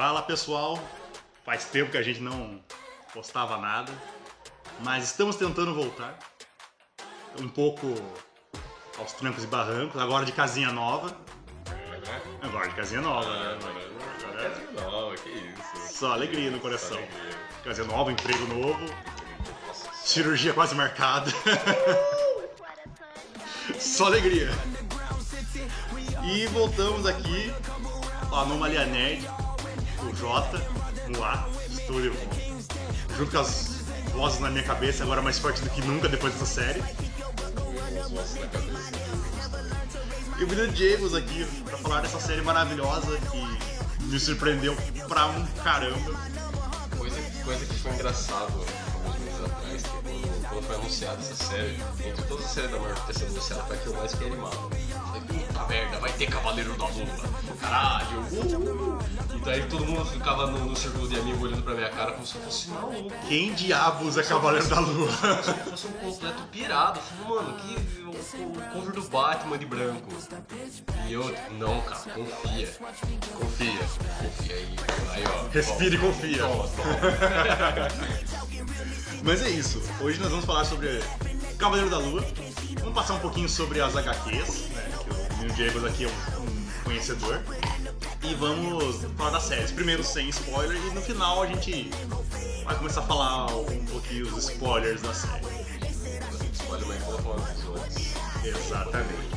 Fala pessoal, faz tempo que a gente não postava nada, mas estamos tentando voltar. Um pouco aos trancos e barrancos, agora de casinha nova. Agora de casinha nova, né? Agora Casinha nova, que isso. Só alegria no coração. Alegria. Casinha nova, emprego novo, Nossa, cirurgia quase marcada. Só alegria. E voltamos aqui, a Anomalia Nerd, o J, no ar, estúdio, junto com as vozes na minha cabeça, agora mais forte do que nunca depois dessa série. E o William James aqui pra falar dessa série maravilhosa que me surpreendeu pra um caramba. Coisa, coisa que foi engraçado alguns meses atrás, que quando, quando foi anunciada essa série, entre todas as séries da Marvel que ter sido anunciada, foi a que eu mais fiquei animado. Merda, vai ter Cavaleiro da Lua, caralho, uh! E daí todo mundo ficava no, no círculo de amigo olhando pra minha cara como se eu fosse maluco. Quem diabos é Cavaleiro da Lua? Como se eu fosse um completo pirado. Falei, mano, que o, cover do Batman de branco. E eu, não, cara, confia. Confia. Confia aí. Aí, ó. Respira e confia. Toma, toma. Mas é isso. Hoje nós vamos falar sobre Cavaleiro da Lua. Vamos passar um pouquinho sobre as HQs, né? O Jables aqui é um, um conhecedor. E vamos falar das séries. Primeiro sem spoiler e no final a gente vai começar a falar um pouquinho os spoilers da série. Spoiler, eu falar dos episódios. Exatamente.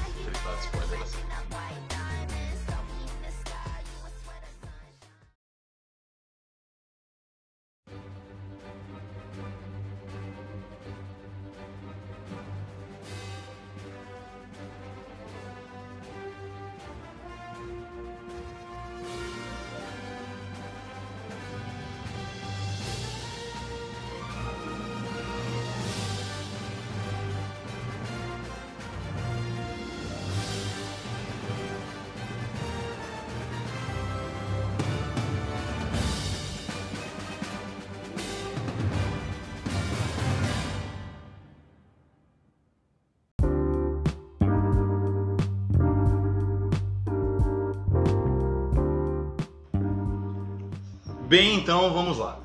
Bem, então vamos lá.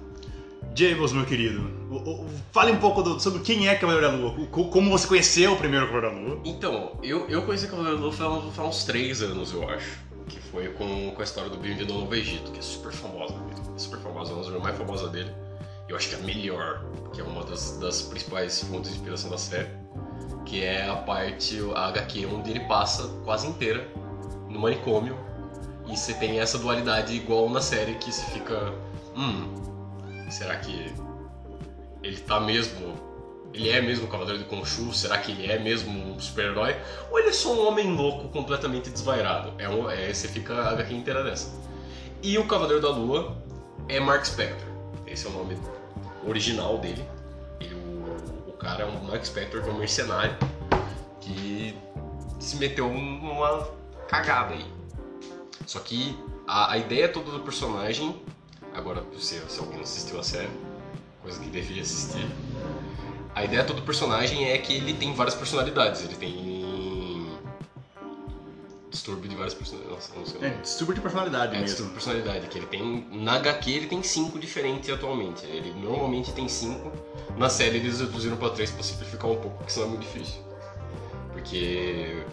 Jables, meu querido, fale um pouco do- sobre quem é Cavaleiro da Lua, co- como você conheceu o primeiro Cavaleiro da Lua. Então, eu, eu conheci Cavaleiro da Lua faz, faz uns 3 anos, eu acho. Que foi com, com a história do Bem-vindo ao Novo Egito, que é super famosa. É super famosa, uma das mais famosas dele. Eu acho que é a melhor, que é uma das, das principais fontes de inspiração da série. Que é a parte, a HQ, onde ele passa quase inteira no manicômio. E você tem essa dualidade igual na série, que você fica. Hum, será que ele tá mesmo ele é mesmo o Cavaleiro de Khonshu? Será que ele é mesmo um super-herói? Ou ele é só um homem louco completamente desvairado? É, um, é você fica a HQ inteira dessa. E o Cavaleiro da Lua é Mark Spector. Esse é o nome original dele. Ele, o, o cara é um Mark Spector, que é um mercenário que se meteu numa cagada aí. Só que a, a ideia toda do personagem, agora se, se alguém não assistiu a série, coisa que deveria assistir, a ideia toda do personagem é que ele tem várias personalidades. Ele tem. Distúrbio de várias personalidades. Nossa, não sei É, distúrbio de personalidade É, mesmo. distúrbio de personalidade. Que ele tem. Na HQ ele tem cinco diferentes atualmente. Ele normalmente tem cinco. Na série eles reduziram pra três pra simplificar um pouco, porque senão é muito difícil. Porque.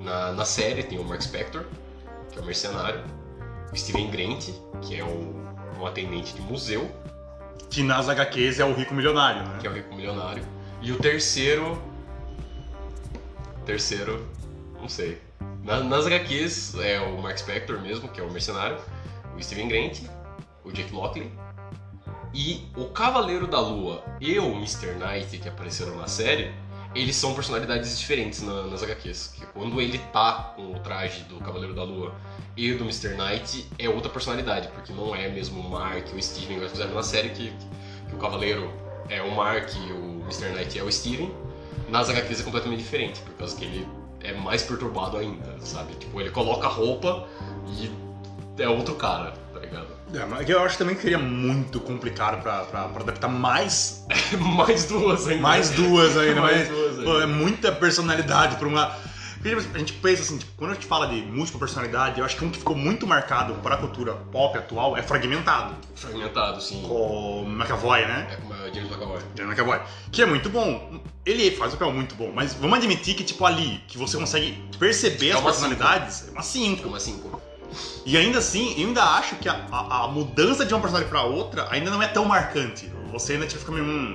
Na, na série tem o Mark Spector, que é o mercenário. O Steven Grant, que é o, um atendente de museu. Que nas HQs é o rico milionário, né? que é o Rico Milionário. E o terceiro. Terceiro. Não sei. Na- nas HQs é o Mark Spector mesmo, que é o mercenário. O Steven Grant. O Jake Lockley. E o Cavaleiro da Lua e o Mr. Knight, que apareceram na série, eles são personalidades diferentes na- nas HQs. Que quando ele tá com o traje do Cavaleiro da Lua e do Mr. Knight, é outra personalidade, porque não é mesmo o Mark e o Steven que fizeram na série, que, que o Cavaleiro é o Mark e o Mr. Knight é o Steven. Nas HQs é completamente diferente, por causa que ele é mais perturbado ainda, sabe? Tipo, ele coloca roupa e é outro cara? É, mas eu acho também que seria muito complicado pra, pra, pra adaptar mais, mais duas ainda. mais duas ainda, Mais mas duas ainda. pô, é muita personalidade pra uma. Tipo, a gente pensa assim, tipo, quando a gente fala de múltipla personalidade, eu acho que um que ficou muito marcado para a cultura pop atual é fragmentado. Fragmentado, sim. Com o McAvoy, né? É como é o James McAvoy. James McAvoy. Que é muito bom. Ele faz um papel muito bom, mas vamos admitir que, tipo, ali, que você consegue perceber É as uma personalidades, é uma É 5. uma 5. E ainda assim, eu ainda acho que a, a- a mudança de uma personagem pra outra ainda não é tão marcante. Você ainda tipo, fica meio. Hum,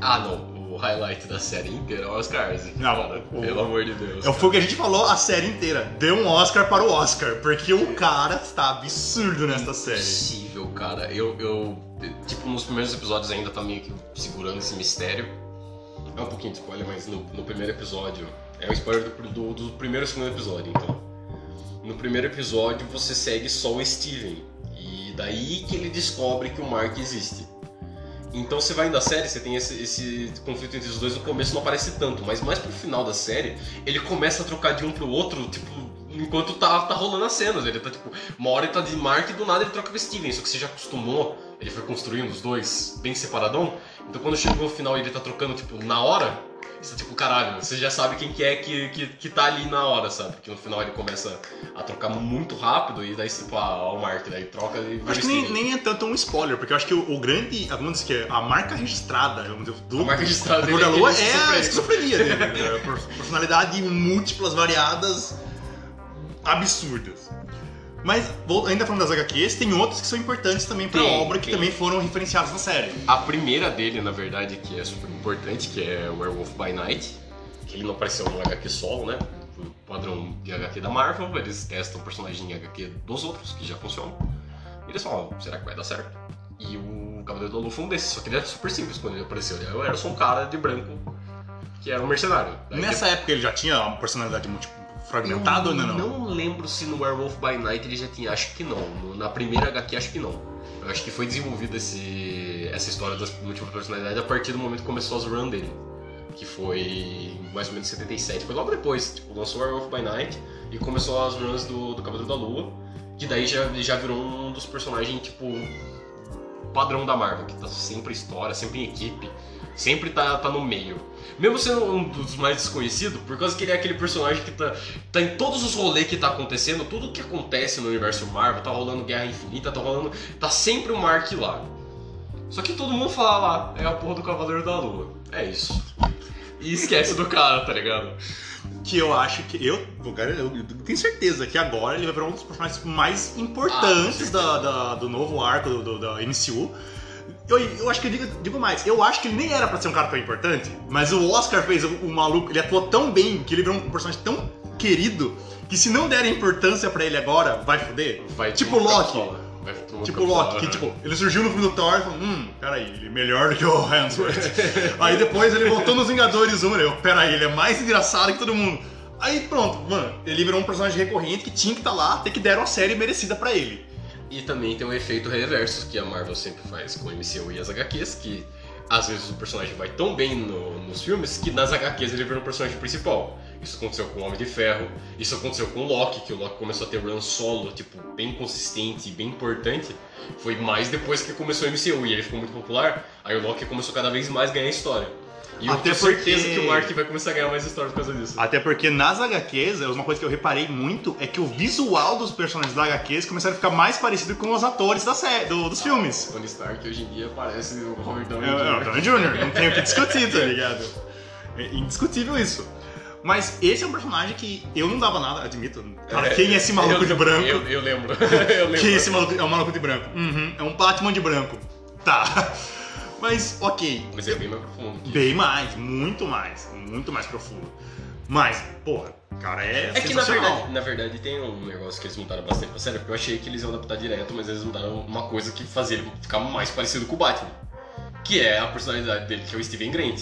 Ah, não. O highlight da série inteira é o Oscar Isaac. Não, cara. o- Pelo amor de Deus. é o que a gente falou a série inteira. Deu um Oscar para o Oscar, porque o cara está absurdo nesta série. Impossível, cara. Eu, eu. Tipo, nos primeiros episódios ainda tá meio que segurando esse mistério. É um pouquinho de spoiler, mas no, no primeiro episódio. É o spoiler do, do, do primeiro e segundo episódio, então. No primeiro episódio você segue só o Steven. E daí que ele descobre que o Mark existe. Então você vai indo da série, você tem esse, esse conflito entre os dois, no começo não aparece tanto, mas mais pro final da série, ele começa a trocar de um pro outro, tipo, enquanto tá, tá rolando as cenas. Ele tá tipo, uma hora ele tá de Mark e do nada ele troca pro Steven, só que você já acostumou, ele foi construindo os dois bem separadão. Então quando chegou no final ele tá trocando, tipo, na hora, você tipo, caralho, você já sabe quem que é que, que, que tá ali na hora, sabe? Porque no final ele começa a trocar muito rápido e daí tipo, ah, o Mark, daí troca e vira Acho que nem, nem é tanto um spoiler, porque eu acho que o, o grande. Vamos dizer que é a marca registrada, vamos dizer, do. A marca registrada do da é é a esquizofrenia dele. né? Per- Personalidade múltiplas, variadas, absurdas. Mas, ainda falando das HQs, tem outras que são importantes também pra Tem, obra, que tem. também foram referenciadas na série. A primeira dele, na verdade, que é super importante, que é Werewolf by Night, que ele não apareceu no HQ solo, né? O padrão de HQ da Marvel, eles testam o personagem em HQ dos outros, que já funcionam. E eles falam, será que vai dar certo? E o Cavaleiro da Lua foi um desses, só que ele era super simples quando ele apareceu. Ele era só um cara de branco, que era um mercenário. Daí Nessa época ele já tinha uma personalidade múltipla fragmentada ou eu ainda não? não lembro se no Werewolf by Night ele já tinha, acho que não. Na primeira HQ, acho que não. Eu acho que foi desenvolvida essa história das múltiplas personalidades a partir do momento que começou as run dele. Que foi mais ou menos 77. Foi logo depois, tipo, lançou Werewolf by Night e começou as runs do, do Cavaleiro da Lua. Que daí já, já virou um dos personagens, tipo, padrão da Marvel, que tá sempre em história, sempre em equipe, sempre tá, tá no meio. Mesmo sendo um dos mais desconhecidos, por causa que ele é aquele personagem que tá, tá em todos os rolês que tá acontecendo, tudo que acontece no universo Marvel, tá rolando Guerra Infinita, tá rolando. tá sempre o Mark lá. Só que todo mundo fala lá, é a porra do Cavaleiro da Lua. É isso. E esquece do cara, tá ligado? Que eu acho que. Eu, eu, eu tenho certeza que agora ele vai virar um dos personagens mais importantes Ah, da, da- do novo arco do, do- da MCU. Eu, eu acho que eu digo, digo mais, eu acho que ele nem era pra ser um cara tão importante, mas o Oscar fez o, o maluco, ele atuou tão bem que ele virou um personagem tão querido que se não derem importância pra ele agora, vai foder. Vai Tipo mundo Loki. Tipo Loki, que tipo, ele surgiu no filme do Thor e falou, hum, peraí, ele é melhor do que o Hemsworth. aí depois ele voltou nos Vingadores 1, eu, peraí, ele é mais engraçado que todo mundo. Aí pronto, mano, ele virou um personagem recorrente que tinha que estar lá, até que deram a série merecida pra ele. E também tem o efeito reverso que a Marvel sempre faz com o MCU e as HQs, que às vezes o personagem vai tão bem no- nos filmes que nas HQs ele vira um personagem principal. Isso aconteceu com o Homem de Ferro, isso aconteceu com o Loki, que o Loki começou a ter run solo, tipo, bem consistente e bem importante. Foi mais depois que começou o MCU e ele ficou muito popular, aí o Loki começou cada vez mais a ganhar história. E eu Até tenho certeza porque- que o Mark vai começar a ganhar mais história por causa disso. Até porque nas HQs, uma coisa que eu reparei muito é que o visual dos personagens da HQs começaram a ficar mais parecido com os atores da série, do- dos filmes. Tony Stark hoje em dia parece o Robert Downey É, é, o Jr. Downey Jr., não tem o que discutir, tá ligado? É indiscutível isso. Mas esse é um personagem que eu não dava nada, admito. Cara, quem é esse maluco eu, de branco? Eu, eu lembro. eu lembro. Quem é esse maluco? É um maluco de branco. Uhum, é um Batman de branco. Tá. Mas, ok. Mas é bem mais profundo. Bem mais, muito mais, muito mais profundo. Mas, porra, cara, é. É que na verdade, na verdade tem um negócio que eles mudaram bastante pra série, porque eu achei que eles iam adaptar direto, mas eles mudaram uma coisa que fazia ele ficar mais parecido com o Batman. Que é a personalidade dele, que é o Steven Grant.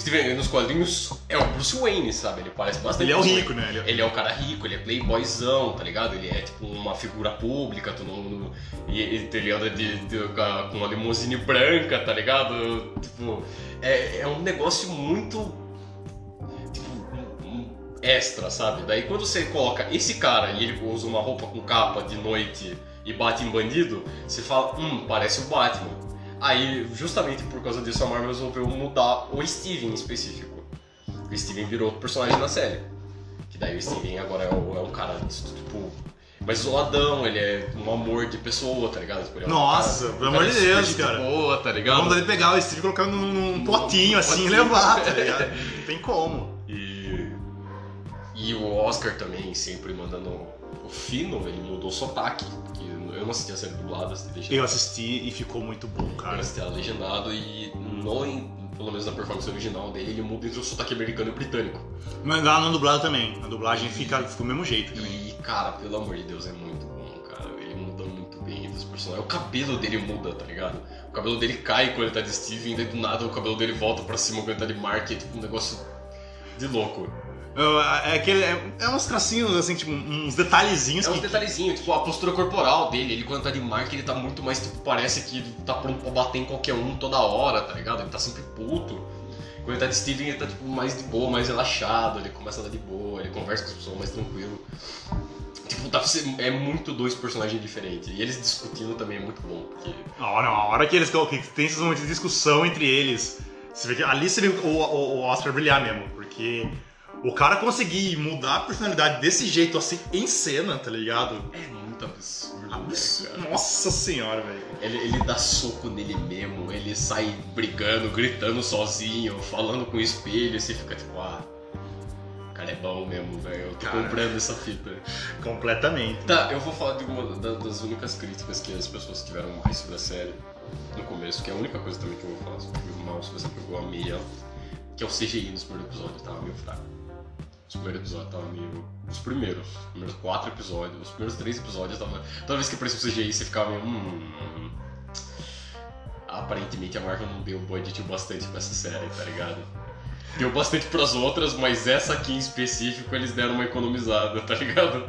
Steven nos quadrinhos é o Bruce Wayne, sabe? Ele parece bastante Ele é o rico, Wayne. né? Ele é- é o cara rico, ele é playboyzão, tá ligado? Ele é tipo uma figura pública, todo mundo. E ele, ele anda de, de- com uma limusine branca, tá ligado? Tipo, é, é um negócio muito. Tipo, extra, sabe? Daí quando você coloca esse cara e ele usa uma roupa com capa de noite e bate em bandido, você fala, hum, parece o Batman. Aí, justamente por causa disso, a Marvel resolveu mudar o Steven em específico. O Steven virou outro personagem na série. Que daí o Steven agora é, o- é um cara, tipo, mais isoladão, ele é um amor de pessoa, tá ligado? Tipo, é um Nossa, cara- um pelo amor de Deus, cara. boa, tá ligado? Vamos dele pegar o Steve e colocar num, num potinho assim e levar, tá ligado? Não tem como. E, e o Oscar também, sempre mandando. O Fino, ele mudou o sotaque. Eu não assisti a série dublada, legendado. Eu assisti e ficou muito bom, Eu cara. assisti ela legendado e, no, pelo menos na performance original dele, ele muda entre o sotaque americano e britânico. Mas lá na dublada também. A dublagem fica, fica do mesmo jeito também. E, cara, pelo amor de Deus, é muito bom, cara. Ele muda muito bem entre os personagens. O cabelo dele muda, tá ligado? O cabelo dele cai quando ele tá de Steven, e daí do nada o cabelo dele volta pra cima quando ele tá de Mark. É tipo um negócio de louco. É, aquele, é, é uns tracinhos, assim, tipo, uns detalhezinhos É uns que. detalhezinhos, tipo, a postura corporal dele, ele quando tá de Mark, ele tá muito mais, tipo, parece que ele tá pronto pra bater em qualquer um toda hora, tá ligado? Ele tá sempre puto. Quando ele tá de Steven, ele tá, tipo, mais de boa, mais relaxado, ele começa a dar de boa, ele conversa com as pessoas mais tranquilo. Tipo, tá, é muito dois personagens diferentes. E eles discutindo também é muito bom, porque... A hora, a hora que eles que tem esses momentos de discussão entre eles, você vê que ali você vê o, o, o Oscar brilhar mesmo, porque o cara conseguir mudar a personalidade desse jeito assim em cena, tá ligado? É muito absurdo, né, Absurdo. Nossa senhora, velho. Ele, ele dá soco nele mesmo, ele sai brigando, gritando sozinho, falando com o espelho, e você fica tipo, ah, o cara é bom mesmo, velho. Eu tô Cara. comprando essa fita. Completamente. Tá, eu vou falar de uma da- das únicas críticas que as pessoas tiveram mais sobre a série no começo, que é a única coisa também que eu vou falar sobre o mal, sobre essa que eu amei ela, que é o CGI nos primeiros episódios, tava meio fraco. Os primeiros episódios tava meio. Os primeiros, os primeiros quatro episódios, os primeiros três episódios tava. Toda vez que aparecia o CGI você ficava meio. Hum. Aparentemente a Marvel não deu budget bastante pra essa série, tá ligado? Deu bastante pras outras, mas essa aqui em específico eles deram uma economizada, tá ligado?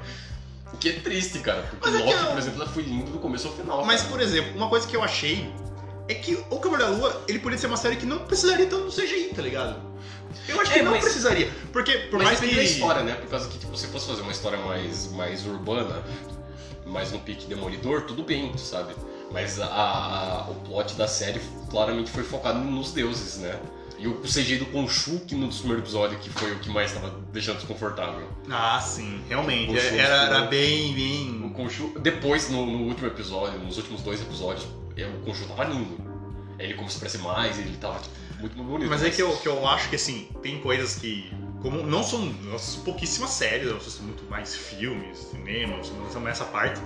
O que é triste, cara, porque Mas é Loki, eu- por exemplo, ela foi lindo do começo ao final. Mas, cara. por exemplo, uma coisa que eu achei é que O Cavaleiro da Lua, ele poderia ser uma série que não precisaria tanto do CGI, tá ligado? Eu acho que É, não mas- precisaria. Porque, por Mas mais que. da história, né? Por causa que, tipo, se fosse fazer uma história mais, mais urbana, mais no pique demolidor, tudo bem, sabe? Mas a, a- o plot da série claramente foi focado nos deuses, né? E o CGI do Khonshu, que no primeiro episódio, que foi o que mais tava deixando desconfortável. Ah, sim, realmente. O Era, era né? bem, O bem. Khonshu, depois, no, no último episódio, nos últimos dois episódios, é, o Khonshu tava lindo. Aí ele começou a aparecer mais, ele tava, tipo, muito mais bonito. Mas é que eu, que eu acho que, assim, tem coisas que. Como não são. Assisto pouquíssimas séries, eu assisto muito mais filmes, cinema, mais essa parte.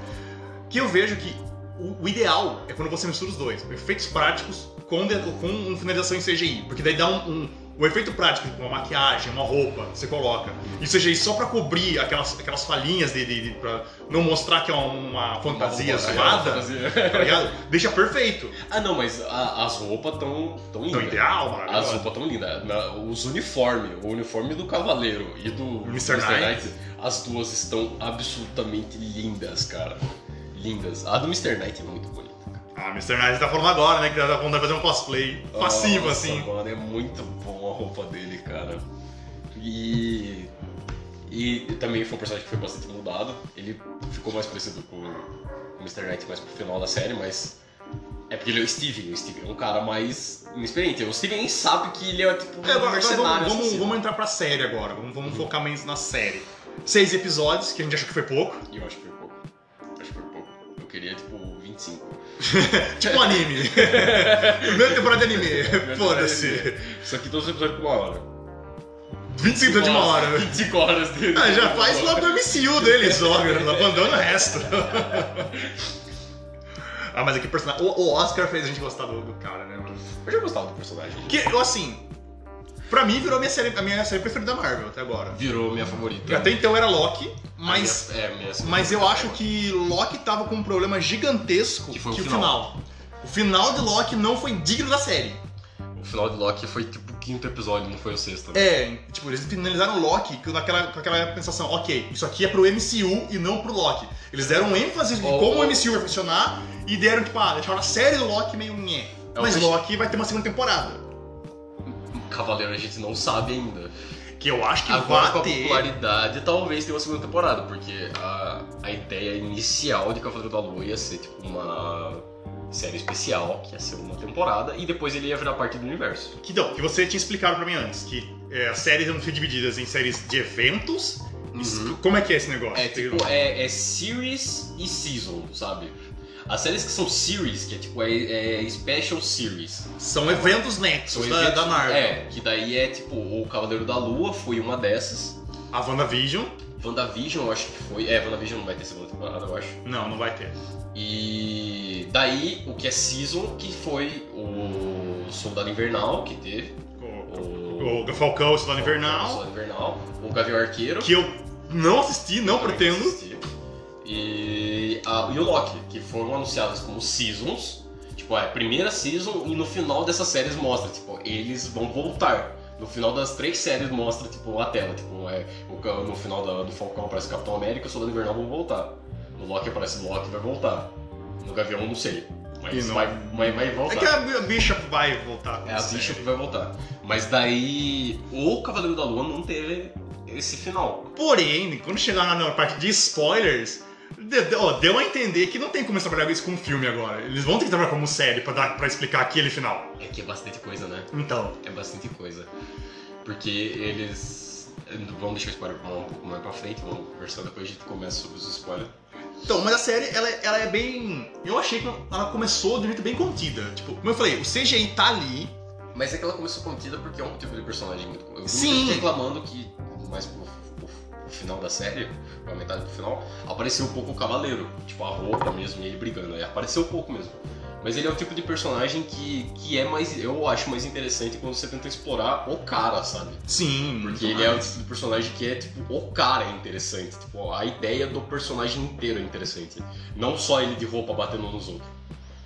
Que eu vejo que o, o ideal é quando você mistura os dois: efeitos práticos com, de- com finalização em CGI. Porque daí dá um. um o efeito prático, tipo, uma maquiagem, uma roupa, você coloca. E CGI só pra cobrir aquelas, aquelas falhinhas de, de, de- pra não mostrar que é uma, fantasia zoada, tá ligado? Deixa perfeito. Ah, não, mas a- as roupas tão, tão lindas. ideal, As maravilhoso. roupas tão lindas. Os uniformes, o uniforme do Cavaleiro e do Mr. Knight. as duas estão absolutamente lindas, cara. Lindas. A do Mr. Knight é muito bonita. Ah, Mr. Knight tá falando agora, né? Que tá vontade de fazer um cosplay passivo, Nossa, assim. Mano, é muito bom a roupa dele, cara. E. E também foi um personagem que foi bastante mudado. Ele ficou mais parecido com o Mr. Knight mais pro final da série, mas. É porque ele é o Steven. O Steven é um cara mais inexperiente. O Steven nem sabe que ele é tipo um É, agora, agora mercenário. vamos, vamos, vamos entrar pra série agora. Vamos, vamos focar mais na série. Seis episódios, que a gente achou que foi pouco. Eu acho que foi pouco. Acho que foi pouco. Eu queria, tipo, 25. Tipo um anime. Primeira temporada de anime. Foda-se. Isso aqui todos os episódios com uma hora. 25 minutos de uma hora. né? 25 horas dele. Ah, já faz lá pro MCU deles, ó, meu, abandona o resto. ah, mas aqui o personagem. O, o Oscar fez a gente gostar do, do cara, né, mano? Eu já gostava do personagem. Que, assim. Pra mim virou a minha série, a minha série preferida da Marvel até agora. Virou minha favorita. Até então era Loki, mas. Minha- é, minha Mas eu acho que Loki tava com um problema gigantesco Que foi o o final. final. O final de Loki não foi digno da série. O final de Loki foi tipo o quinto episódio, não foi o sexto. né? É, tipo, eles finalizaram Loki com aquela, com aquela pensação, ok, isso aqui é pro MCU e não pro Loki. Eles deram ênfase Oh, como oh. o MCU vai funcionar e deram, tipo, ah, deixaram a série do Loki meio nhé. É Mas Loki vai ter uma segunda temporada. Cavaleiro a gente não sabe ainda. Que eu acho que Agora com vai a ter. popularidade, talvez tenha uma segunda temporada, porque a, a ideia inicial de Cavaleiro da Lua ia ser tipo uma série especial, que ia ser uma temporada, e depois ele ia virar parte do universo. Que, não, que você tinha explicado pra mim antes, que é, as séries iam ser divididas em séries de eventos Uhum. Como é que é esse negócio? É tipo, é, é series e season, sabe? As séries que são series, que é tipo, é, é special series. São eventos nexos da, da Marvel. É, que daí é tipo, o Cavaleiro da Lua foi uma dessas. A WandaVision, WandaVision eu acho que foi. É, WandaVision não vai ter segunda temporada, eu acho. não, não vai ter. E daí o que é season, que foi o Soldado Invernal, que teve. O, o Falcão, o Soldado O Invernal, Soldado Invernal. O Gavião Arqueiro. que eu não assisti, não pretendo. assisti. E, a, e o Loki, que foram anunciados como seasons. Tipo, é a primeira season e no final dessas séries mostra, tipo, eles vão voltar. No final das três séries mostra, tipo, a tela. Tipo, é, no final da- do Falcão aparece o Capitão América e o Soldado Invernal vão voltar. No Loki aparece o Loki vai voltar. No Gavião não sei. Mas E não- vai, vai, vai voltar. É que a Bishop vai voltar. É a série. Bishop que vai voltar. Mas daí o Cavaleiro da Lua não teve esse final. Porém, quando chegar na parte de spoilers, de- de- ó, deu a entender que não tem como eles trabalhar isso como filme agora. Eles vão ter que trabalhar como série pra, dar, pra explicar aquele final. É que é bastante coisa, né? Então, É bastante coisa. Porque eles. Vamos deixar o spoiler um pouco mais pra frente, vamos conversar depois a gente começa sobre os spoilers. então, mas a série, ela, ela é bem... Eu achei que ela começou de um jeito bem contida. Tipo, como eu falei, o CGI tá ali, Mas é que ela começou contida porque é um tipo de personagem muito. Eu Sim. reclamando que, mais pro, pro- pro final da série, pra metade do final, apareceu um pouco o cavaleiro. Tipo, a roupa mesmo e ele brigando. Aí apareceu um pouco mesmo. Mas ele é o tipo de personagem que, que é mais. Eu acho mais interessante quando você tenta explorar o cara, sabe? sim. Porque ele é o tipo de personagem que é, tipo, o cara é interessante. Tipo, a ideia do personagem inteiro é interessante. Não só ele de roupa batendo nos outros.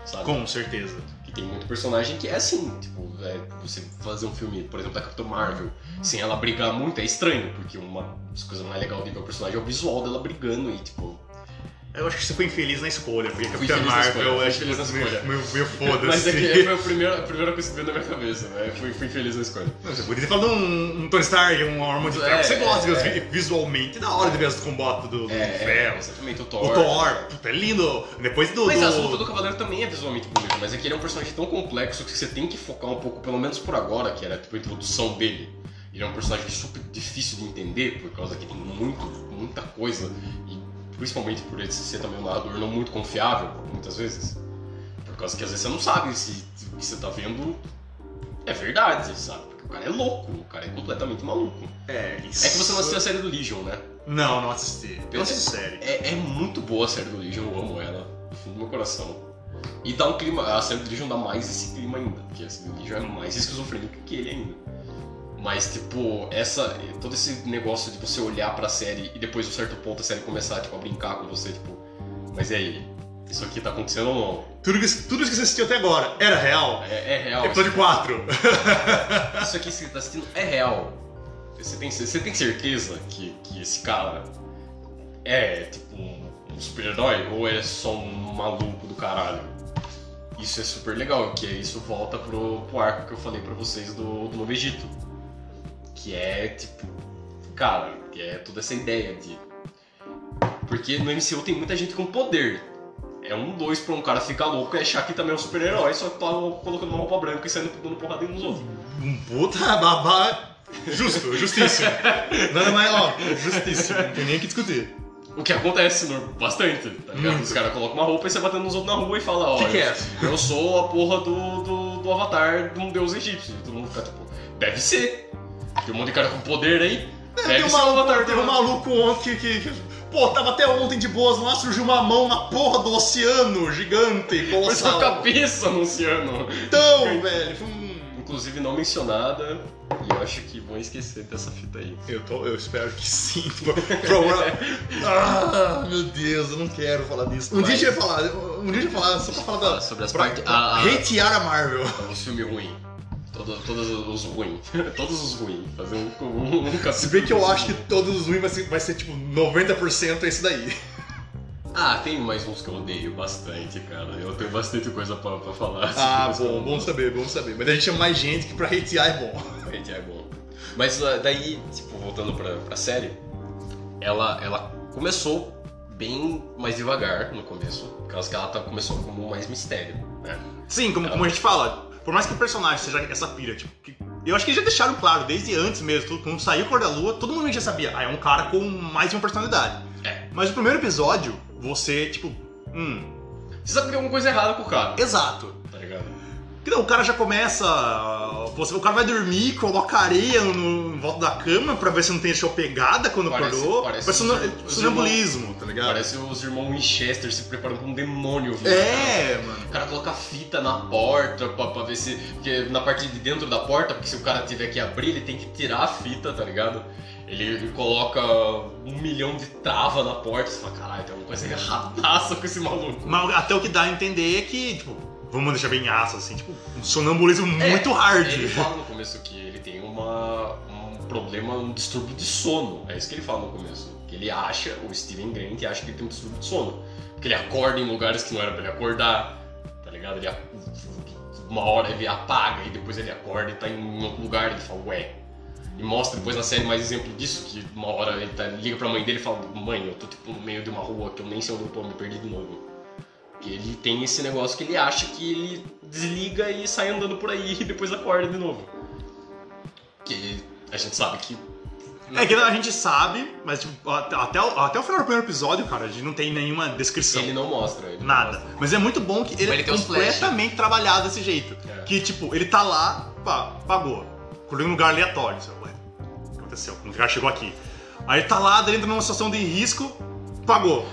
Sabe? Com certeza. Tem muito personagem que é assim, tipo, é, você fazer um filme, por exemplo, da Capitã Marvel, sem ela brigar muito, é estranho, porque uma das coisas mais legais de ver o personagem é o visual dela brigando e, tipo. Eu acho que você foi infeliz na escolha, porque Capitã infeliz Marvel é infeliz tipo, meio, escolha. meio, foda-se. Mas é que foi a primeira, a primeira coisa que veio na minha cabeça, né? Fui, fui feliz na escolha. Não, Você poderia ter falado um, um Tony Stark, um Arma de É, Ferro. Você gosta de é, ver os- visualmente, da hora de ver os combates do, do É, é, ferro. exatamente, o Thor. O Thor, puta, é lindo. Depois do. Mas do... as lutas do Cavaleiro também é visualmente bonito, mas é que ele é um personagem tão complexo que você tem que focar um pouco, pelo menos por agora, que era tipo a introdução dele. Ele é um personagem super difícil de entender, por causa que tem muito, muita coisa, principalmente por ele ser também um narrador não muito confiável, muitas vezes. Por causa que às vezes você não sabe se o que você tá vendo é verdade, sabe? Porque o cara é louco, o cara é completamente maluco. É, isso. É que você não assistiu a série do Legion, né? Não, não assisti. Eu assisti série. É, é muito boa a série do Legion, eu amo ela, do fundo do meu coração. E dá um clima, a série do Legion dá mais esse clima ainda, porque a série do Legion é mais esquizofrênico que ele ainda. Mas, tipo, essa, todo esse negócio de você olhar pra série e depois, a um certo ponto, a série começar tipo, a brincar com você, tipo, mas e aí? Isso aqui tá acontecendo ou não? Tudo, que, tudo isso que você assistiu até agora era real? É, é real. Episódio 4. Isso aqui que você tá assistindo é real. Você tem, você tem certeza que, que esse cara é, tipo, um, super-herói ou é só um maluco do caralho? Isso é super legal, que isso volta pro, pro arco que eu falei pra vocês do, do Novo Egito. Que é, tipo, cara, que é toda essa ideia de... Porque no MCU tem muita gente com poder. É um dois pra um cara ficar louco e achar que também é um super-herói, só que tá colocando uma roupa branca e saindo dando porrada nos outros. Um puta babá. Justo, justíssimo. Nada mais, ó, justíssimo. Não tem nem o que discutir. O que acontece no- bastante, tá ligado? Os caras colocam uma roupa e você batendo nos outros na rua e fala, ó, Que que é eu sou a porra do, do, do avatar de um deus egípcio. E todo mundo fica tipo, deve ser. Tem um monte de cara com poder aí. Tem um maluco, avatar teve um maluco ontem que, que- Pô, tava até ontem de boas lá, surgiu uma mão na porra do oceano gigante, Foi sua colossal. cabeça anunciando. Então, velho, foi um... Inclusive não mencionada. E eu acho que vão esquecer dessa fita aí. Eu, tô, eu espero que sim. Ah, meu Deus, eu não quero falar disso. Um dia a gente vai falar, um dia a gente vai falar só pra falar da. Sobre as pra, partes- pra a- a- hatear a Marvel. Os filmes ruins. Todo, todos os ruins. todos os ruins. Fazer um, um, um Se bem que eu acho que todos os ruins vai ser, vai ser tipo 90% esse daí. Ah, tem mais uns que eu odeio bastante, cara. Eu tenho bastante coisa pra, pra falar. Ah, sobre bom, bom saber, bom saber. Mas a gente chama mais gente que pra hatear é bom. Realmente é bom. Mas ah, daí, tipo, voltando pra, pra série, ela, ela começou bem mais devagar no começo, por causa que ela tá, começou como mais mistério, né? Sim, como, como a gente fala, por mais que o personagem seja essa pira, tipo, que Eu acho que eles já deixaram claro, desde antes mesmo, tudo- quando saiu Cor da Lua, todo mundo já sabia, ah, é um cara com mais de uma personalidade. É. Mas o primeiro episódio, você, tipo, hum, Você sabe que tem alguma coisa errada com o cara, exato. Que não, o cara já começa. Você, o cara vai dormir, coloca areia no, em volta da cama pra ver se não tem show pegada quando Parece- acordou. parece Parece ir- os sonambulismo, tá ligado? Parece os irmãos Winchester se preparando pra um demônio. viu? É, mano. O cara coloca fita na porta pra, pra ver se. Porque na parte de dentro da porta, porque se o cara tiver que abrir, ele tem que tirar a fita, tá ligado? Ele, ele coloca um milhão de trava na porta. Você fala, caralho, tem alguma coisa erradaça com esse maluco. Mas até o que dá a entender é que, tipo, vamos deixar bem aço, assim, tipo, um sonambulismo muito hard. Ele fala no começo que ele tem uma, um problema, um distúrbio de sono. É isso que ele fala no começo. Que ele acha, o Steven Grant acha que ele tem um distúrbio de sono. Porque ele acorda em lugares que não era pra ele acordar, tá ligado? Ele, uma hora ele apaga e depois ele acorda e tá em outro lugar ele fala, ué. E mostra depois na série mais exemplo disso, que uma hora ele tá, liga pra mãe dele e fala, mãe, eu tô tipo no meio de uma rua que eu nem sei onde eu tô, me perdi de novo. Que ele tem esse negócio que ele acha que ele desliga e sai andando por aí e depois acorda de novo. Que a gente sabe que. É que a gente sabe, mas tipo, até, até o, até o final do primeiro episódio, cara, a gente não tem nenhuma descrição. Ele não mostra. Ele não Nada. mostra. Mas é muito bom que ele ele é completamente trabalhado desse jeito. É. Que, tipo, ele tá lá, pá, pagou. Em um lugar aleatório. Ué, o que aconteceu? O cara chegou aqui? Aí ele tá lá, daí entra numa situação de risco, pagou.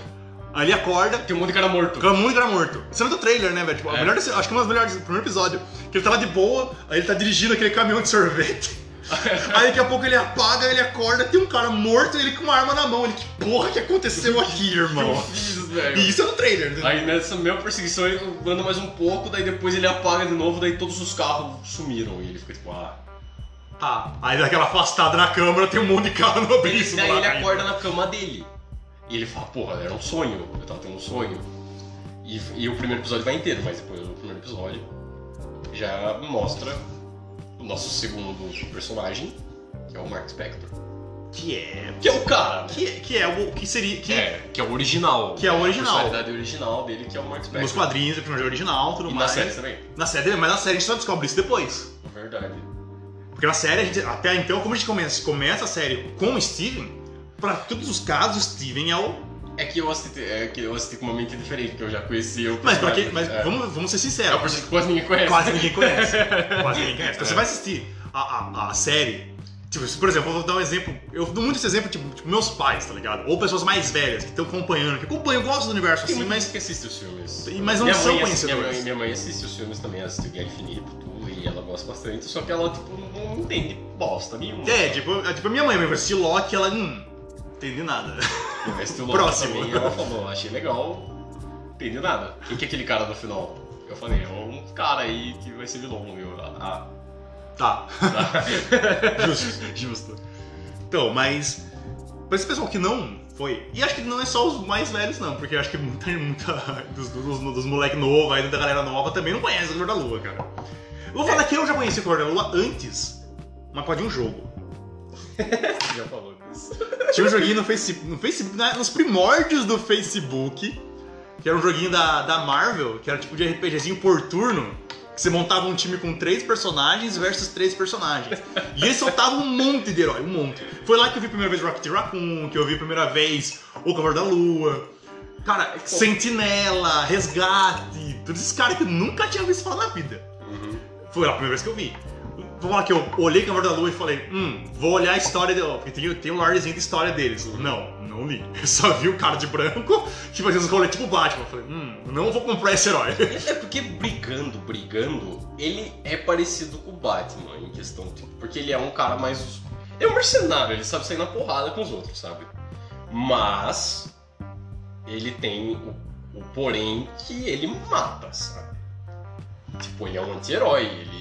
Aí ele acorda, Tem um monte de cara morto. Fica muito cara morto. Cena do trailer, né, velho? Tipo, a É. melhor desse- acho que uma das melhores do primeiro episódio. Que ele tá lá de boa, aí ele tá dirigindo aquele caminhão de sorvete. aí daqui a pouco ele apaga, ele acorda, tem um cara morto e ele com uma arma na mão. Ele, que porra que aconteceu aqui, irmão? fiz, velho. E isso é no trailer, né? Aí nessa mesma perseguição ele anda mais um pouco, daí depois ele apaga de novo, daí todos os carros sumiram. E ele fica tipo, ah. Tá. Aí daquela afastada na câmera tem um monte de carro no abismo daí lá. ele caindo. acorda na cama dele. E ele fala, porra, era um sonho. Eu tava tendo um sonho. E, e o primeiro episódio vai inteiro, mas depois do primeiro episódio já mostra o nosso segundo personagem, que é o Mark Spector. Que é. Que é o cara, né? Que é, que é o. Que seria. Que É, que é o original. Que é o original. A personalidade original dele, que é o Mark Spector. Nos quadrinhos, o personagem original, tudo E na mais. série também. Na série, mas na série a gente só descobre isso depois. Verdade. Porque na série, a gente, até então, como a gente começa, começa a série com o Steven, pra todos os casos, o Steven é o. É que eu assisti, é que eu assisti com uma mente diferente, porque eu já conhecia o Mas, porque, mas é. vamos, vamos ser É o sinceros. personagem que quase ninguém conhece. Quase ninguém conhece. Quase ninguém conhece. Então É. você vai assistir a, a, a série. Tipo, por exemplo, eu vou dar um exemplo. Eu dou muito esse exemplo, tipo, tipo, meus pais, tá ligado? Ou pessoas mais velhas que estão acompanhando, que acompanham, gostam do universo Tem assim, mas. que assiste os filmes. Mas não Minha são conhecedores. Minha mãe, minha mãe assiste os filmes também, assiste Guerra Infinita tudo, e ela gosta bastante, só que ela, tipo, não entende bosta nenhuma. É, tipo, é, tipo, a minha mãe vai assistir Loki, ela. Hum, entendi nada. Próximo. Ela falou, achei legal, entendi nada. Quem que é aquele cara no final? Eu falei, é um cara aí que vai ser vilão. Eu, ah, Tá. tá. Justo, justo. Então, mas. Pra esse pessoal que não foi. E acho que não é só os mais velhos, não, porque acho que muita, muita dos, dos, dos moleques novos aí, da galera nova, também não conhece o Cor da Lua, cara. Eu vou falar que eu já conheci o Cor da Lua antes, mas por causa de um jogo. já falou. Tinha um joguinho no Facebook, no Facebook na- nos primórdios do Facebook, que era um joguinho da, da Marvel, que era tipo de RPGzinho por turno, que você montava um time com três personagens versus três personagens. E eles soltavam um monte de herói, um monte. Foi lá que eu vi a primeira vez Rocket Raccoon, que eu vi a primeira vez O Cavalo da Lua. Cara, Sentinela, Resgate, todos esses caras que eu nunca tinha visto falar na vida. Uhum. Foi a primeira vez que eu vi. Vamos lá que eu olhei Cavalo da Lua e falei, hum, vou olhar a história de. Porque tem, tem um lordezinho de história deles. Não, não li. Eu só vi o cara de branco que fazia uns rolês tipo Batman. Eu falei, hum, não vou comprar esse herói. É porque brigando, brigando, ele é parecido com o Batman em questão, tipo, porque ele é um cara mais. É um mercenário, ele sabe sair na porrada com os outros, sabe? Mas ele tem o, o porém que ele mata, sabe? Tipo, ele é um anti-herói, ele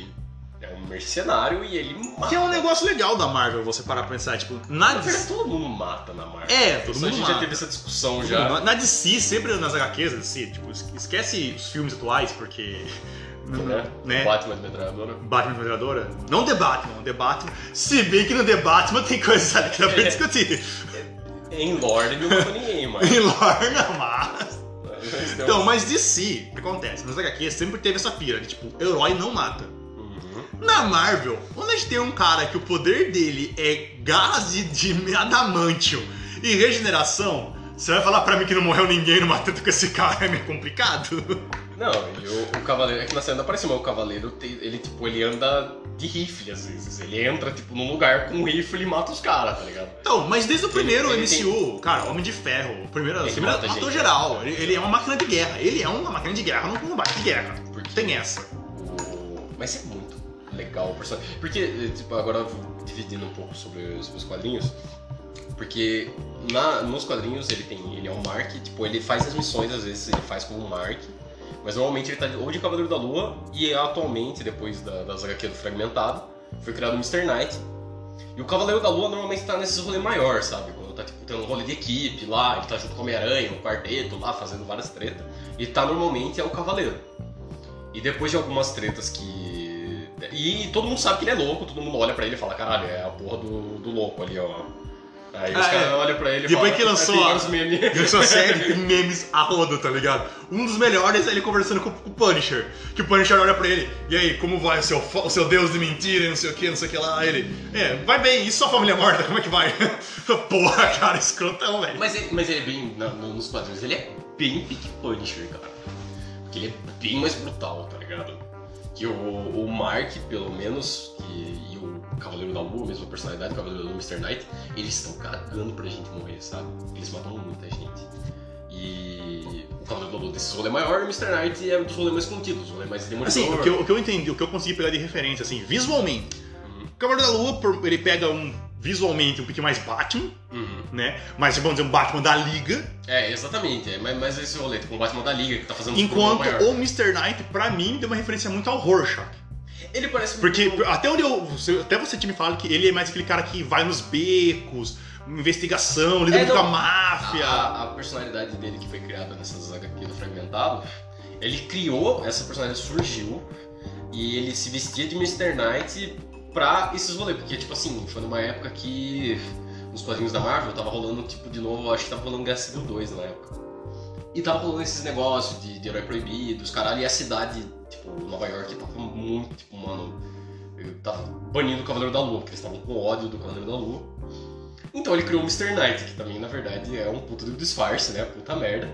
mercenário e ele mata. Que é um negócio legal da Marvel, você parar pra pensar, tipo, na Na DC. todo mundo mata na Marvel. É, todo mundo A gente mata. já teve essa discussão já. Na DC, sempre nas HQs, DC, tipo, esquece os filmes atuais, porque. Né? né? Batman de metralhadora. Batman Metralhadora? Não The Batman, The Batman. Se bem que no The Batman tem coisas ali que dá pra É. discutir. Em Lore não matou ninguém, mas. Em Lorna, mas. mas tem Então, mas DC, o que acontece? Nas HQs sempre teve essa pira de tipo, herói não mata. Na Marvel, onde a gente tem um cara que o poder dele é gás de, adamantio e regeneração, você vai falar pra mim que não morreu ninguém numa treta com esse cara é meio complicado? Não, e o, o cavaleiro, é que na cena não aparece, mas o cavaleiro, tem- ele, tipo, ele anda de rifle às vezes. Ele entra, tipo, num lugar com um rifle e mata os caras, tá ligado? Então, mas desde o primeiro Ele- ele MCU, cara, Homem de Ferro, o primeiro, Ele primeiro matou gente. geral. Ele, ele é uma máquina de guerra. Ele é uma máquina de guerra no combate de guerra. Porque Tem essa. Mas é muito legal o. Porque, tipo, agora dividindo um pouco sobre os, os quadrinhos. Porque na, nos quadrinhos ele tem. Ele é um Mark, tipo, ele faz as missões, às vezes ele faz como Mark. Mas normalmente ele tá ou de Cavaleiro da Lua e atualmente, depois da, das HQ do Fragmentado, foi criado o Mr. Knight. E o Cavaleiro da Lua normalmente tá nesses rolês maior, sabe? Quando tá tipo, tendo um rolê de equipe lá, ele tá junto com o Homem-Aranha, um quarteto lá, fazendo várias tretas. E tá normalmente é o Cavaleiro. E depois de algumas tretas que. E todo mundo sabe que ele é louco, todo mundo olha pra ele e fala, caralho, é a porra do, do louco ali, ó. Aí os Ah, caras é. olham pra ele e Depois falam, que lançou "Tem a- vários memes." Essa série tem memes a rodo, tá ligado? Um dos melhores é ele conversando com o Punisher. Que o Punisher olha pra ele, e aí, como vai o seu, o seu deus de mentira não sei o que, não sei o que lá. Aí ele, é, vai bem, e sua família morta, como é que vai? Porra, cara, escrotão, velho. Mas ele, mas ele é bem. na- nos quadrinhos, ele é bem Pick Punisher, cara. Porque ele é bem mais brutal, tá ligado? Que o, o Mark, pelo menos, que, e o Cavaleiro da Lua, mesmo a personalidade do Cavaleiro da Lua, Mr. Knight, eles estão cagando pra gente morrer, sabe? Eles matam muita gente. E o Cavaleiro da Lua desses rolê maior e o Mr. Knight é dos rolês mais contidos, rolê mais demolidor. Assim, o que, eu, o que eu entendi, o que eu consegui pegar de referência, assim, visualmente. Uhum. O Cavaleiro da Lua, ele pega um, visualmente, um pouquinho mais Batman, Uhum. né? Mas, vamos dizer, um Batman da Liga. É, exatamente. É mais, mais esse rolê, tipo um Batman da Liga que tá fazendo Enquanto o Mr. Knight, pra mim, deu uma referência muito ao Rorschach. Ele parece Porque muito... até onde eu. Até você tinha me falado que ele é mais aquele cara que vai nos becos, investigação, lida É, muito com a máfia. A, a personalidade dele que foi criada nessas HQ do Fragmentado, ele criou, essa personalidade surgiu e ele se vestia de Mr. Knight pra esses rolês, porque tipo assim, foi numa época que nos quadrinhos da Marvel tava rolando tipo de novo, acho que tava rolando Guerra Civil 2 na época. E tava rolando esses negócios de, de herói proibido, os caralho, e a cidade, tipo, Nova York tava muito, tipo, mano, tava banindo o Cavaleiro da Lua, porque eles estavam com ódio do Cavaleiro da Lua. Então ele criou o Mr. Knight, que também na verdade é um puta do disfarce, né? Puta merda.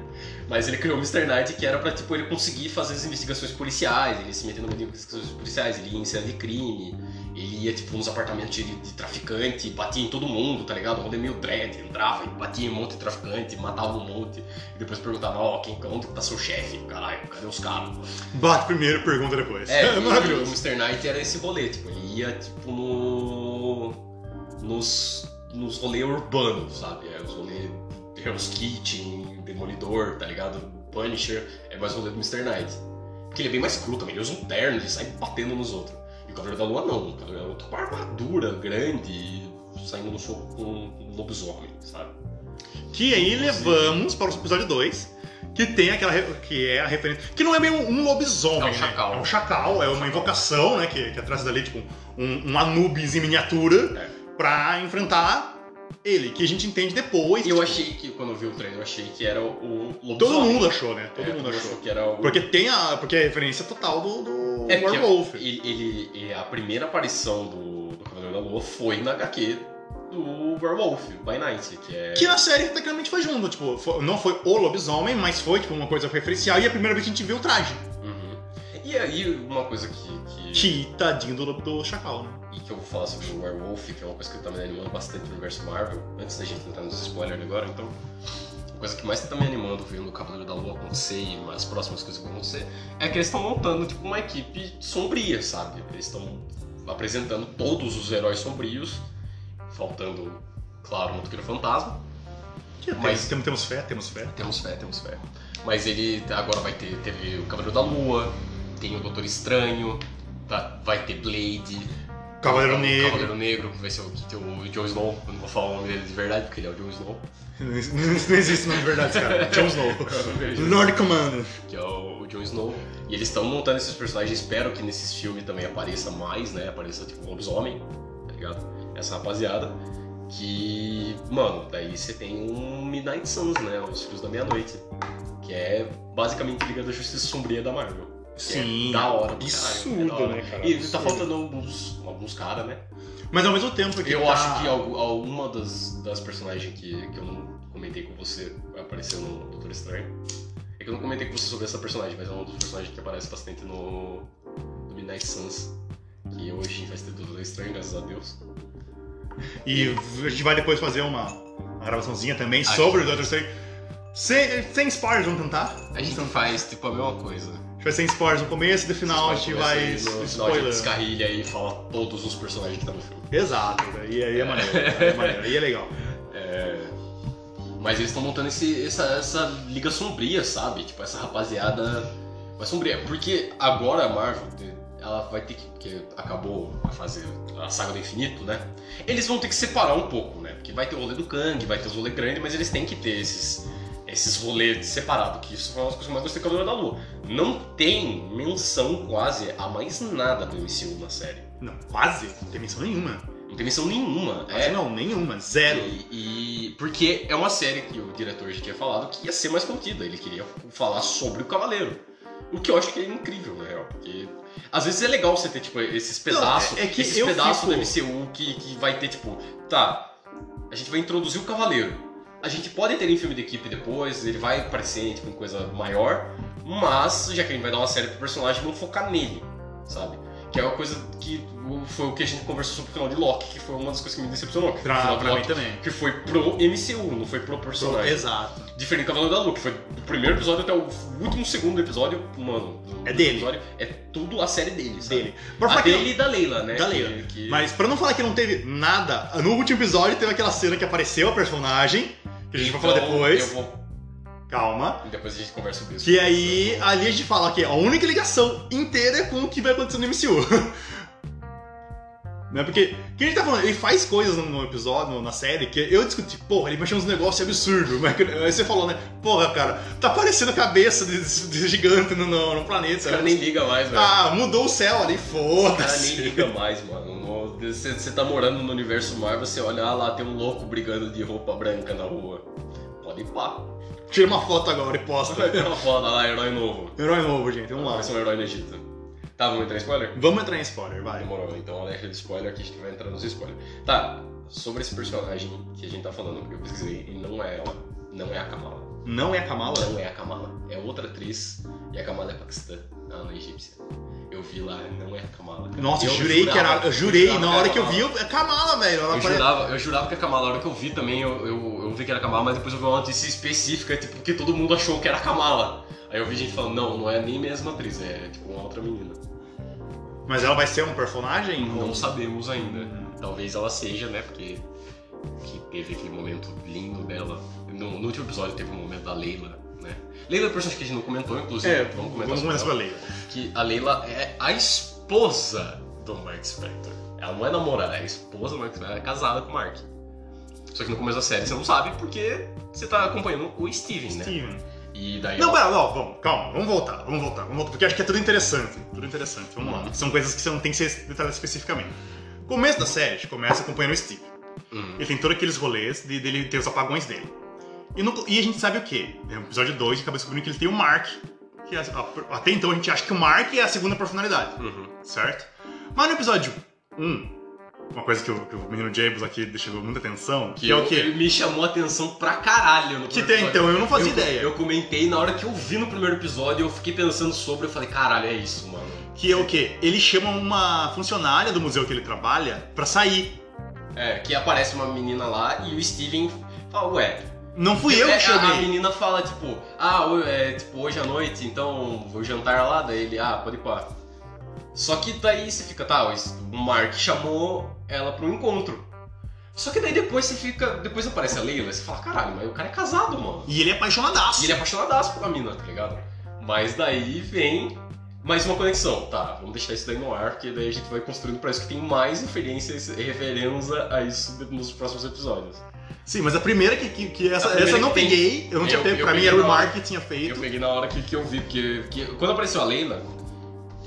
Mas ele criou o Mr. Knight que era pra tipo, ele conseguir fazer as investigações policiais, ele se meter no meio de investigações policiais, ele ia em cena de crime, ele ia tipo nos apartamentos de, de traficante, batia em todo mundo, tá ligado? Onde meio dread, entrava e batia em um monte de traficante, matava um monte, e depois perguntava, ó, quem onde que tá seu chefe? Caralho, cadê os caras? Bate primeiro, pergunta depois. É, o maravilhoso. Mr. Knight era esse rolê, tipo, ele ia tipo no. nos. nos rolês urbanos, sabe? É, os rolês Hell's Kitchen, Demolidor, tá ligado? Punisher, é mais o rolê do Mr. Knight. Porque ele é bem mais cru também, ele usa um terno, ele sai batendo nos outros. E o Cavaleiro da Lua não, o Cavaleiro da Lua tá com uma armadura grande, saindo no soco com um lobisomem, sabe? Que aí levamos para o episódio 2, que tem aquela. que é a referência. Que não é bem um, lobisomem, É um né? chacal. É um chacal, é uma invocação, né? Que, que é trazida ali, tipo, um, um Anubis em miniatura É. pra enfrentar ele, que a gente entende depois. Eu achei que, quando eu vi o trailer, eu achei que era o, o lobisomem. Todo mundo achou, né? Todo É, mundo achou. que era o... Porque tem a. Porque é a referência total do, do É Werewolf. Ele, ele- ele- a primeira aparição do, do Cavaleiro da Lua foi na HQ do Werewolf, By Night, que é... Que na série tecnicamente foi junto, tipo, foi- não foi o lobisomem, mas foi tipo, uma coisa referencial e é a primeira vez que a gente viu o traje. E aí, uma coisa que, que, Que tadinho do, do Chacal, né? e que eu vou falar sobre o Werewolf, que é uma coisa que tá me animando bastante no universo Marvel, antes da gente entrar nos spoilers agora, então... A coisa que mais tá me animando vendo o Cavaleiro da Lua acontecer e as próximas coisas que vão acontecer é que eles estão montando tipo uma equipe sombria, sabe? Eles estão apresentando todos os heróis sombrios, faltando, claro, o Motoqueiro Fantasma, Que Mas- temos, temos fé, temos fé. Temos fé, temos fé. Mas ele agora vai ter teve o Cavaleiro da Lua, tem o Doutor Estranho, tá- vai ter Blade, Cavaleiro Negro. Cavaleiro Negro, vai ser o, o Jon Snow. Eu não vou falar o nome dele de verdade, porque ele é o Jon Snow. Não, não existe nome de verdade, cara. Jon Snow. Lord Commander. que é o, o Jon Snow. E eles estão montando esses personagens. Espero que nesses filmes também apareça mais, né? Apareça tipo lobisomem, tá ligado? Essa rapaziada. Que, mano, daí você tem um Midnight Suns, né? Os Filhos da Meia-Noite. Que é basicamente Liga da Justiça Sombria da Marvel. É Sim, da hora, absurdo, caralho, é hora. né, cara? E Absurdo. tá faltando alguns, alguns caras, né? Mas ao mesmo tempo que Eu tá- acho que algu- alguma das, das personagens que, que eu não comentei com você vai aparecer no Doutor Estranho. É que eu não comentei com você sobre essa personagem, mas é um dos personagens que aparece bastante no, no Midnight Suns. Que hoje vai ter Doutor Estranho, graças a Deus. E a gente vai depois fazer uma, uma gravaçãozinha também Acho sobre o Doctor Strange. Sem, sem spoilers, vamos tentar? A gente faz tipo a mesma coisa. Gente vai sem spoilers no começo e no final a gente vai No spoiler. descarrilha e fala todos os personagens que tá no filme. Exato, e aí é maneiro, aí é maneiro, é legal. É, Mas eles estão montando esse, essa, essa liga sombria, sabe? Tipo, essa rapaziada mais sombria. Porque agora a Marvel, ela vai ter que. Porque acabou a fase. a saga do infinito, né? Eles vão ter que separar um pouco, né? Porque vai ter o rolê do Kang, vai ter os rolês grandes, mas eles têm que ter esses. Esses rolês separados, que isso foi uma das coisas mais gostei do Cavaleiro da Lua. Não tem menção quase a mais nada do MCU na série. Não, quase, não tem menção nenhuma. Não tem menção nenhuma. Quase É, não, nenhuma, zero. e, e- porque é uma série que o diretor já tinha falado que ia ser mais contida. Ele queria falar sobre o Cavaleiro. O que eu acho que é incrível, na real. Porque às vezes é legal você ter, tipo, esses pedaços. é que esses pedaços fico- do MCU que, que vai ter, tipo, tá, a gente vai introduzir o Cavaleiro. A gente pode ter em filme de equipe depois, ele vai aparecer tipo, em coisa maior, mas já que a gente vai dar uma série pro personagem, vamos focar nele, sabe? Que é uma coisa que foi o que a gente conversou sobre o final de Loki, que foi uma das coisas que me decepcionou. Que Pra, pra mim Loki também. que foi pro MCU, não foi pro personagem. Exato. Diferente do Cavaleiro da Lua, que foi do primeiro episódio até o último segundo episódio, mano. É dele. episódio, é tudo a série dele, sabe? Dele. Pra A que dele e da Leila, né? Da Que- Leila. que- Mas pra não falar que não teve nada, no último episódio teve aquela cena que apareceu a personagem, que a gente vai falar Então, depois. Eu vou... Calma. Depois a gente conversa sobre isso. Que aí, ali a gente fala que a única ligação inteira é com o que vai acontecer no MCU. Né? Porque, o que a gente tá falando, ele faz coisas no, episódio, na série, que eu discuti, porra, ele mexeu uns negócios absurdos. Mas Aí você falou, né? Porra, cara, tá parecendo a cabeça de, de gigante no, no, no planeta. Caras sabe? nem ligam mais, velho. Ah, mudou o céu ali, Os caras nem foda-se. ligam mais, mano. No- Você, você tá morando no universo Marvel, você olha ah, lá, tem um louco brigando de roupa branca na rua. Pode ir pá. Tira uma foto agora e posta. Ter uma foda lá, herói novo. Herói novo, gente, vamos lá. Vai ser um herói no Egito. Tá, vamos entrar em spoiler? Vamos entrar em spoiler, vai. Demorou, então alerta de spoiler que a gente vai entrar nos spoilers. Tá, sobre esse personagem que a gente tá falando, porque eu pesquisei, e não é ela, não é a Kamala. Não é a Kamala? Não é a Kamala, é outra atriz, e a Kamala é paquistã, ela é egípcia. Eu vi lá, não é a Kamala. Nossa, eu jurei que era. jurava- Eu jurei, eu jurava na que hora era que eu vi, é Kamala, velho. Eu pare- jurava, eu jurava que a Kamala, na hora que eu vi também, eu, eu, eu vi que era a Kamala, mas depois eu vi uma notícia específica, tipo, que todo mundo achou que era a Kamala. Aí eu vi gente falando, não, não é nem mesmo atriz, é tipo uma outra menina. Mas ela vai ser um personagem? Não sabemos ainda. Talvez ela seja, né? Porque que teve aquele momento lindo dela. No, no último episódio teve um momento da Leila, né? Leila é um personagem que a gente não comentou, inclusive. É, vamos comentar vamos sobre pela Leila. Que a Leila é a esposa do Mark Spector. Ela não é namorada, é a esposa do Mark Spector. Ela é casada com o Mark. Só que no começo da série você não sabe porque você tá acompanhando o Steven, né? Steven. E daí Não, ela- não, vamos, calma, vamos voltar, vamos voltar, vamos voltar, porque acho que é tudo interessante, tudo interessante, vamos lá. Uhum. São coisas que você não tem que ser detalhadas especificamente. Começo da série, a gente começa acompanhando o Steve. Hum. Ele tem todos aqueles rolês de, dele ter os apagões dele. E, no- e a gente sabe o quê? No episódio 2, a gente acaba descobrindo que ele tem o Mark, que é até então a gente acha que o Mark é a segunda personalidade. Uhum. certo? Mas no episódio 1, uma coisa que o, que o menino James aqui deixou muita atenção, que, é o quê? Ele me chamou a atenção pra caralho no Que tem, episódio. então, eu não fazia eu, ideia. Eu comentei na hora que eu vi no primeiro episódio, eu fiquei pensando sobre, eu falei, caralho, é isso, mano. Que é o quê? Ele chama uma funcionária do museu que ele trabalha pra sair. É, que aparece uma menina lá e o Steven fala, ué. Não fui eu é, que a, a chamei. menina fala, tipo, ah, é, tipo, hoje à noite, então vou jantar lá, daí ele, ah, pode ir pá. Só que daí você fica, tá, o Mark chamou ela pra um encontro. Só que daí depois você fica. Depois aparece a Leila e você fala, caralho, mas o cara é casado, mano. E ele é apaixonadaço. E ele é apaixonadaço pela mina, tá ligado? Mas daí vem mais uma conexão. Tá, vamos deixar isso daí no ar, porque daí a gente vai construindo pra isso que tem mais referências e referência a isso nos próximos episódios. Sim, mas a primeira que, que, que essa, primeira essa eu não tem- peguei, eu não tinha Eu- pego, eu pra mim era o. Mark que tinha Eu feito. peguei na hora que, que eu vi, porque, porque quando apareceu a Leila,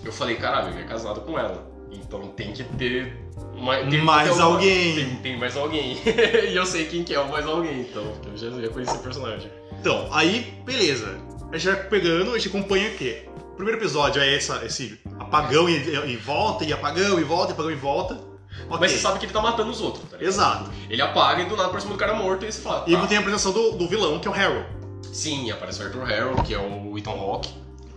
eu falei, caralho, ele é casado com ela. Então tem que ter. Mais, tem que Mais ter alguma- alguém. Tem, tem mais alguém. e eu sei quem que é o mais alguém, então eu já, já conheci o personagem. Então, aí, beleza. A gente vai pegando, a gente acompanha o quê? o primeiro episódio é essa, esse apagão e, e volta, e apagão e volta, e apagão e volta. Ok. Mas você sabe que ele tá matando os outros, tá ligado? Exato. Ele apaga e do nada aparece um cara morto e você fala. E tá. tem a apresentação do, do vilão, que é o Harold. Sim, aparece o Arthur Harrow, que é o Ethan Hawke.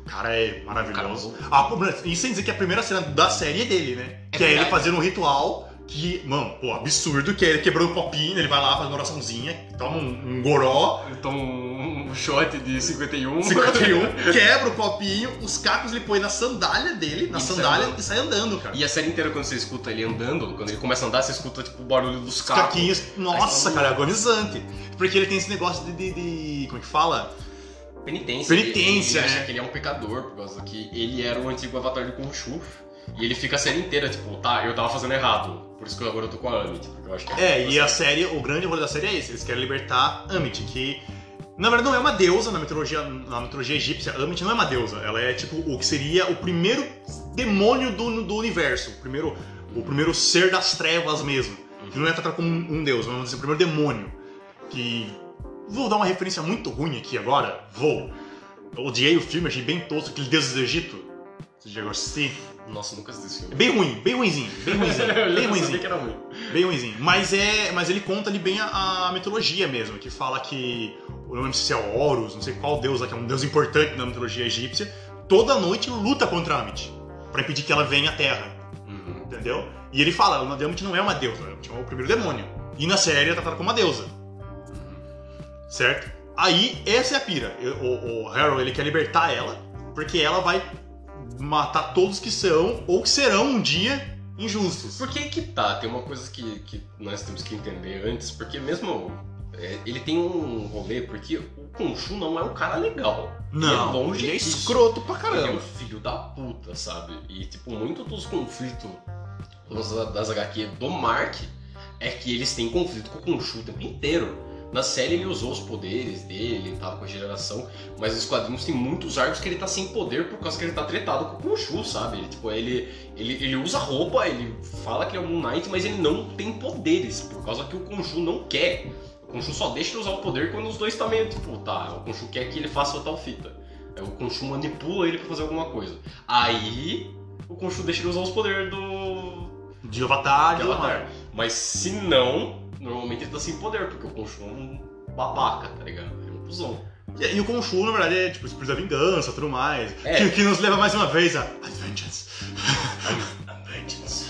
O cara é maravilhoso. Ah, e sem dizer que a primeira cena da série é dele, né? É que é ele verdade. fazendo um ritual que, mano, pô, absurdo, que é ele quebrando o copinho, ele vai lá, faz uma oraçãozinha, toma um, um goró, Então, um shot de 51. 51, quebra o copinho, os cacos ele põe na sandália dele, na E sai sandália andando. e sai andando, cara. E a série inteira, quando você escuta ele andando, quando ele começa a andar, você escuta tipo o barulho dos Os carros. caquinhos, nossa, cara, é agonizante. Porque ele tem esse negócio de, de- de- como é que fala? Penitência. Penitência, ele, ele né? acha que ele é um pecador, por causa que ele era o antigo avatar de Khonshu. E ele fica a série inteira, tipo, tá, eu tava fazendo errado. Por isso que agora eu tô com a Amit, porque eu acho que É, e a série, o grande rolê da série é esse, eles querem libertar Amit, que na verdade não é uma deusa na mitologia, na mitologia egípcia, Amit não é uma deusa, ela é tipo o que seria o primeiro demônio do, do universo, o primeiro, o primeiro ser das trevas mesmo, que não é tratado como um, um deus, mas vamos dizer, o primeiro demônio, que... Vou dar uma referência muito ruim aqui agora, vou. Eu odiei o filme, achei bem tosco, aquele Deus do Egito. Você a assistir? Nossa, nunca assisti esse É filme. bem ruim, bem ruimzinho, bem ruimzinho, bem já ruimzinho. que era ruim. Bem ruimzinho. Mas, é, mas ele conta ali bem a, a mitologia mesmo, que fala que. Eu não lembro se é Horus, não sei qual deus lá, que é um deus importante na mitologia egípcia, toda noite luta contra a Amit, pra impedir que ela venha à Terra, Uhum. entendeu? E ele fala, a Amit não é uma deusa, a Amit é o primeiro demônio. E na série ela é tratada como uma deusa, certo? Aí, essa é a pira. O, o Harold, ele quer libertar ela, porque ela vai matar todos que são, ou que serão um dia, injustos. Por que que tá? Tem uma coisa que, que nós temos que entender antes, porque mesmo é, ele tem um rolê, porque o Khonshu não é um cara legal. Não, Ele é longe ele é escroto pra Ele é um caramba. filho da puta, sabe? E, tipo, muito dos conflitos dos- das HQ do Mark é que eles têm conflito com o Khonshu o tempo inteiro. Na série ele usou os poderes dele, ele tava com a geração, mas nos quadrinhos tem muitos arcos que ele tá sem poder por causa que ele tá tretado com o Khonshu, sabe? Ele, tipo, ele, ele, ele usa roupa, ele fala que é um Knight, mas ele não tem poderes, por causa que o Khonshu não quer. O Khonshu só deixa ele usar o poder quando os dois tá meio, tipo, tá, o Khonshu quer que ele faça tal fita. Aí o Khonshu manipula ele pra fazer alguma coisa. Aí o Khonshu deixa ele usar os poderes do, De Avatar, de. Avatar. Mas se não, normalmente ele tá sem poder, porque o Khonshu é um babaca, tá ligado? Ele é um cuzão. E, e o Khonshu, na verdade, é tipo da vingança e tudo mais. É. Que, que nos leva mais uma vez a a Vengeance. I'm, I'm vengeance.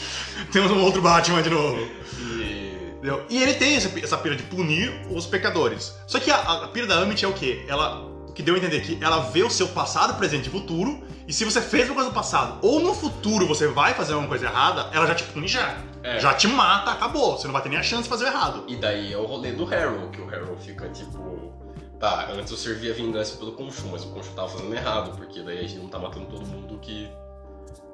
Temos um outro Batman de novo. E... Entendeu? E ele tem essa, essa pira de punir os pecadores. Só que a, a pira da Amit é o quê? Ela, o que deu a entender aqui, ela vê o seu passado, presente e futuro, e se você fez uma coisa no passado, ou no futuro você vai fazer alguma coisa errada, ela já te pune já. É. Já te mata, acabou. Você não vai ter nem a chance de fazer o errado. E daí é o rolê do Harold, que o Harold fica tipo. Tá, antes eu servia vingança pelo Khonshu, mas o Khonshu tava fazendo errado, porque daí a gente não tá matando todo mundo que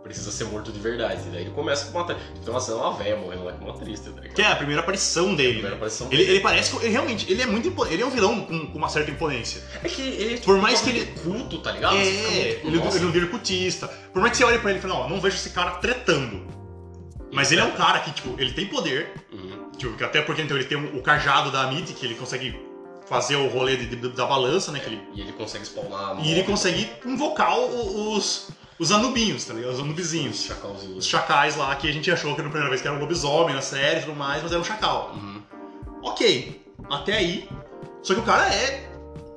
precisa ser morto de verdade. E daí ele começa a matar. Tem uma cena uma véia morrendo lá que é uma triste, tá ligado? Que é a primeira aparição dele. Primeira né? aparição Ele, dele. ele parece que. Ele realmente, ele é muito Ele é um vilão com, com uma certa imponência. É que ele Por mais que muito culto, tá ligado? É, muito- ele, ele é um líder cultista. Por mais que você olhe pra ele e fale, não, não vejo esse cara tretando. Mas ele é um cara que, tipo, ele tem poder. Uhum. Tipo, até porque então, ele tem o cajado da Amit, que ele consegue fazer o rolê de- de- da balança, né? Que ele, E ele consegue spawnar. e ele consegue invocar os, os anubinhos, tá ligado? Os Os anubizinhos. chacalzinhos. Os chacais lá, que a gente achou que na primeira vez que era um lobisomem na série e tudo mais, mas era um chacal. Uhum. Ok, até aí. Só que o cara é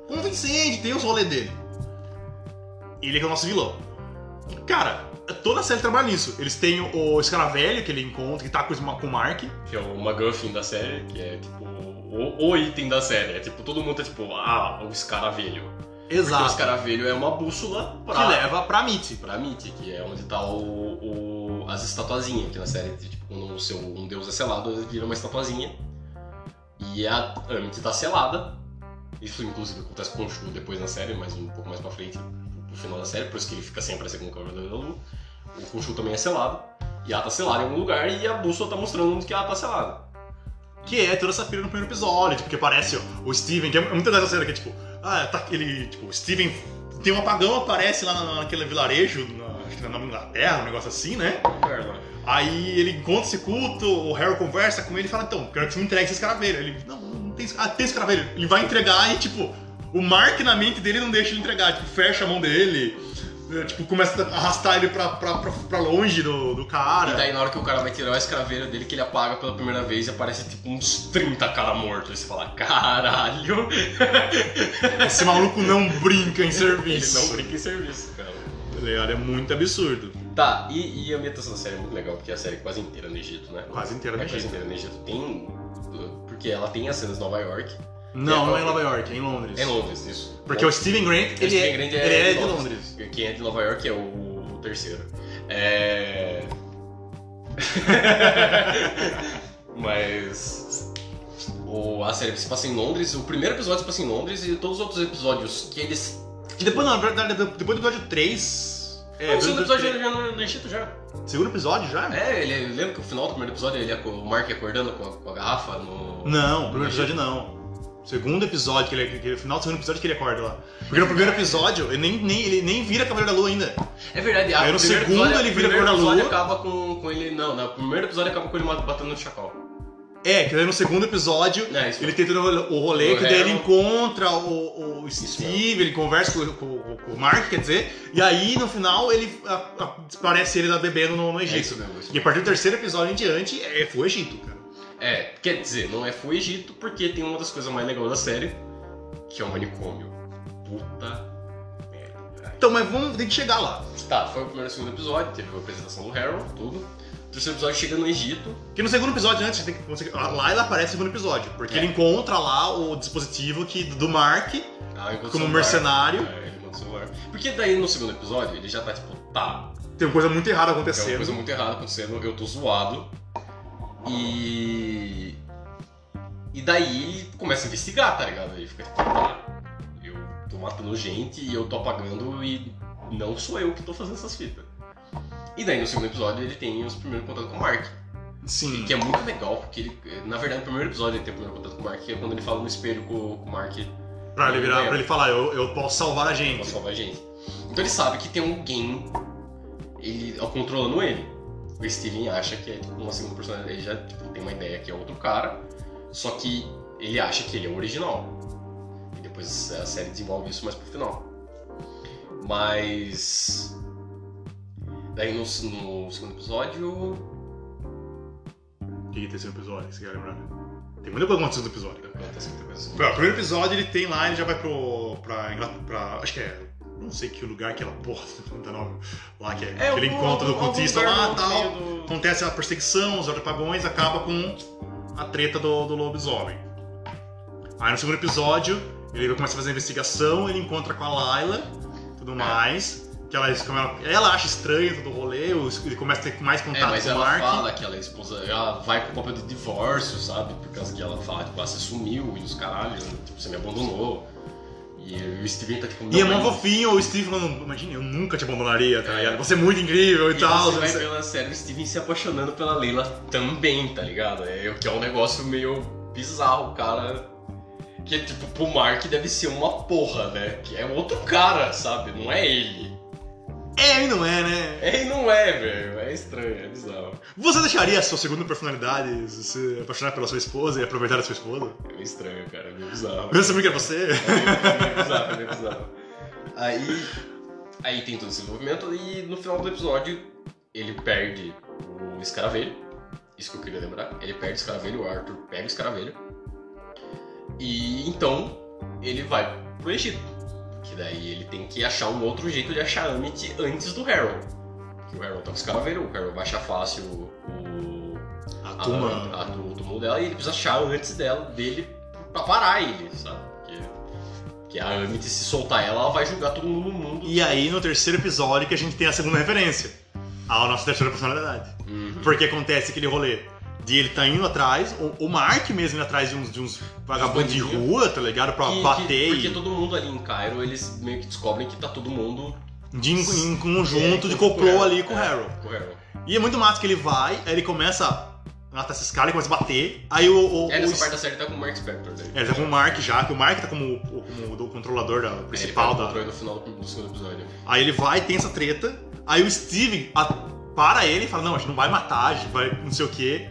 convincente, tem os rolês dele. Ele é o nosso vilão. Cara, toda a série trabalha nisso. Eles têm o escaravelho que ele encontra, que tá com o Mark. Que é o MacGuffin da série, que é tipo. O, o item da série. É tipo, todo mundo tá tipo, ah, o escaravelho. Porque o Exato. escaravelho é uma bússola Que pra, leva pra Mitty. pra Mitty, que é onde tá o, o- as estatuazinhas, que na série, tipo, quando o seu, um deus é selado, ele vira uma estatuazinha. E a Amit tá selada. Isso inclusive acontece com o Shu depois na série, mas um pouco mais pra frente, pro final da série, por isso que ele fica sem aparecer como Cavaleiro da Lua. O Khonshu também é selado. E ela tá selada em algum lugar e a bússola tá mostrando que ela tá selada. Que é toda essa pira no primeiro episódio, tipo, que aparece ó, o Steven, que é muito dessa cena que é tipo, ah, tá ele, tipo, o Steven tem um apagão, aparece lá na- naquele vilarejo, na, acho que na Inglaterra, um negócio assim, né? Aí ele encontra esse culto, o Harry conversa com ele e fala, então, quero que você me entregue esse escaravelho. Ele, não, não tem, ah, tem escaravelho. Ele vai entregar e, tipo, o Mark na mente dele não deixa ele entregar, tipo, fecha a mão dele. É, Tipo, começa a arrastar ele pra, pra, pra, pra longe do, do cara. E daí na hora que o cara vai tirar a escraveira dele, que ele apaga pela primeira vez e aparece tipo uns 30 cara mortos. Aí você fala, caralho! Esse maluco não brinca em Ele serviço. não brinca em serviço, cara. Tá ligado? É muito absurdo. Tá, e, e a ambientação da série é muito legal, porque a série é quase inteira no Egito, né? Quase inteira no é quase Egito. inteira no Egito. Tem. Porque ela tem as cenas de Nova York. Não, É, não é em Nova York, é em Londres. É em Londres, isso. Porque o Steven Grant, ele, Steven é, Grant ele é de Londres. Quem é de Nova York é o, o terceiro. É. Mas. O, a série se passa em Londres, o primeiro episódio se passa em Londres e todos os outros episódios que eles. E depois, não, na verdade, depois do episódio 3. É, Não, o segundo episódio já no, no Egito já. Segundo episódio já? É, ele lembra que o final do primeiro episódio ele, o Mark acordando com a, com a garrafa no. Não, o primeiro episódio não. Segundo episódio, que ele, que, no final do segundo episódio que ele acorda lá. Porque no primeiro episódio, ele nem, nem, ele nem vira Cavaleiro da Lua ainda. É verdade, Aí a- no o segundo episódio- ele vira o primeiro cor da episódio lua. acaba com, com ele. Não, não, o primeiro episódio acaba com ele batendo no chacal. É, que daí no segundo episódio, É, ele tenta o rolê- o O que daí ele encontra o, o Steve, ele conversa com, com- com o Mark, quer dizer, e aí no final ele a- a- parece ele lá bebendo no, no É Egito. isso mesmo. Isso E a partir do terceiro episódio em diante, é foi o Egito, cara. É, quer dizer, não é Full Egito porque tem uma das coisas mais legais da série, que é o manicômio. Puta merda. Então, mas vamos ter que chegar lá. Tá, foi o primeiro e o segundo episódio, teve a apresentação do Harold, tudo. O terceiro episódio chega no Egito. Porque no segundo episódio, antes, tem que- lá ele aparece no segundo episódio. Porque É. ele encontra lá o dispositivo que, do Mark, Ah, como mercenário. É, ele manda o celular. Porque daí no segundo episódio ele já tá tipo, tá, Tem uma coisa muito errada tem uma acontecendo. coisa muito errada acontecendo, eu tô zoado. E. E daí ele começa a investigar, tá ligado? Ele fica tipo, tá, eu tô matando gente e eu tô apagando e não sou eu que tô fazendo essas fitas. E daí no segundo episódio ele tem os primeiros contatos com o Mark. Sim. Que é muito legal, porque ele. Na verdade, no primeiro episódio ele tem o primeiro contato com o Mark, que é quando ele fala no espelho com, com o Mark Pra ele virar, pra ele falar, eu, eu posso salvar a gente. salvar a gente. Então ele sabe que tem alguém ele, controlando ele. O Steven acha que é tipo, uma segunda personalidade. Ele já tipo, tem uma ideia que é outro cara, só que ele acha que ele é o original. E depois a série desenvolve isso mais pro final. Mas. Daí no, no segundo episódio. O que que tem esse episódio? Você quer lembrar? Tem muita coisa no episódio. Coisa. Ó, O primeiro episódio ele tem lá, ele já vai pro. pra Inglaterra. Acho que é. Não sei que lugar que ela. Porra, dá nome. Lá que é. É, aquele algum- encontro do cultista lá e tal. do- Acontece a perseguição, os apagões, acaba com a treta do, do lobisomem. Aí no segundo episódio, ele começa a fazer a investigação, ele encontra com a Layla tudo mais. Que ela, como ela, ela acha estranho todo o rolê, ele começa a ter mais É, contato mas com o ela Mark. fala que ela é esposa, ela vai pro papel de divórcio, sabe? Por causa que ela fala, tipo, ah, você sumiu e os caralho, tipo, você me abandonou. E o Steven tá tipo, E é mó fofinho, o Steve falando, imagina, eu nunca te abandonaria, tá ligado? Você é muito incrível e, E tal. você vai você- na série o Steven se apaixonando pela Leila também, tá ligado? É, que é um negócio meio bizarro, cara. Que é tipo, pro Mark deve ser uma porra, né? Que é outro cara, sabe? Não é ele. É e não é, né? É e não é, velho. É estranho, é bizarro. Você deixaria a sua segunda personalidade se apaixonar pela sua esposa e aproveitar a sua esposa? É meio estranho, cara. É meio bizarro. Eu sabia que era você? É meio bizarro, é meio bizarro. Aí, aí tem todo esse desenvolvimento e no final do episódio ele perde o escaravelho. Isso que eu queria lembrar. Ele perde o escaravelho, o Arthur pega o escaravelho. E então ele vai pro Egito. Que daí ele tem que achar um outro jeito de achar Amit antes do Harold. Que o Harold tá com o escaravelho, o Harold vai achar fácil o, A a, turma. a, o túmulo dela e ele precisa achar antes dela, dele pra parar ele, sabe? Porque, porque a Amit, se soltar ela, ela vai julgar todo mundo no mundo. E aí, no terceiro episódio, que a gente tem a segunda referência. A nossa terceira personalidade. Uhum. Porque acontece aquele rolê de ele tá indo atrás, o, o Mark mesmo indo atrás de uns, de uns vagabundos de rua, tá ligado? Pra Que- que- bater porque e todo mundo ali em Cairo, eles meio que descobrem que tá todo mundo de em, em conjunto É, de com- com complô o ali com o É, Harold. Com o Harold. E é muito massa que ele vai, aí ele começa a matar esses caras, ele começa a bater, aí o... o, É, o nessa parte da série tá com o Mark Spector. Daí. É, ele tá com o Mark já, que o Mark tá como, o- como o controlador da, principal É, ele da, o controle no final do, do segundo episódio. Aí ele vai, tem essa treta. Aí o Steven a- para ele e fala: Não, a gente não vai matar, a gente vai não sei o quê.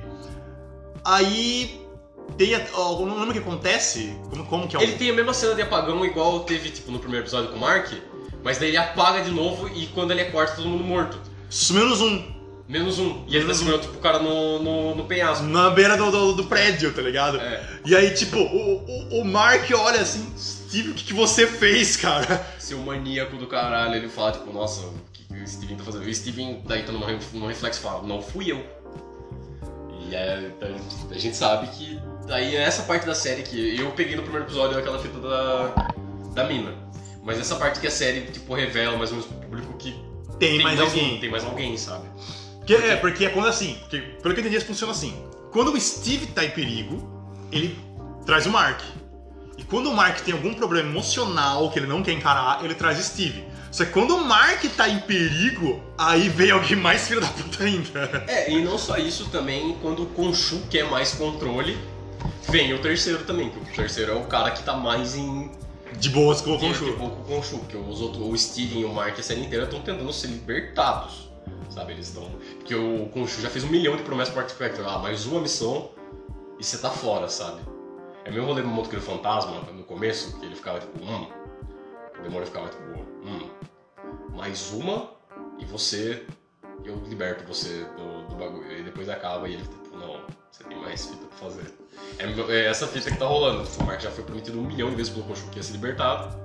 Aí tem. a- ó, não lembro o que acontece. Como, como que é. Ele tem a mesma cena de apagão igual teve tipo, no primeiro episódio com o Mark, Mas daí ele apaga de novo e quando ele acorda todo mundo morto. Menos um. Menos um. E ele tá um. segurando tipo, o cara no, no, no penhasco. Na beira do, do, do prédio, tá ligado? É. E aí, tipo, o, o, o Mark olha assim, Steve, o que, que você fez, cara? Seu maníaco do caralho, ele fala, tipo, nossa, o que, o Steven tá fazendo? E o Steven daí tá numa, numa reflexo e fala, não fui eu. E é, a, gente sabe que daí é essa parte da série que eu peguei no primeiro episódio aquela fita da, da mina. Mas essa parte que a série, tipo, revela mais ou menos pro público que Tem, mais, alguém. um, tem mais alguém, sabe? Que é, porque é quando assim, porque, pelo que eu entendi, funciona assim. Quando o Steve tá em perigo, ele traz o Mark. E quando o Mark tem algum problema emocional que ele não quer encarar, ele traz o Steve. Só que quando o Mark tá em perigo, aí vem alguém mais filho da puta ainda. É, e não só isso também, quando o Khonshu quer mais controle, vem o terceiro também, porque o terceiro é o cara que tá mais em De boas com o que, que, Khonshu. com o Khonshu, porque os outros, o Steven e o Mark a série inteira estão tentando ser libertados, sabe? Eles estão... Porque o Khonshu já fez um milhão de promessas pro Artifact, ah, mais uma missão e você tá fora, sabe? É meu rolê no Motoqueiro Fantasma, no começo, que ele ficava tipo, hum... O demônio ficava tipo, hum... Mais uma e você... Eu liberto você do, do bagulho. E depois acaba e ele tipo, não, você tem mais fita pra fazer. É, é essa fita que tá rolando. O Mark já foi prometido um milhão de vezes pelo Khonshu que ia ser libertado.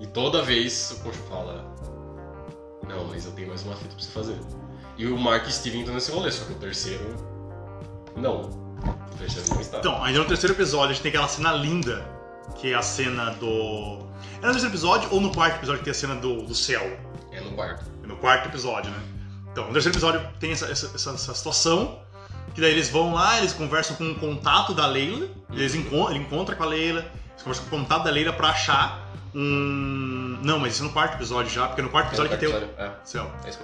E toda vez o Khonshu fala: Não, mas eu tenho mais uma fita pra você fazer. E o Mark e Steven estão nesse rolê, só que o terceiro. Não. O terceiro não está. Então, ainda no terceiro episódio, a gente tem aquela cena linda, que é a cena do. É no terceiro episódio ou no quarto episódio que tem a cena do, do céu? É no quarto. É no quarto episódio, né? Então, no terceiro episódio tem essa, essa, essa- essa situação, que daí eles vão lá, eles conversam com o contato da Leila, eles encon ele encontra com a Leila, eles conversam com o contato da Leila pra achar um. Não, mas isso é no quarto episódio já, porque no quarto É episódio quarto que tem o. episódio. Céu. É, é isso.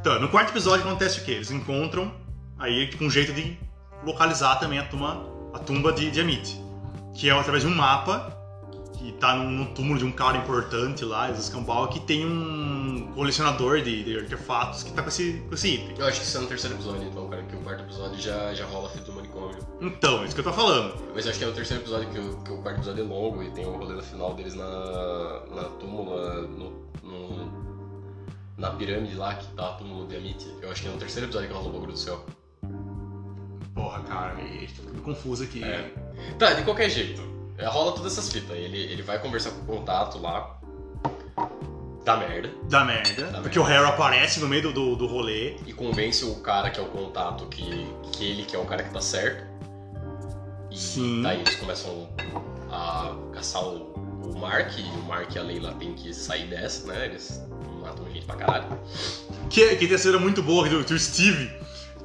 Então, no quarto episódio acontece o quê? Eles encontram aí com um jeito de localizar também a tumba, a tumba de, de Amit. Que é através de um mapa que tá num, num túmulo de um cara importante lá, Escambau, que tem um colecionador de, de artefatos que tá com esse, com esse item. Eu acho que isso é no terceiro episódio, então, cara, que o quarto episódio já, já rola a fita do manicômio. Então, é isso que eu tô falando. Mas eu acho que é no terceiro episódio que o, que o quarto episódio é longo e tem o rolê no final deles na, na túmula, no, no- na pirâmide lá que tá a túmulo de Amit. Eu acho que é no terceiro episódio que rola o bagulho do céu. Porra, cara, e tô ficando confuso aqui. É. Tá, de qualquer jeito, rola todas essas fitas. Ele, ele vai conversar com o contato lá. Dá merda. Dá merda. Dá porque merda. o Harry aparece no meio do, do, do rolê. E convence o cara que é o contato que, que ele que é o cara que tá certo. E Sim. daí eles começam a caçar o, o Mark, e o Mark e a Leila tem que sair dessa, né? Eles matam gente pra caralho. Que, que tem a cena muito boa do, do Steve.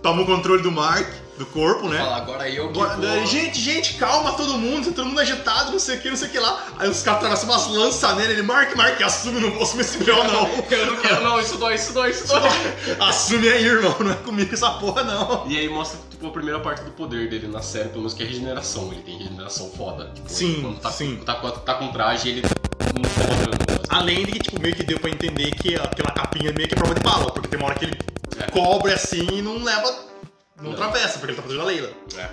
Toma o controle do Mark, do corpo, né? Fala, agora eu que Agora, vou... gente, gente, calma todo mundo, tá todo mundo agitado, não sei o que, não sei o que lá. Aí os caras atravessam umas lanças nele, ele, Mark, Mark, assume, não vou assumir esse B.O. não. Eu não quero não, isso dói, isso dói, isso dói. assume aí, irmão, não é comigo essa porra não. E aí mostra, tipo, a primeira parte do poder dele na série, pelo menos que é regeneração. Ele tem regeneração foda. Tipo, Sim, quando tá, sim. Tá, com- tá com traje, ele não tá. Além de que, tipo, meio que deu pra entender que aquela capinha meio que é prova de bala, porque tem uma hora que ele É. cobre assim e não leva, não, Não. atravessa, porque ele tá fazendo a Leila. É.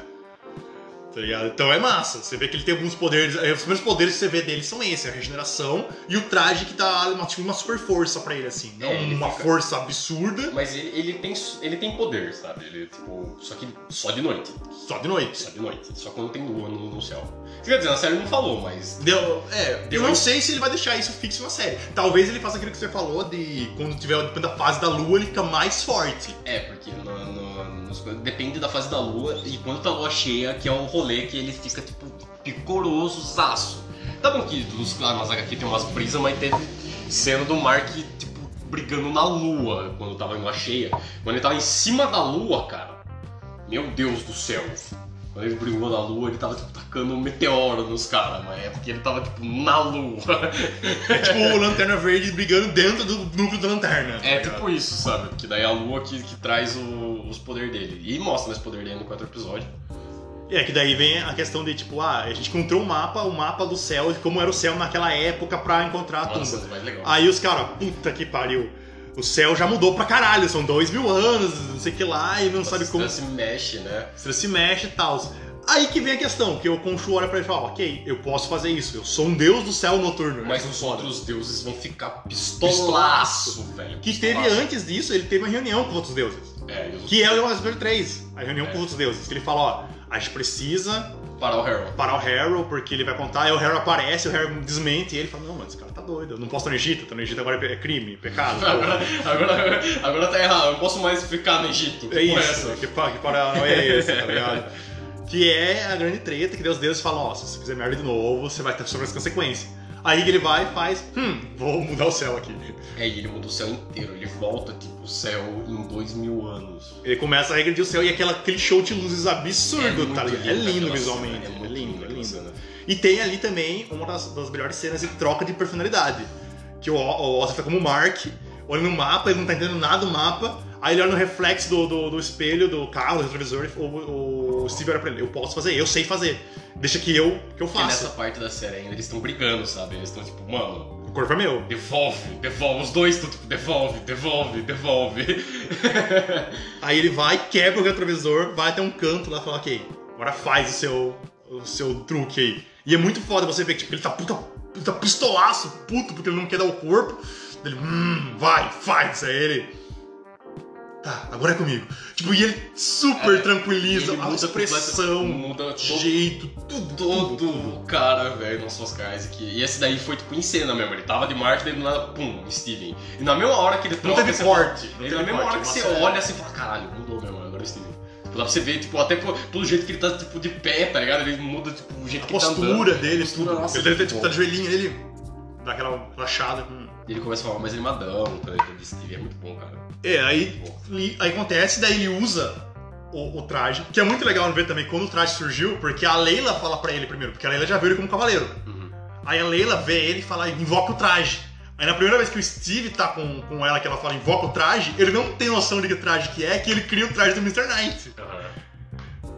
Tá ligado? Então é massa. Você vê que ele tem alguns poderes. eh, Os primeiros poderes que você vê dele são esses: a regeneração e o traje que dá uma, tipo, uma super força pra ele, assim. Não É, ele uma fica- força absurda Mas ele, ele, tem, ele tem poder, sabe? Ele, tipo, só que só de noite. só de noite. Só de noite. Só quando tem lua no, no céu. Quer dizer, na série não falou, mas. Deu, é, Deu eu não um- sei se ele vai deixar isso fixo na série. Talvez ele faça aquilo que você falou de quando tiver da fase da lua, ele fica mais forte. É, porque no- no- depende da fase da lua e quando tá lua cheia, que é o rolê que ele fica, tipo, picoroso zaço. Tá bom que nos, ah, nas HQ tem umas brisas, mas teve cena do Mark, tipo, brigando na lua quando tava em lua cheia. Quando ele tava em cima da lua, cara, meu Deus do céu. Quando ele brigou na lua, ele tava, tipo, tacando um meteoro nos caras, mas é porque ele tava, tipo, na lua. É tipo o Lanterna Verde brigando dentro do núcleo da lanterna. tá É ligado? tipo isso, sabe? Porque daí é a lua que, que traz o- os poderes dele. E mostra esse poder dele no quarto episódio. É, que daí vem a questão de, tipo, ah, a gente encontrou o mapa, o mapa do céu, de como era o céu naquela época pra encontrar a Nossa, tumba. legal. Aí os caras, puta que pariu. O céu já mudou pra caralho, são dois mil anos, não sei o que lá, e não sabe como. se mexe, né? Se mexe e tal. Aí que vem a questão, que o Khonshu olha pra ele e fala, ok, eu posso fazer isso, eu sou um deus do céu noturno. Mas os foda. outros deuses vão ficar Pistolaço. pistolaço, velho. Que teve Pistolaço. antes disso, ele teve uma reunião com outros deuses. É, Que é o episódio 3, a reunião É. com os outros deuses. Que ele fala, ó, a gente precisa Parar o Harold. parar o Harrow, porque ele vai contar, aí o Harrow aparece, o Harrow desmente, e ele fala, não, mas esse cara tá doido, eu não posso estar no Egito, tá no Egito agora é crime, pecado. Agora, porra." agora, agora tá errado, eu não posso mais ficar no Egito. É Que porra isso, essa? que, que paranoia é esse, tá ligado? Que é a grande treta que Deus deuses falam, ó, se você fizer merda de novo, você vai ter sobre as consequências. Aí ele vai e faz, hum, vou mudar o céu aqui. É, e ele muda o céu inteiro, ele volta, tipo, o céu em dois mil anos. Ele começa a regredir o céu e aquela, aquele show de luzes absurdo, muito tá ligado? É lindo visualmente, cena, é, muito lindo, é aquela lindo. cena. E tem ali também uma das, das melhores cenas de troca de personalidade. Que o, o Ozzy tá como Mark, olha no mapa, ele não tá entendendo nada do mapa. Aí ele olha no reflexo do, do, do espelho do carro, do retrovisor, e o, o Steve olha pra ele, eu posso fazer, eu sei fazer. Deixa que eu, que eu faça. nessa parte da série ainda eles estão brigando, sabe? Eles estão tipo, mano, O corpo é meu. devolve, devolve. Os dois estão tipo, devolve, devolve, devolve. Aí ele vai, quebra o retrovisor, vai até um canto lá e fala, ok, agora faz o seu, o seu truque aí. E é muito foda você ver que tipo, ele tá puta, puta pistolaço, puto, porque ele não quer dar o corpo. Ele, hum, vai, faz. Aí ele. Tá, agora é comigo. Tipo, e ele super É, tranquiliza Ele a muda expressão, completa- muda todo, jeito, tudo, tudo, tudo. o cara, velho, no Suas Isaac. E esse daí foi tipo em cena mesmo. Ele tava de Mark, daí do nada, pum, Steven. E na mesma hora que ele Não troca. teve você corte. não E teve na mesma hora que você cena. olha assim e fala, caralho, mudou mesmo, agora é o Steven. Tipo, dá pra você ver, tipo, até pelo, jeito que ele tá, tipo, de pé, tá ligado? Ele muda, tipo, o jeito A que ele tá andando. postura dele, Postura, tudo. nossa, ele deve ter, tipo, tá de joelhinho, ele dá aquela rachada. hum. E ele começa a falar mais animadão, tá ligado? De Steve, é muito bom, cara. É, aí, aí acontece, daí ele usa o, o traje, que é muito legal ver também quando o traje surgiu, porque a Leila fala pra ele primeiro, porque a Leila já viu ele como cavaleiro. Uhum. Aí a Leila vê ele e fala, invoca o traje. Aí na primeira vez que o Steve tá com, com ela, que ela fala, invoca o traje, ele não tem noção de que traje que é, que ele cria o traje do Mr. Knight. Aham.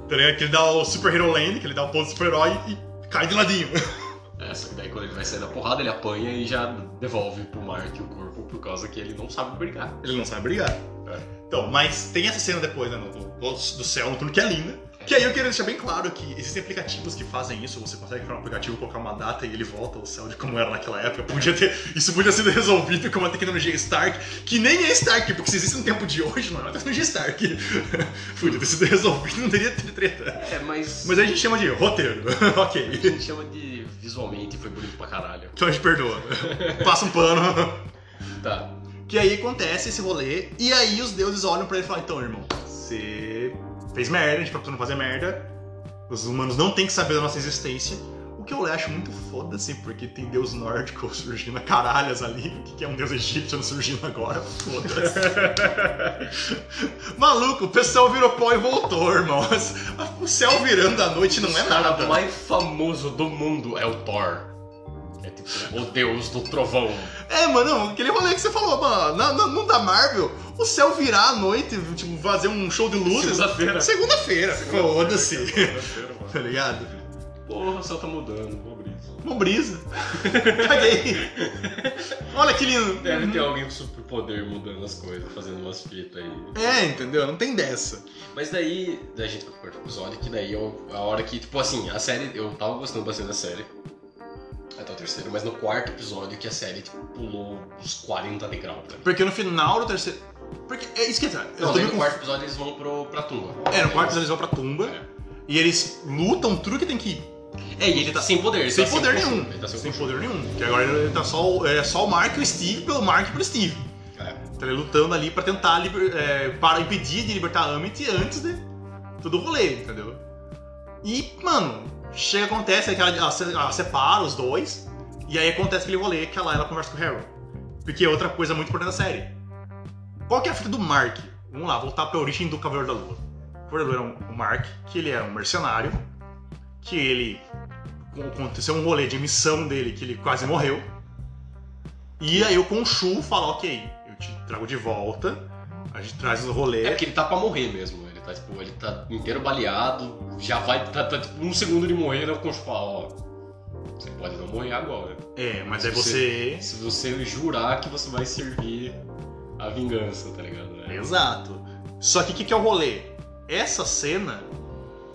Tá ligado? Que ele dá o Super Hero Lane, que ele dá o ponto super-herói e cai de ladinho. É, só que daí quando ele vai sair da porrada, ele apanha e já devolve pro Mark o corpo por causa que ele não sabe brigar. Ele não sabe brigar. É. Então, mas tem essa cena depois, né, do, do, céu noturno, que é linda. Que aí eu queria deixar bem claro que existem aplicativos que fazem isso, você consegue criar um aplicativo, colocar uma data e ele volta ao céu de como era naquela época. Podia ter, isso podia ser resolvido com uma tecnologia Stark, que nem é Stark, porque se existe no tempo de hoje, não é uma tecnologia Stark. podia ter sido resolvido, não teria treta. É, mas. Mas a gente chama de roteiro. A ok. gente chama de visualmente foi bonito pra caralho. Então a gente perdoa. Passa um pano. Tá. Que aí acontece esse rolê, e aí os deuses olham pra ele e falam: então, irmão, você fez merda, a gente pra tu não fazer merda. Os humanos não têm que saber da nossa existência. O que eu acho muito foda-se, porque tem deus nórdico surgindo a caralhas ali. O que é um deus egípcio surgindo agora? Foda-se. Maluco, o pessoal virou pó e voltou, irmão. O céu virando à noite não é O cara nada. mais famoso do mundo é o Thor. Tipo o deus do trovão. É, mano, aquele rolê que você falou, mano, na- na- não da Marvel, o céu virar à noite, tipo, fazer um show de luzes. Segunda-feira. Segunda-feira, foda-se. Segunda-feira, mano. Tá ligado? Porra, o céu tá mudando, abrir isso. Uma brisa. Caguei. Olha que lindo. Deve ter alguém com superpoder mudando as coisas, fazendo umas fitas aí. É, entendeu? Não tem dessa. Mas daí, a gente pro quarto episódio, que daí é a hora que, tipo assim, a série, eu tava gostando bastante da série. Até o terceiro, mas no quarto episódio que a série, tipo, pulou uns 40 degraus pra mim. Porque no final do terceiro. Porque é isso que é. Eu Não, no conf- quarto episódio eles vão pro, pra tumba. É, no quarto eles vão pra tumba É. e eles lutam tudo que tem que. É, e ele tá sem poder. Sem tá poder controle, nenhum. Ele tá sem, Sem poder nenhum. Porque agora ele tá só, o- é, só o Mark e o Steve pelo Mark e pelo Steve. É. Então ele lutando ali pra tentar liber- é, para impedir de libertar a Amit antes de todo o rolê, entendeu? E, mano, chega, acontece que ela, ela se- ela separa os dois, e aí acontece aquele rolê que ela, ela conversa com o Harold. Porque é outra coisa muito importante da série. Qual que é a fita do Mark? Vamos lá, voltar pra origem do Cavaleiro da Lua. O Cavaleiro da Lua era um- o Mark, que ele era um mercenário, que ele aconteceu um rolê de missão dele que ele quase morreu. E aí o Khonshu fala, ok, eu te trago de volta, a gente traz o rolê. É porque ele tá pra morrer mesmo. Ele tá, tipo, ele tá inteiro baleado, já vai, tá, tá tipo um segundo de morrer, né? O Concho fala, ó, você pode não morrer agora. É, mas aí Você- você. Se você jurar que você vai servir a vingança, tá ligado? É. Exato. Só que o que, que é o rolê? Essa cena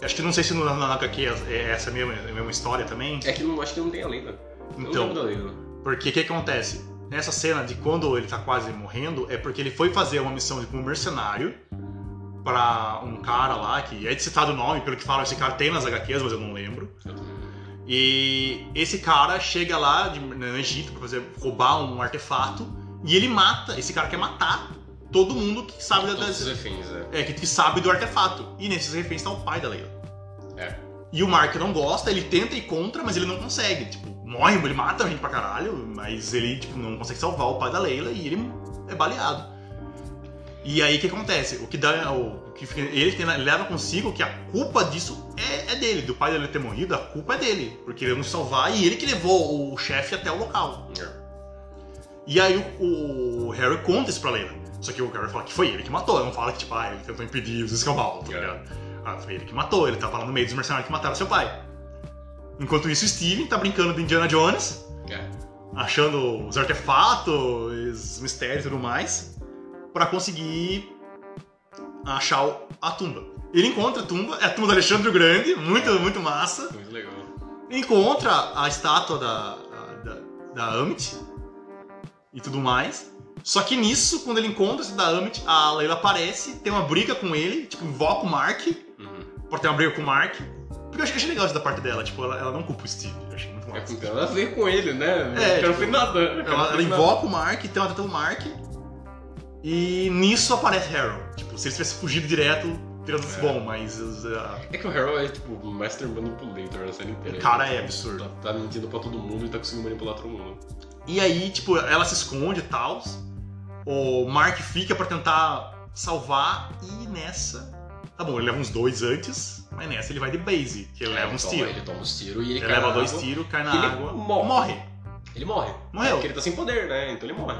Acho que não sei se no, na HQ é essa mesma, é a mesma história também. É que não, acho que não tem a lenda. Eu Então. não lembro da lenda. Porque o que acontece? Nessa cena de quando ele tá quase morrendo, é porque ele foi fazer uma missão de como mercenário pra um cara lá, que é de citado o nome, pelo que falam, esse cara tem nas HQs, mas eu não lembro. E esse cara chega lá de- no Egito pra fazer, roubar um artefato e ele mata, esse cara quer matar todo mundo que sabe da, das, reféns, é. é, que, que sabe do artefato. E nesses reféns tá o pai da Leila. É. E o Mark não gosta, ele tenta ir contra, mas ele não consegue. Tipo, morre, ele mata a gente pra caralho, mas ele tipo, não consegue salvar o pai da Leila e ele é baleado. E aí o que acontece? O que dá. O, que ele tem- leva consigo que a culpa disso é, é dele, do pai dele ter morrido, a culpa é dele. Porque ele não salvar e ele que levou o chefe até o local. É. E aí o, o Harry conta isso pra Leila. Só que o Harry fala que foi ele que matou, não fala que, tipo, ah, ele tentou impedir os escambalos, tá É. ligado? Ah, foi ele que matou, ele tava lá no meio dos mercenários que mataram seu pai. Enquanto isso, o Steven tá brincando de Indiana Jones, É. achando os artefatos, os mistérios e tudo mais, pra conseguir achar a tumba. Ele encontra a tumba, é a tumba do Alexandre o Grande, muito, muito massa. Muito legal. Encontra a estátua da, da, da Amit e tudo mais. Só que nisso, quando ele encontra essa da Amit, a Leila aparece, tem uma briga com ele, tipo, invoca o Mark, Uhum. ter uma briga com o Mark. Porque eu acho que achei legal isso da parte dela, tipo, ela, ela não culpa o Steve, eu achei muito É massa. porque ela veio com ele, né? É, o cara não tipo, fez nada. Ela, ela fez nada. invoca o Mark, tem uma treta com o Mark, e nisso aparece Harold. Tipo, se ele tivesse fugido direto, teria sido É. bom, mas uh, É que o Harold é tipo o Master Manipulator na série inteira. o cara Ele é absurdo. Tá, tá mentindo pra todo mundo e tá conseguindo manipular todo mundo. E aí, tipo, ela se esconde e tal. O Mark fica pra tentar salvar e nessa. Tá bom, ele leva uns dois antes, mas nessa ele vai de base, que ele leva ele uns tiros. Ele toma uns tiros e ele, Ele leva dois tiros, cai na Ele água, morre. Ele morre. Morreu. É porque ele tá sem poder, né? Então ele morre.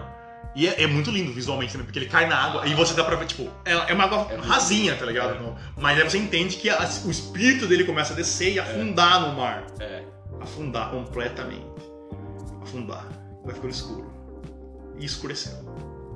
E é, é muito lindo visualmente também, porque ele cai na água e você dá pra ver, tipo, é, é uma água É rasinha, tá ligado? É. Mas aí você entende que a- o espírito dele começa a descer e afundar no mar. É. Afundar completamente. Afundar. Vai ficando escuro. E escureceu.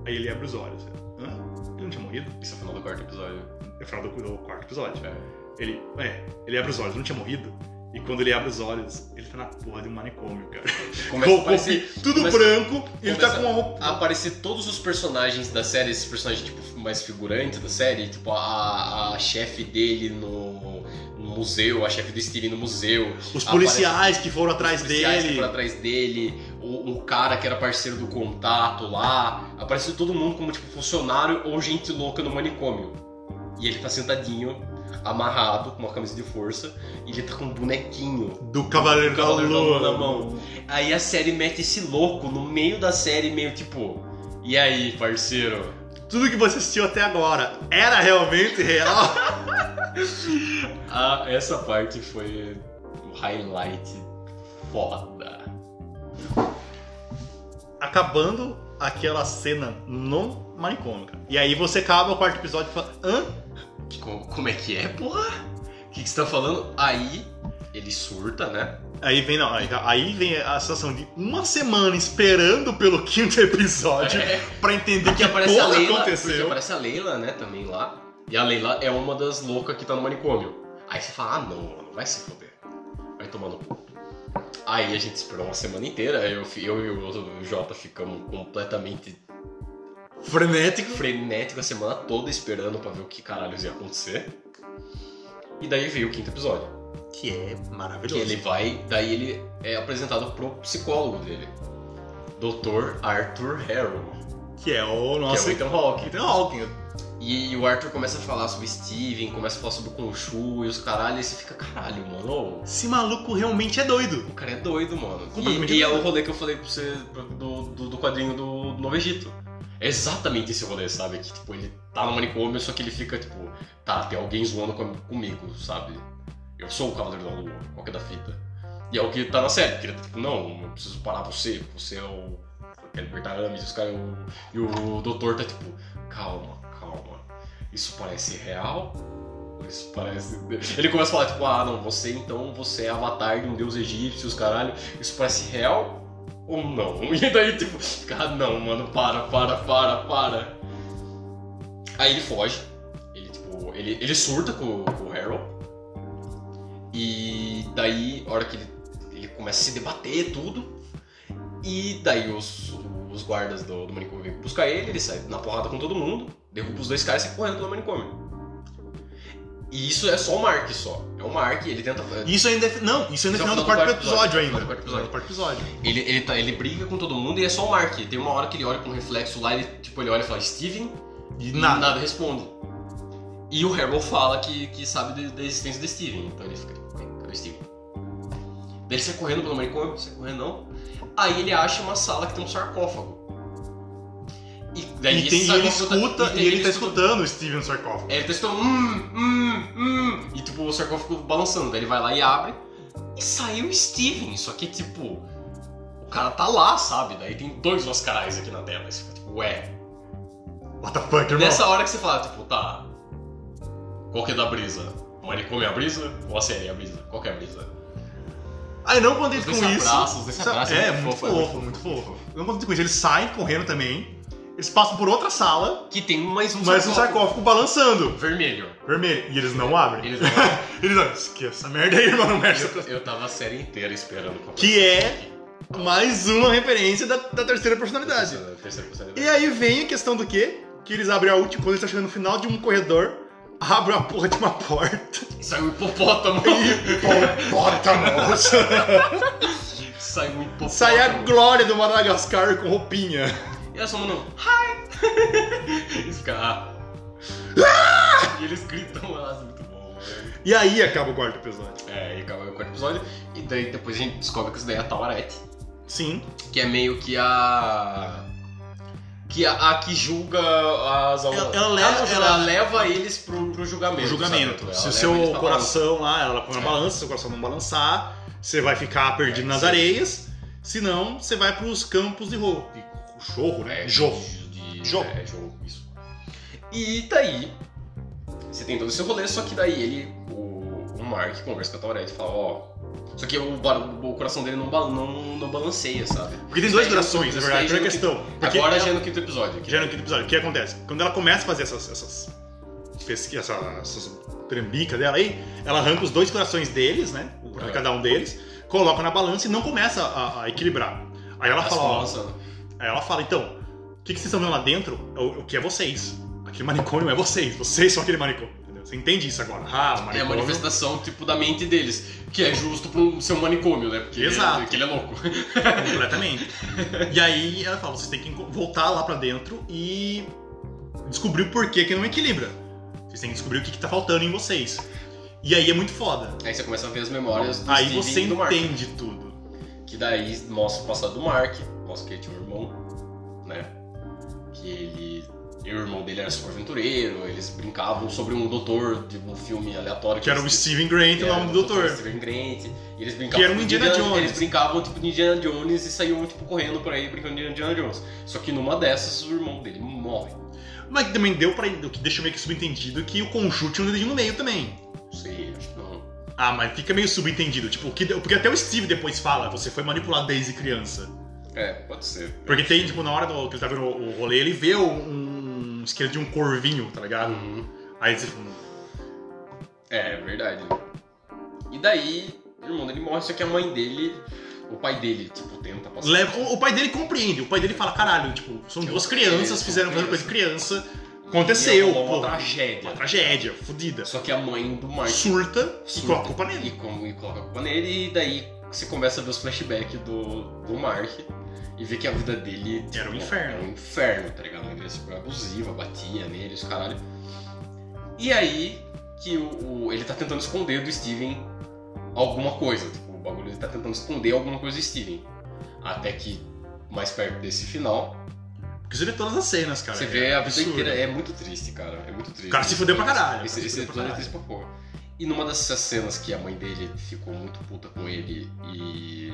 Aí ele abre os olhos. Hã? Ele não tinha morrido? Isso é o final do quarto episódio. É o final do, do quarto episódio. É. Ele, é, ele abre os olhos, não tinha morrido. E quando ele abre os olhos, ele tá na porra de um manicômio, cara. Começa a aparecer, tudo começa- branco, ele tá com uma roupa. a aparecer todos os personagens da série, esses personagens tipo, mais figurantes da série, tipo a, a chefe dele no, no museu, a chefe do Steven no museu. Os policiais que foram atrás os policiais que dele. foram atrás dele, o, um cara que era parceiro do contato lá. Apareceu todo mundo como tipo funcionário ou gente louca no manicômio. E ele tá sentadinho, amarrado, com uma camisa de força, e ele tá com um bonequinho. Do Cavaleiro, Cavaleiro da Lua na mão. Aí a série mete esse louco no meio da série, meio tipo. E aí, parceiro? Tudo que você assistiu até agora era realmente real? Ah, essa parte foi um highlight foda. Acabando aquela cena no manicômio, cara. E aí você acaba o quarto episódio e fala: hã? Como, como é que é, porra? O que, que você tá falando? Aí ele surta, né? Aí vem, não, aí, vem a sensação de uma semana esperando pelo quinto episódio É. pra entender Porque que aparece a Leila. Porque aconteceu. aparece a Leila, né, também lá. E a Leila é uma das loucas que tá no manicômio. Aí você fala, ah não, mano, vai se foder. Vai tomar no cu. Aí a gente esperou uma semana inteira, eu, eu e o Jota ficamos completamente Frenético. frenético a semana toda esperando pra ver o que caralhos ia acontecer. E daí veio o quinto episódio. Que é Que maravilhoso. ele vai, daí ele é apresentado pro psicólogo dele. Dr. Arthur Harrow, Que é o que nosso. é o Ethan Hawke. Ethan Hawking. E o Arthur começa a falar sobre Steven, começa a falar sobre o Khonshu e os caralho, e você fica, caralho, mano, Esse maluco realmente é doido. o cara é doido, mano. E, e é o rolê que eu falei pra você do, do, do quadrinho do Novo Egito. É exatamente esse rolê, sabe? Que, tipo, ele tá no manicômio, só que ele fica, tipo, tá, tem alguém zoando com- comigo, sabe? Eu sou o Cavaleiro da Lua, qual que é da fita? E é o que tá na série, porque ele tá tipo, não, eu preciso parar você, você é o. Quer libertar Ames, os caras. o- E o doutor tá tipo, calma, calma. Isso parece real? Isso parece. Ele começa a falar, tipo, ah, não, você então, você é avatar de um deus egípcio, os caralho. Isso parece real ou não? E daí, tipo, cara, não, mano, para, para, para, para. Aí ele foge. Ele, tipo, ele, ele surta com, com o Harold. E daí, a hora que ele, ele começa a se debater tudo, e daí os, os guardas do, do manicômio vêm buscar ele, ele sai na porrada com todo mundo, derruba os dois caras e sai correndo pelo manicômio. E isso é só o Mark só. É o Mark, ele tenta. Isso ainda é. Não, isso ainda é é final do quarto episódio episódio, ainda. do quarto episódio. Do quarto episódio. Ele, ele, tá, ele briga com todo mundo e é só o Mark. Tem uma hora que ele olha com um reflexo lá e tipo, ele olha e fala Steven E nada. nada responde. E o Harold fala que, que sabe da existência do Steven. Então ele fica, "Ué, cadê o Steven? Daí ele sai correndo pelo manicômio, sai correndo não. Aí ele acha uma sala que tem um sarcófago. E, daí E, esse tem, e ele sarcófago tá- escuta, e ele tá escutando o Steven Sarkov. É, ele tá escutando hum, hum, hum. E tipo, o sarcófago balançando. Daí ele vai lá e abre. E saiu o Steven. Só que tipo, o cara tá lá, sabe? Daí tem dois Oscarais aqui na tela. Você fica tipo, ué. What the fuck, irmão? Nessa hora que você fala, tipo, tá. Qual que é da brisa? O manicômio é a brisa? Ou a série é a brisa? Qual que é a brisa? Aí não contente com isso. é, é muito fofo, fofo, é muito muito fofo. Não contente com isso. Eles saem correndo também. Eles passam por outra sala, Que tem mais um mas um sarcófago balançando. vermelho. Vermelho. E eles não abrem. Eles não Eles olham, esqueça essa merda aí, irmão. Não mexe eu, eu tava a série inteira esperando Que é mais uma referência da, da terceira personalidade. Terceira, terceira E personalidade. aí vem a questão do quê? Que eles abrem a última, quando eles estão chegando no final de um corredor, abrem a porra de uma porta. Sai um hipopótamo. Hipopótamos! Sai um hipopótamo. Sai a glória do Madagascar com roupinha. E elas falando, hi! Eles ficam, ah. E eles gritam lá, muito bom, velho. E aí acaba o quarto episódio. É, e acaba o quarto episódio. E daí depois a gente descobre que isso daí é a Tawarete. Sim. Que é meio que a. Que a, a que julga as Ela- ela leva- ela, ela- leva eles pro, pro julgamento. Julgamento. Se o seu coração lá, ela põe na É. balança, se o seu coração não balançar, você vai ficar perdido É, nas sim. areias. Se não, você vai pros campos de ro... chorro, né? É, Jorro. De, de, Jogo. É, jogo, isso. E daí, você tem todo esse rolê, só que daí ele, o, o Mark, conversa com a Taurette e fala, ó. Só que o, o coração dele não, não, não balanceia, sabe? Porque tem durações, já- na verdade, isso primeira questão. Porque Agora ela- já é no quinto episódio. já no quinto episódio. O que acontece? Quando ela começa a fazer essas, essas pesquisas, essas, trembicas dela aí, ela arranca os dois corações deles, né? É. cada um deles, coloca na balança e não começa a, a equilibrar. Aí ela Elas fala, ó, lançando. Aí ela fala, então, o que, que vocês estão vendo lá dentro? É o, o que é vocês. Aquele manicômio é vocês. Vocês são aquele manicômio. Entendeu? Você entende isso agora? Ah, o É a manicômio. manifestação, tipo, da mente deles. Que é justo pra um, ser um manicômio, né? Porque Exato. Ele, que ele é louco. Completamente. e aí ela fala, vocês têm que voltar lá pra dentro e descobrir o porquê que não equilibra. Vocês têm que descobrir o que, que tá faltando em vocês. E aí é muito foda. Aí você começa a ver as memórias do Aí Steven você entende tudo. Que daí mostra o passado do Mark, que ele tinha um irmão, né? Que ele. E o irmão dele era super aventureiro, eles brincavam sobre um doutor de um filme aleatório. Que era o Steven Grant, que o nome do doutor. Steven Grant. E eles brincavam Que era um de Indiana Jones. Eles brincavam tipo de Indiana Jones e saíam tipo correndo por aí brincando de Indiana Jones. Só que numa dessas o irmão dele morre. Mas também deu pra. O que deixa meio que subentendido que o Conchu tinha um dedinho no meio também. Não sei, acho que não. Ah, mas fica meio subentendido. Tipo, que, porque até o Steve depois fala, você foi manipulado desde criança. É, pode ser. Porque tem, tipo, na hora do, que ele tá vendo o, o rolê, ele vê um, um esqueleto de um corvinho, tá ligado? Uhum. Aí você tipo, É, verdade. E daí, irmão morre, só que a mãe dele, o pai dele, tipo, tenta passar. leva, o, o pai dele compreende. O pai dele fala, caralho, tipo, são Eu duas crianças, fizeram coisa de criança. Aconteceu, E é uma, uma tragédia. Uma tragédia, fodida. Só que a mãe do Mark Surta e surta coloca a culpa E, nele. como, e coloca a culpa nele, e daí você começa a ver os flashbacks do, do Mark e vê que a vida dele tipo, Era um inferno. Era um inferno, tá ligado? Ele era super abusiva, batia nele, os caralho. E aí que o, o- ele tá tentando esconder do Steven alguma coisa. Tipo, o bagulho ele tá tentando esconder alguma coisa do Steven. Até que mais perto desse final, Porque você vê todas as cenas, cara. você é vê a vida absurdo. inteira. É muito triste, cara. É muito triste. O cara se fudeu pra caralho, Esse, esse episódio é triste pra porra. E numa dessas cenas que a mãe dele ficou muito puta com ele e,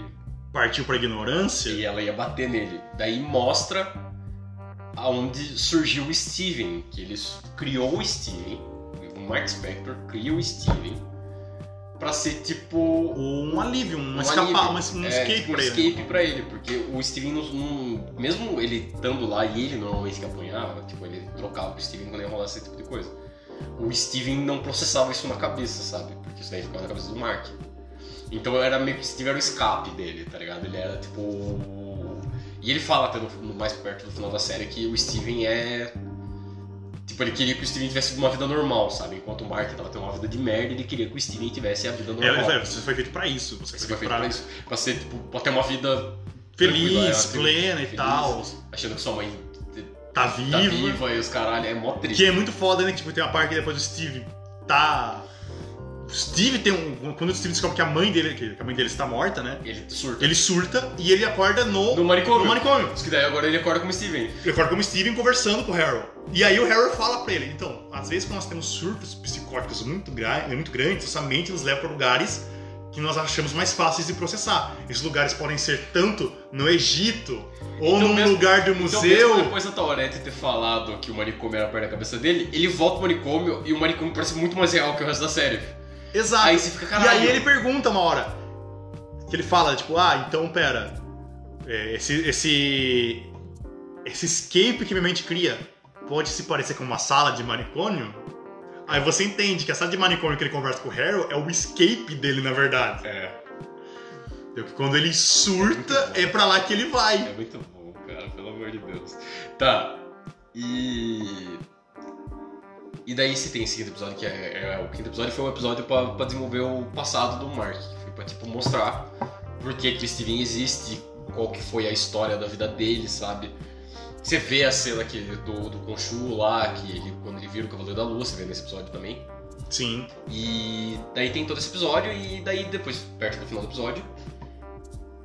Partiu pra ignorância. e ela ia bater nele. Daí mostra aonde surgiu o Steven, que ele criou o Steven, o Mark Spector cria o Steven pra ser tipo Um alívio, um, um escapar, alívio. um, um É, escape tipo, um pra ele. escape pra ele, porque o Steven não, não- mesmo ele estando lá e ele normalmente que apanhava, tipo, ele trocava o Steven quando ia rolar esse tipo de coisa. O Steven não processava isso na cabeça, sabe? porque isso daí ficava na cabeça do Mark. Então era meio que Steve era o escape dele, tá ligado? Ele era tipo. o- E ele fala até no, mais perto do final da série que o Steven é. Tipo, ele queria que o Steven tivesse uma vida normal, sabe? Enquanto o Mark tava tendo uma vida de merda, ele queria que o Steven tivesse a vida É, normal. é, você foi feito pra isso. Você Isso foi feito pra pra isso. Pra ser, tipo, pra ter uma vida feliz, plena e feliz, tal. Achando que sua mãe Tá tá viva. viva e os caralho, é mó triste. Que é muito foda, né? Tipo, tem uma parte que depois o Steve tá. O Steve tem um. Quando o Steve descobre que a mãe dele, que a mãe dele está morta, né? Ele surta. Ele surta e ele acorda no, No manicômio. no manicômio. Diz que daí agora ele acorda como Steven. Ele acorda como Steven conversando com o Harold. E aí o Harold fala pra ele, então, às vezes quando nós temos surtos psicóticos muito, gra muito grandes, essa mente nos leva pra lugares que nós achamos mais fáceis de processar. Esses lugares podem ser tanto no Egito, ou Então num mesmo- lugar do Então, museu. mesmo depois da Taurete ter falado que o manicômio era perto da cabeça dele, ele volta pro manicômio e o manicômio parece muito mais real que o resto da série. Exato. Aí você fica, E caralho. aí ele pergunta uma hora. Que ele fala, tipo, ah, então pera. é, esse, esse. Esse escape que minha mente cria pode se parecer com uma sala de manicômio? Aí você entende que a sala de manicômio que ele conversa com o Harold é o escape dele, na verdade. É, Entendeu? Que quando ele surta, Muito bom. é pra lá que ele vai. é muito bom, cara, pelo amor de Deus. Tá, e. E daí se tem esse quinto episódio, que é, é- O quinto episódio foi um episódio pra, pra desenvolver o passado do Mark. Foi pra, tipo, mostrar por que, que o Steven existe, qual que foi a história da vida dele, sabe? Você vê a cena que, do, do Khonshu lá, que ele, quando ele vira o Cavaleiro da Lua, você vê nesse episódio também. Sim. E daí tem todo esse episódio, e daí depois, perto do final do episódio,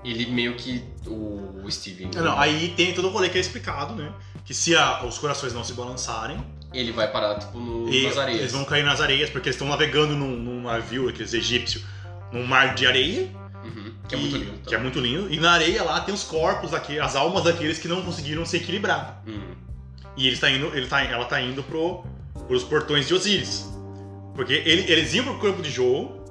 ele meio que. O, o Steven. Não, aí tem todo o rolê que é explicado, né? Que se a- os corações não se balançarem, Ele vai parar, tipo, no, E nas areias. Eles vão cair nas areias, porque eles estão navegando num, num navio, aqueles egípcios, num mar de areia. Que é muito lindo. Que é muito lindo. E na areia lá tem os corpos, daqueles, as almas daqueles que não conseguiram se equilibrar. Uhum. E ele tá indo, ele tá, ela tá indo pro, pros portões de Osíris. Porque ele- eles iam pro campo de jogo,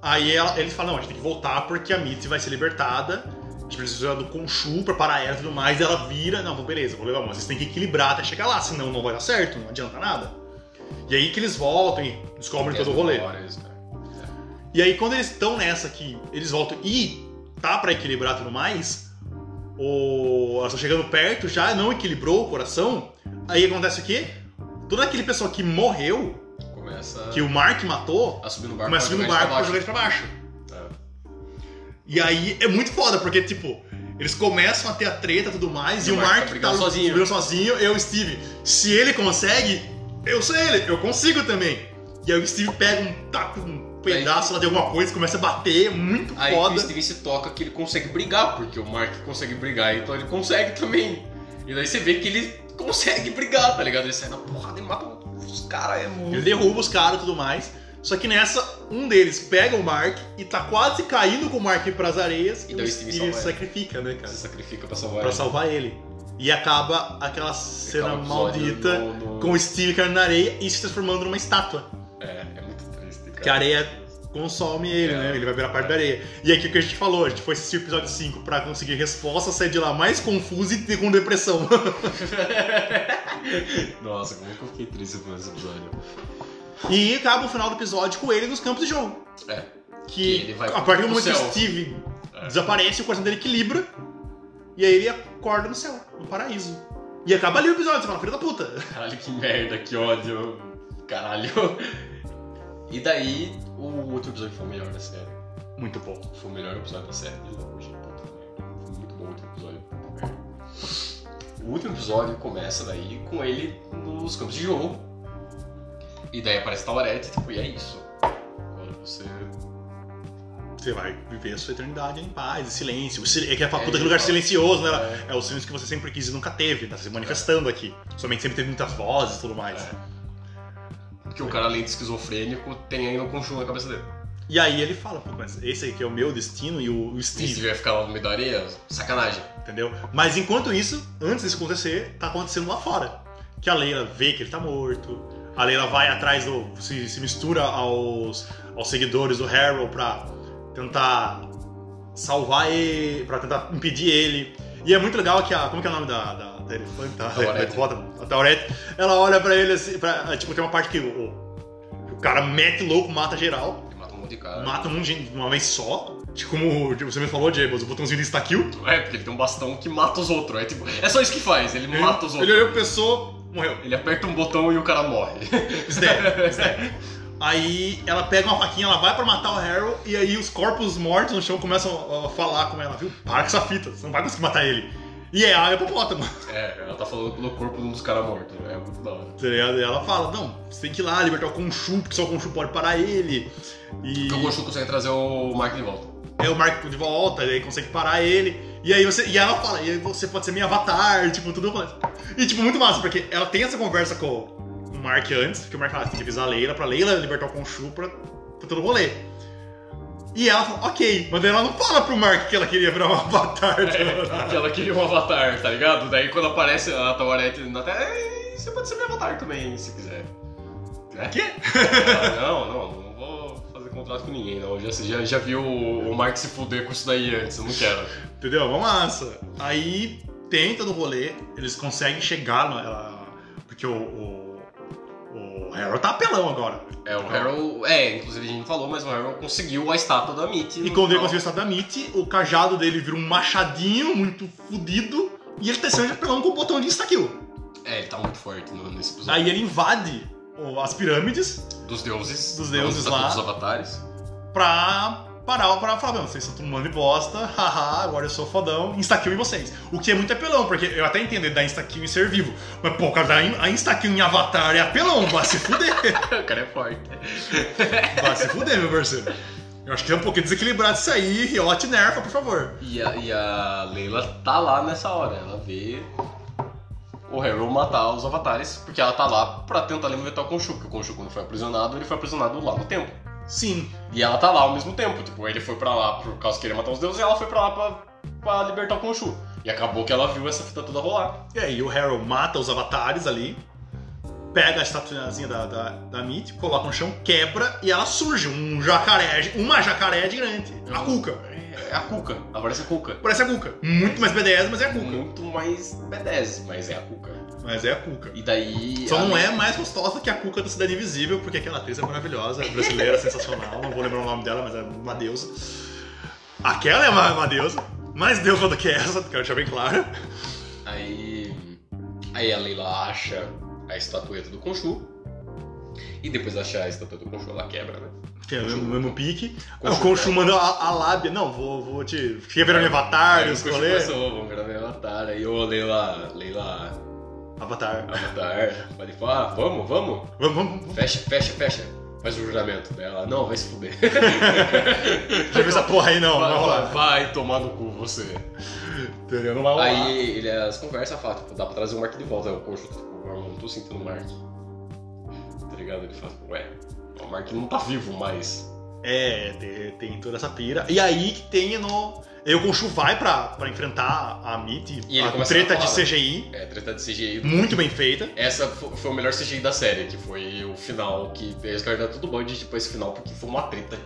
aí ela, eles falam, não, a gente tem que voltar porque a Mitzi vai ser libertada. A gente precisa do Khonshu pra parar ela e tudo mais. E ela vira, não, beleza, vou levar, mas vocês têm que equilibrar até chegar lá, senão não vai dar certo, não adianta nada. E aí que eles voltam e descobrem Tem todo o rolê. memórias, cara. E aí, quando eles estão nessa que eles voltam e tá pra equilibrar tudo mais, o... elas estão chegando perto já, não equilibrou o coração. Aí acontece o quê? Todo aquele pessoal que morreu, Começa que o Mark matou, a subir no barco. começa a subir no barco pra jogar eles pra baixo. É. E aí é muito foda, porque, tipo, eles começam a ter a treta e tudo mais, E e, o Mark Mark tá tá sozinho. sozinho, eu e o Steve. Se ele consegue, eu sou ele, eu consigo também. E aí o Steve pega um taco, um pedaço lá de alguma coisa, começa a bater, muito Aí foda. o Steven se toca que ele consegue brigar, porque o Mark consegue brigar, então ele consegue também. E daí você vê que ele consegue brigar, tá ligado? Ele sai na porrada e mata os caras, é muito. Ele derruba os caras e tudo mais. Só que nessa, um deles pega o Mark e tá quase caindo com o Mark pras areias E e, o Steve Steve se sacrifica, né, Se cara? sacrifica pra salvar Pra ele. salvar ele. E acaba aquela cena episódio maldita no- no- com o Steve caindo na areia e se transformando numa estátua. É, é muito triste, cara. Que a areia consome ele, É. né? Ele vai virar parte da areia. E aqui o que a gente falou, a gente foi assistir o episódio 5 pra conseguir resposta, sair de lá mais confuso e com depressão. Nossa, como que eu fiquei triste por esse episódio. e acaba o final do episódio com ele nos campos de jogo. É. Que, Que a partir do momento que o Steve É. desaparece, o coração dele equilibra. E aí ele acorda no céu, no paraíso. E acaba ali o episódio, você fala, filho da puta. Caralho, que merda, que ódio. Caralho. E daí, o outro episódio foi o melhor da série. Muito bom. Foi o melhor episódio da série de longe. Foi muito bom o último episódio. O último episódio começa daí com ele nos campos de jogo. E daí aparece Tawarete, tipo, e é isso. Agora você. Você vai viver a sua eternidade em paz, em silêncio. É que é pra É, puta ele que lugar silencioso, né? É. É o silêncio que você sempre quis e nunca teve, tá se manifestando aqui. Somente sempre teve muitas vozes e tudo mais. É. Porque o cara, além de esquizofrênico, tem ainda um conchum na cabeça dele. E aí ele fala, pô, mas esse aqui é o meu destino e o, o E se Steve, vai ficar lá no meio da areia, sacanagem. entendeu? Mas enquanto isso, antes disso acontecer, tá acontecendo lá fora. Que a Leila vê que ele tá morto, a Leila vai atrás do. se, se mistura aos, aos seguidores do Harold pra tentar salvar ele, pra tentar impedir ele. E é muito legal que a. Como que é o nome da, da elefante? Da, a Taurete. Ela olha pra ele assim, pra, tipo, tem uma parte que o, o cara mete louco, mata geral. Ele mata um monte de cara. Mata um monte de uma vez só. Tipo, como você me falou, Jables, o botãozinho de insta-kill. É, porque ele tem um bastão que mata os outros. É, tipo, é só isso que faz, ele mata os Ele outros. olhou pra pessoa, morreu. Ele aperta um botão e o cara morre. It's dead. Aí ela pega uma faquinha, ela vai pra matar o Harold, e aí os corpos mortos no chão começam a falar com ela, viu? Para com essa fita, você não vai conseguir matar ele. E é a hipopótamo. É, ela tá falando pelo corpo de um dos caras mortos. É muito da hora. Tá? E ela fala, não, você tem que ir lá libertar o Khonshu, porque só o Khonshu pode parar ele. E Porque o Goshu consegue trazer o Mark de volta. aí o Mark de volta, e aí consegue parar ele. E aí você. E ela fala, e você pode ser meu avatar, tipo, tudo mais. E tipo, muito massa, porque ela tem essa conversa com o Mark antes, que o Mark fala, tem que avisar a Leila pra Leila libertar o Khonshu pra, pra todo o rolê. E ela fala, ok, mas ela não fala pro Mark que ela queria virar um avatar. que ela queria um avatar, tá ligado? Daí quando aparece a Tawarete na tela, "Ei, você pode ser meu avatar também, se quiser. É? Quê? Ah, não, não, não vou fazer contrato com ninguém, não. Já, já, já vi o, o Mark se fuder com isso daí antes, eu não quero. Entendeu? Uma massa. Aí tem todo o rolê, eles conseguem chegar no, ela- porque o, o, o Harold tá apelão agora. É, o Harold. É, inclusive a gente não falou, mas o Harold conseguiu a estátua da Mitty. E quando ele conseguiu estar da Meet, o cajado dele vira um machadinho muito fudido e ele tá apelão com o botão de insta-kill. É, ele tá muito forte no- nesse episódio. Aí ele invade as pirâmides Dos deuses. Dos deuses lá. Dos avatares. pra parar pra falar, não, vocês são todo mundo de bosta, haha, agora eu sou fodão, insta-kill em vocês. O que é muito apelão, porque eu até entendo ele dar insta-kill em ser vivo, mas pô, o cara a insta-kill em avatar é apelão, vai se fuder. o cara é forte. Vai se fuder, meu parceiro. Eu acho que é um pouquinho desequilibrado isso aí, Riot nerfa, por favor. E a, e a Leila tá lá nessa hora. Ela vê o Harold matar os avatares, porque ela tá lá pra tentar libertar o Khonshu, porque o Khonshu, quando foi aprisionado, ele foi aprisionado lá no templo. Sim, E ela tá lá ao mesmo tempo. Tipo, ele foi pra lá por causa que queria matar os deuses e ela foi pra lá pra, pra libertar o Khonshu. E acabou que ela viu essa fita toda rolar. E aí o Harold mata os avatares ali, pega a estatuazinha da, da, da Meet, coloca no chão, quebra e ela surge um jacaré, uma jacaré gigante. A Cuca. É a Cuca. Aparece a Cuca. Parece a Cuca. Muito mais B10, mas é a Cuca. Muito mais B10, mas é a Cuca. Mas é a Cuca. E daí. Só não é mais gostosa que a Cuca da Cidade Invisível, porque aquela atriz é maravilhosa, é brasileira, sensacional. Não vou lembrar o nome dela, mas é uma deusa. Aquela é uma, uma deusa. Mais deusa do que essa, quero deixar bem claro. Aí. Aí a Leila acha a estatueta do Khonshu. E depois de achar a estatueta do Khonshu, ela quebra, né? Que é o mesmo, mesmo pique. Aí Khonshu o Khonshu manda a, a lábia. Não, vou, vou te. Fica virando avatar, os Khonshu rolê. começou, vamos gravar Avatar. Aí o Leila. Leila. Avatar. Avatar. Falar, ah, vamos, vamos. Vamos, vamos. Fecha, fecha, fecha. Faz o juramento dela. Não, vai se fuder. Deixa eu ver essa porra aí, não. Não vai vai, vai tomar no cu você. Entendeu? Não vai rolar. Aí ele as conversas fala, tipo, dá pra trazer o Mark de volta. Aí o Khonshu, tipo, eu não tô sentindo o Mark. Tá ligado? Ele fala, ué, o Mark não tá vivo mais. É, tem, tem toda essa pira. E aí que tem no. Aí o Khonshu vai pra, pra enfrentar a Meet, E ele a treta a falar, de CGI, É, treta de CGI. muito bem feita. Essa fo- foi o melhor CGI da série, que foi o final, que eles guardaram tudo bom de tipo esse final, porque foi uma treta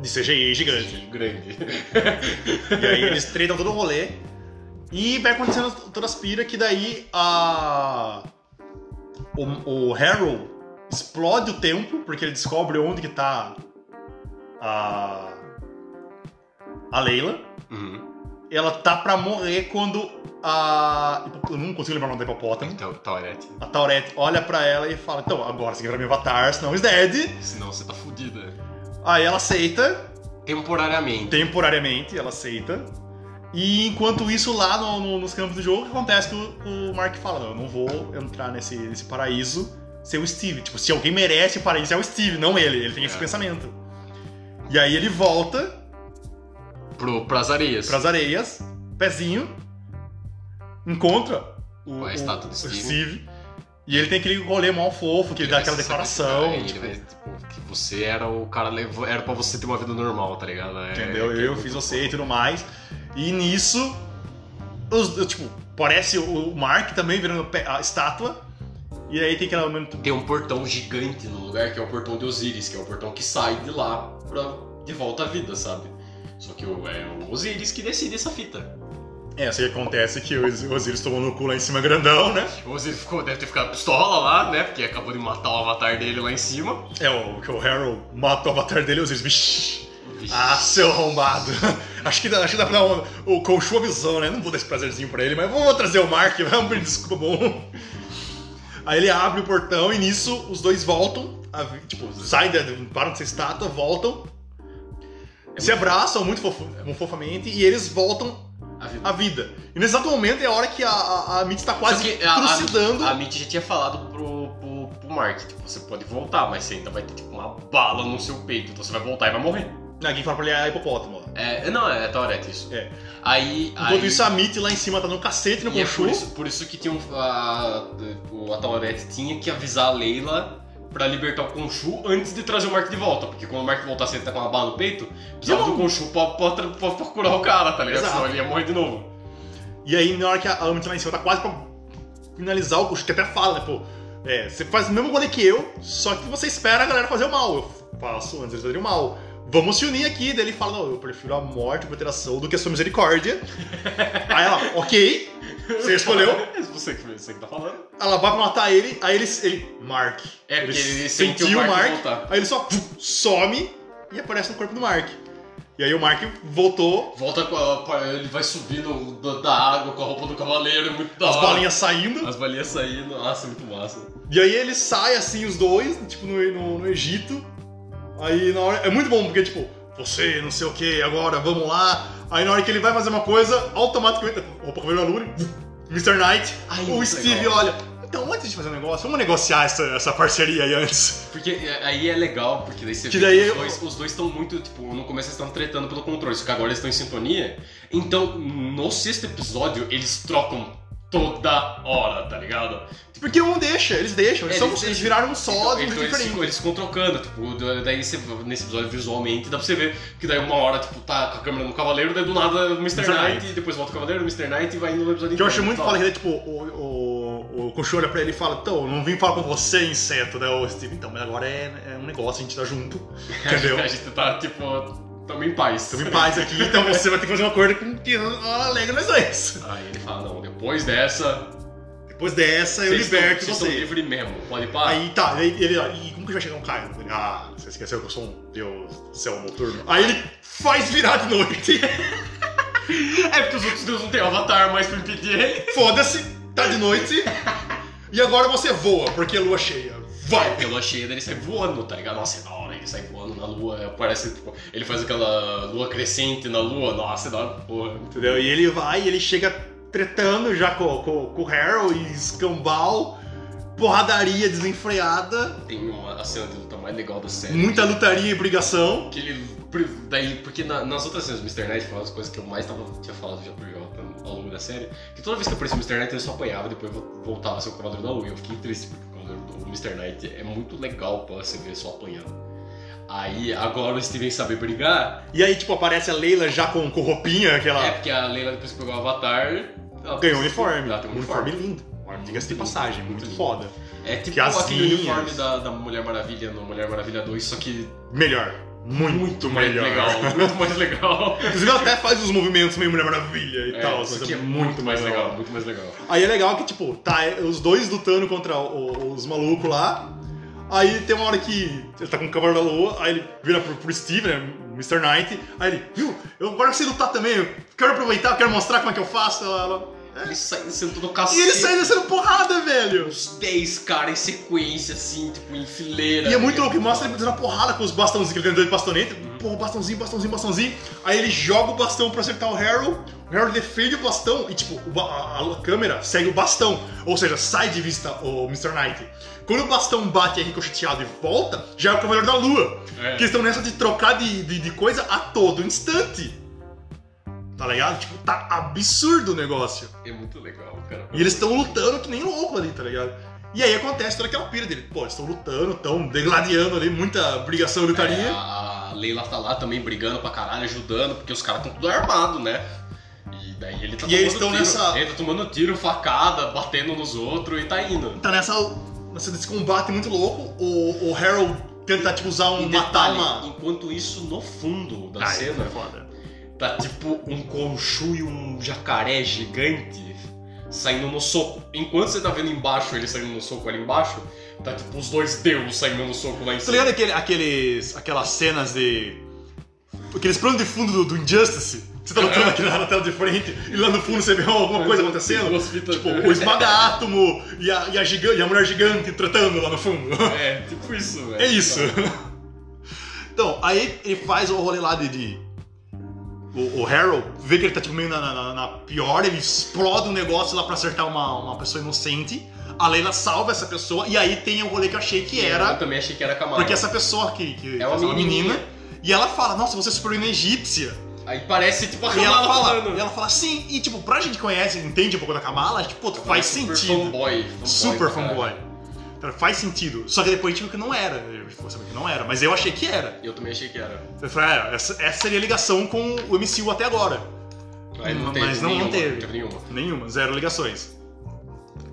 De CGI gigante. CGI grande. E aí eles tretam todo o rolê. E vai acontecendo todas as piras que daí a. O, o Harold explode o templo, porque ele descobre onde que tá a. A Leila. Uhum. Ela tá pra morrer quando a. Eu não consigo lembrar o nome da hipopótamo. Então, Taurette. A Taurette olha pra ela e fala: Então, agora você quer virar meu avatar, senão is dead. Senão você tá fudida. Aí ela aceita, Temporariamente. temporariamente, ela aceita. E enquanto isso, lá no- no- nos campos do jogo, o que acontece que o, o Mark fala: Não, eu não vou entrar nesse, nesse paraíso ser o Steve. Tipo, se alguém merece o paraíso, é o Steve, não ele. Ele tem esse É. pensamento. E aí ele volta Pro, pras areias. pras areias, pezinho, encontra o, A estátua do o Steve. E ele tem aquele rolê mal fofo, que ele dá vai aquela declaração. tipo, Ele vai, tipo, que você era o cara, levou- era pra você ter uma vida normal, tá ligado? É- Entendeu? é- eu fiz você e tudo mais. E nisso, os, tipo, parece o Mark também virando a estátua. E aí tem momento. Tem um portão gigante no lugar, que é o portão de Osiris, que é o portão que sai de lá pra, de volta à vida, sabe? Só que o, é o Osiris que decide essa fita. É, assim acontece que o Os- Osiris tomou no cu lá em cima grandão, né? O Osiris ficou, deve ter ficado pistola lá, né? Porque acabou de matar o avatar dele lá em cima. É, o que o Harold matou o avatar dele e o Osiris, vixi. Ah, seu arrombado. acho, que dá, acho que dá pra dar uma. O Conchu avisou, né? Não vou dar esse prazerzinho pra ele, mas vamos trazer o Mark, vamos pedir desculpa bom. Aí ele abre o portão e nisso os dois voltam, a tipo, saem, da- param de ser estátua, voltam, se abraçam muito fofo- fofamente e eles voltam A vida. à vida. E nesse exato momento é a hora que a, a, a Mitty tá quase a, trucidando. a, a Mitty já tinha falado pro, pro, pro Mark, tipo, você pode voltar, mas você ainda vai ter tipo, uma bala no seu peito, então você vai voltar e vai morrer. Alguém fala pra ele, ah, hipopótamo. ó. É, não, é Taurete isso. É. Aí. Enquanto aí, isso, a Mitty lá em cima tá no cacete no e é Conchu. por isso, por isso que tinha um, a, a Taurete tinha que avisar a Leila pra libertar o Conchu antes de trazer o Mark de volta. Porque quando o Mark voltasse ele tá com uma bala no peito, precisava do Conchu pra, pra, pra, pra procurar o cara, tá ligado? Exato. Senão ele ia morrer de novo. E aí, na hora que a a Mitty lá em cima tá quase pra finalizar o Conchu, que até fala, né, pô, é, você faz o mesmo rolê que eu, só que você espera a galera fazer o mal. Eu faço antes eles fazerem o mal. Vamos se unir aqui. Daí ele fala, não, eu prefiro a morte por interação do que a sua misericórdia. aí ela, ok, você escolheu. É você que, você que tá falando. Ela vai pra matar ele, aí ele, ele Mark. É, porque ele sentiu sentiu o Mark Mark, aí ele só some e aparece no corpo do Mark. E aí o Mark voltou, Volta com a, ele vai subindo da, água com a roupa do cavaleiro, é muito da as hora. bolinhas saindo. As bolinhas saindo, nossa, muito massa. E aí ele sai assim, os dois, tipo, no, no, no Egito. Aí na hora. É muito bom, porque, tipo, você, não sei o que, agora vamos lá. Aí na hora que ele vai fazer uma coisa, automaticamente. Roupa com a lua, Mr. Knight. Ai, o Steve legal. olha. Então, antes de fazer um negócio, vamos negociar essa, essa parceria aí antes. Porque é, aí é legal, porque daí você Que vê daí que os dois, os dois estão muito, tipo, no começo eles estão tretando pelo controle, só que agora eles estão em sintonia. Então, no sexto episódio, eles trocam toda hora, tá ligado? Porque um deixa, eles deixam, eles, É, são, eles eles viraram um só, então, então eles, diferente. ficam, eles ficam trocando, tipo, da- daí você, nesse episódio visualmente dá pra você ver que daí uma hora, tipo, tá com a câmera no cavaleiro, daí do nada o Mr. Knight, e depois volta o cavaleiro, o Mr. Knight e vai no episódio que eu acho muito tá? foda que, tipo, o, o, o Conchu olha pra ele e fala, então, não vim falar com você, inseto, né, o Steve. Então, mas agora é, é um negócio, a gente tá junto, entendeu? a gente tá, tipo, tamo em paz. Estamos em paz aqui, então você vai ter que fazer um acordo com que alegra nós dois. Aí ele fala, não, depois dessa, Depois dessa, eu vocês estão- liberto vocês estão você. livres mesmo, pode parar. Aí tá, aí ele, e como que vai chegar um Caio? Ele, ah, você esqueceu que eu sou um deus do céu noturno? Aí ele faz virar de noite. É porque os outros deuses não têm avatar mais pra impedir ele. Foda-se, tá de noite. E agora você voa, porque é lua cheia. Vai! Porque a lua cheia dele sai voando, tá ligado? Nossa, é da hora, ele sai voando na lua, parece, tipo, ele faz aquela lua crescente na lua, nossa, é da hora, porra. Entendeu? E ele vai e ele chega tretando já com, com, com o Harold e escambau, porradaria desenfreada, Tem uma a cena de luta mais legal da série. muita lutaria e brigação. Que ele. Daí, porque na- nas outras cenas, o Mr. Knight foi uma das coisas que eu mais tava, tinha falado já pro Jota ao longo da série. Que toda vez que aparecia o Mr. Knight, ele só apanhava e depois vo- voltava a ser o Cavaleiro da Lua. E eu fiquei triste porque o Cavaleiro do Mr. Knight é muito legal pra você ver só apanhando. Aí agora o Steven saber brigar. E aí, tipo, aparece a Leila já com, com roupinha, aquela. É porque a Leila depois que pegou o Avatar. Ela Ganhou um uniforme. Ela tem um uniforme lindo. Diga-se de passagem, muito lindo. foda. É tipo Que as aquele linhas. uniforme da, da Mulher Maravilha no Mulher Maravilha 2, só que Melhor. Muito, mais melhor. legal. Muito mais legal. Inclusive, ela até faz os movimentos meio Mulher Maravilha e É, tal. isso aqui é muito mais legal, muito mais legal. Aí é legal que, tipo, tá os dois lutando contra o- os malucos lá. Aí tem uma hora que ele tá com o Cavaleiro da Lua, aí ele vira pro, pro Steve, né? Mr. Knight. Aí ele, viu? Eu agora sei lutar também, eu quero aproveitar, quero mostrar como é que eu faço. Ela, ela- Ele sai descendo todo E cacete. ele sai descendo porrada, velho! Uns 10 caras em sequência, assim, tipo, em fileira. E é muito louco, que mostra ele dando porrada com os bastãozinhos que ele ganhou de bastonete. Porra, bastãozinho, bastãozinho, bastãozinho. Aí ele joga o bastão pra acertar o Harold. O Harold defende o bastão e, tipo, a, a câmera segue o bastão. Ou seja, sai de vista o Mr. Knight. Quando o bastão bate é ricocheteado e volta, já é o Cavaleiro da Lua. É. Que estão nessa de trocar de, de, de coisa a todo instante. Tá ligado? Tipo, tá absurdo o negócio. É muito legal, cara. E eles estão lutando que nem louco ali, tá ligado? E aí acontece toda aquela pira dele. Pô, eles estão lutando, estão degladiando ali, muita brigação e É, lutaria. a Leila tá lá também brigando pra caralho, ajudando, porque os caras estão tudo armado, né? E daí ele tá E eles tomando tão tiro. nessa- Ele tá tomando tiro, facada, batendo nos outros e tá indo. Tá nessa, desse combate muito louco. O, o Harold tenta, tipo, usar um E matar detalhe, uma. enquanto isso, no fundo da Ai, cena, é foda. tá tipo um conchu e um jacaré gigante saindo no soco. Enquanto você tá vendo embaixo ele saindo no soco ali embaixo, tá tipo os dois deus saindo no soco lá em Tá cima. ligado aquele, aqueles, aquelas cenas de. Aqueles planos de fundo do, do Injustice? Você tá lutando aqui na, tela de frente e lá no fundo você vê alguma coisa acontecendo? Tipo, o esmaga-átomo e a, e, a gigante, e a mulher gigante tratando lá no fundo. É, tipo isso, velho. É isso. Então, aí ele faz o rolê lá de. de- o, o Harold vê que ele tá tipo, meio na, na- na pior, ele explode um negócio lá pra acertar uma, uma pessoa inocente. A Leila salva essa pessoa, e aí tem o rolê que eu achei que Eu era. também achei que era Kamala. Porque essa pessoa que, que É uma menininha. menina. E ela fala, nossa, você é super egípcia. Aí parece tipo a E ela Kamala fala, falando. e ela fala sim, e tipo, pra gente que conhece, entende um pouco da Kamala, tipo, pô, faz super sentido. Fanboy, fanboy Super cara. fanboy. Então, faz sentido. Só que depois a gente viu que não era. Eu saber que não era, mas eu achei que era. Eu também achei que era. Eu falei, ah, essa, essa seria a ligação com o MCU até agora. Aí não Mas teve não- não nenhuma, teve. Não teve nenhuma. Nenhuma, zero ligações.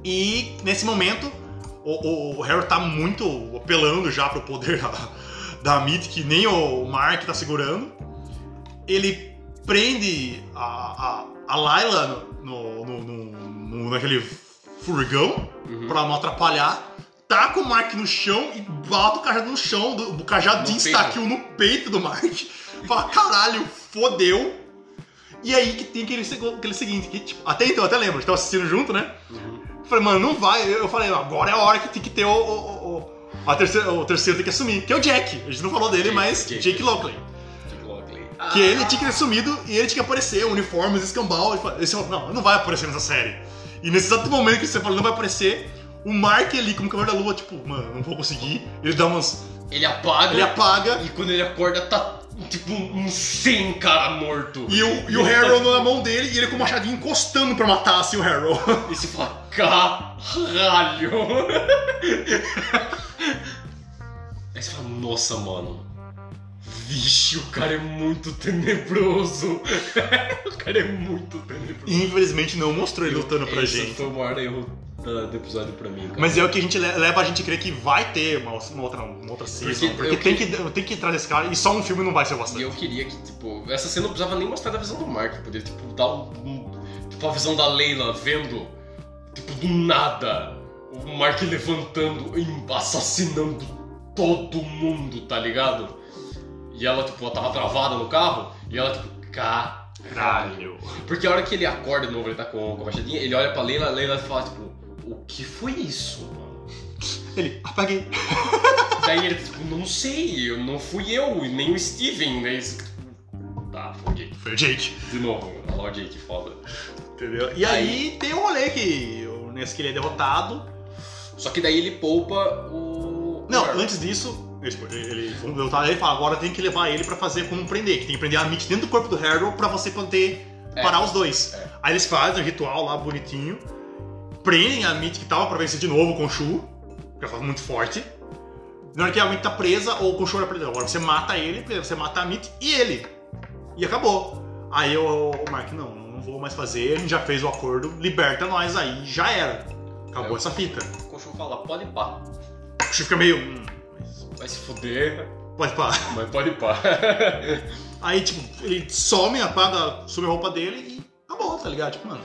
E nesse momento, o, o, o Harry tá muito apelando já pro poder da, da que nem o Mark tá segurando. Ele prende a, a, a Layla no, no, no- no- naquele furgão Uhum. pra não atrapalhar. Taca o Mark no chão e bota o cajado no chão, do- o cajado de No instaquil no peito do Mark. Fala, caralho, fodeu. E aí que tem aquele, aquele seguinte, que tipo, até então, até lembro, a gente tava assistindo junto, né? Uhum. Falei, mano, não vai. Eu eu falei, agora é a hora que tem que ter o. o, o, a terceira, o terceiro tem que assumir, que é o Jack. A gente não falou dele, Jake, mas Jake. Jake Lockley. Que ele tinha que ter sumido e ele tinha que aparecer, uniformes, escambau. Ele falou, ele falou, não, não vai aparecer nessa série. E nesse exato momento que você falou, não vai aparecer, o Mark ali, como Cavaleiro da Lua, tipo, mano, não vou conseguir. Ele dá umas. Ele apaga. Ele apaga. E quando ele acorda, tá tipo um 100 cara morto. E o, e o ele Harold tá, na mão dele e ele com o machadinho encostando pra matar assim o Harold. E você fala, caralho. Aí você fala, nossa, mano. Vixe, o cara é muito tenebroso. o cara é muito tenebroso. Infelizmente não mostrou ele lutando pra Esse gente. foi o maior erro da- do episódio pra mim, cara. Mas é o que a gente le- leva a gente a crer que vai ter uma, uma outra, uma outra season. Porque Porque, eu tem, que, tem que trazer esse cara e só um filme não vai ser o E bastante. eu queria que, tipo, essa cena não precisava nem mostrar da visão do Mark, podia, tipo, dar um, um- Tipo, a visão da Leila vendo, tipo, do nada, o Mark levantando e assassinando todo mundo, tá ligado? E ela, tipo, ela tava travada no carro, e ela, tipo, caralho. Porque a hora que ele acorda de novo, ele tá com, com a machadinha, ele olha pra Leila, a Leila fala, tipo, o que foi isso, mano? Ele, apaguei. Daí ele, tipo, não sei, eu- não fui eu, nem o Steven, né? Isso, tipo, Tá, foguei. Foi o Jake. De novo, lá o Jake, foda. Entendeu? E aí, tem um rolê que o- ele é derrotado. Só que daí ele poupa o. Não, o antes disso, ele, ele, derrotar ele e fala, agora tem que levar ele pra fazer como prender, que tem que prender a Mitch dentro do corpo do Harold pra você poder É. parar os dois. É. Aí eles fazem um ritual lá bonitinho, prendem a Mitch que tava pra vencer de novo com o Shu, que ela tava muito forte. Na hora que a Mitch tá presa, ou com o Shu era preso. Agora você mata ele, você mata a Mitch e ele. E acabou. Aí o, o Mark, não, não vou mais fazer, a gente já fez o acordo, liberta nós aí, já era. Acabou É. essa fita. O Conchu fala, pode pá. O Shu fica meio. Vai se fuder, pode parar. mas pode pá. Aí, tipo, ele some, apaga, sube a roupa dele e acabou, tá ligado? Tipo, mano,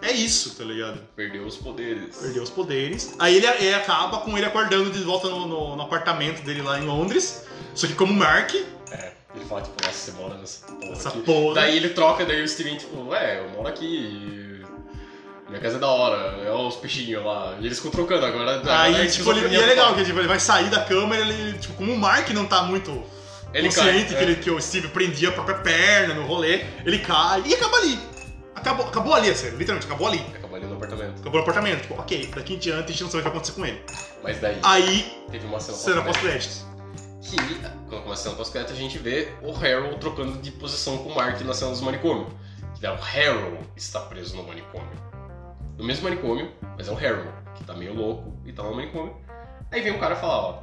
é isso, tá ligado? Perdeu os poderes. Perdeu os poderes. Aí ele, ele acaba com ele acordando de volta no, no- no apartamento dele lá em Londres. Só que como Mark, É. Ele fala, tipo, nossa, você mora nessa porra. essa aqui. porra. Daí ele troca, daí o Steven, tipo, é, eu moro aqui. E Minha casa é da hora, é os peixinhos lá. E eles ficam trocando agora. Aí, tipo, ele, e é legal, que tipo, ele vai sair da câmera, ele, tipo, como o Mark não tá muito Ele consciente cai, que, é. ele- que o Steve prendia a própria perna no rolê, ele cai e acaba ali. Acabou, acabou ali a série, literalmente, acabou ali. Acabou ali no apartamento. Acabou no apartamento. Tipo, ok, daqui em diante a gente não sabe o que vai acontecer com ele. Mas daí Aí, teve uma cena cena pós-crédito. pós-créditos. Que, quando começa a cena pós-crédito, a gente vê o Harold trocando de posição com o Mark na cena dos manicômios. O Harold está preso no manicômio. No mesmo manicômio, mas é o Harold, que tá meio louco e tá no manicômio. Aí vem um cara falar, ó,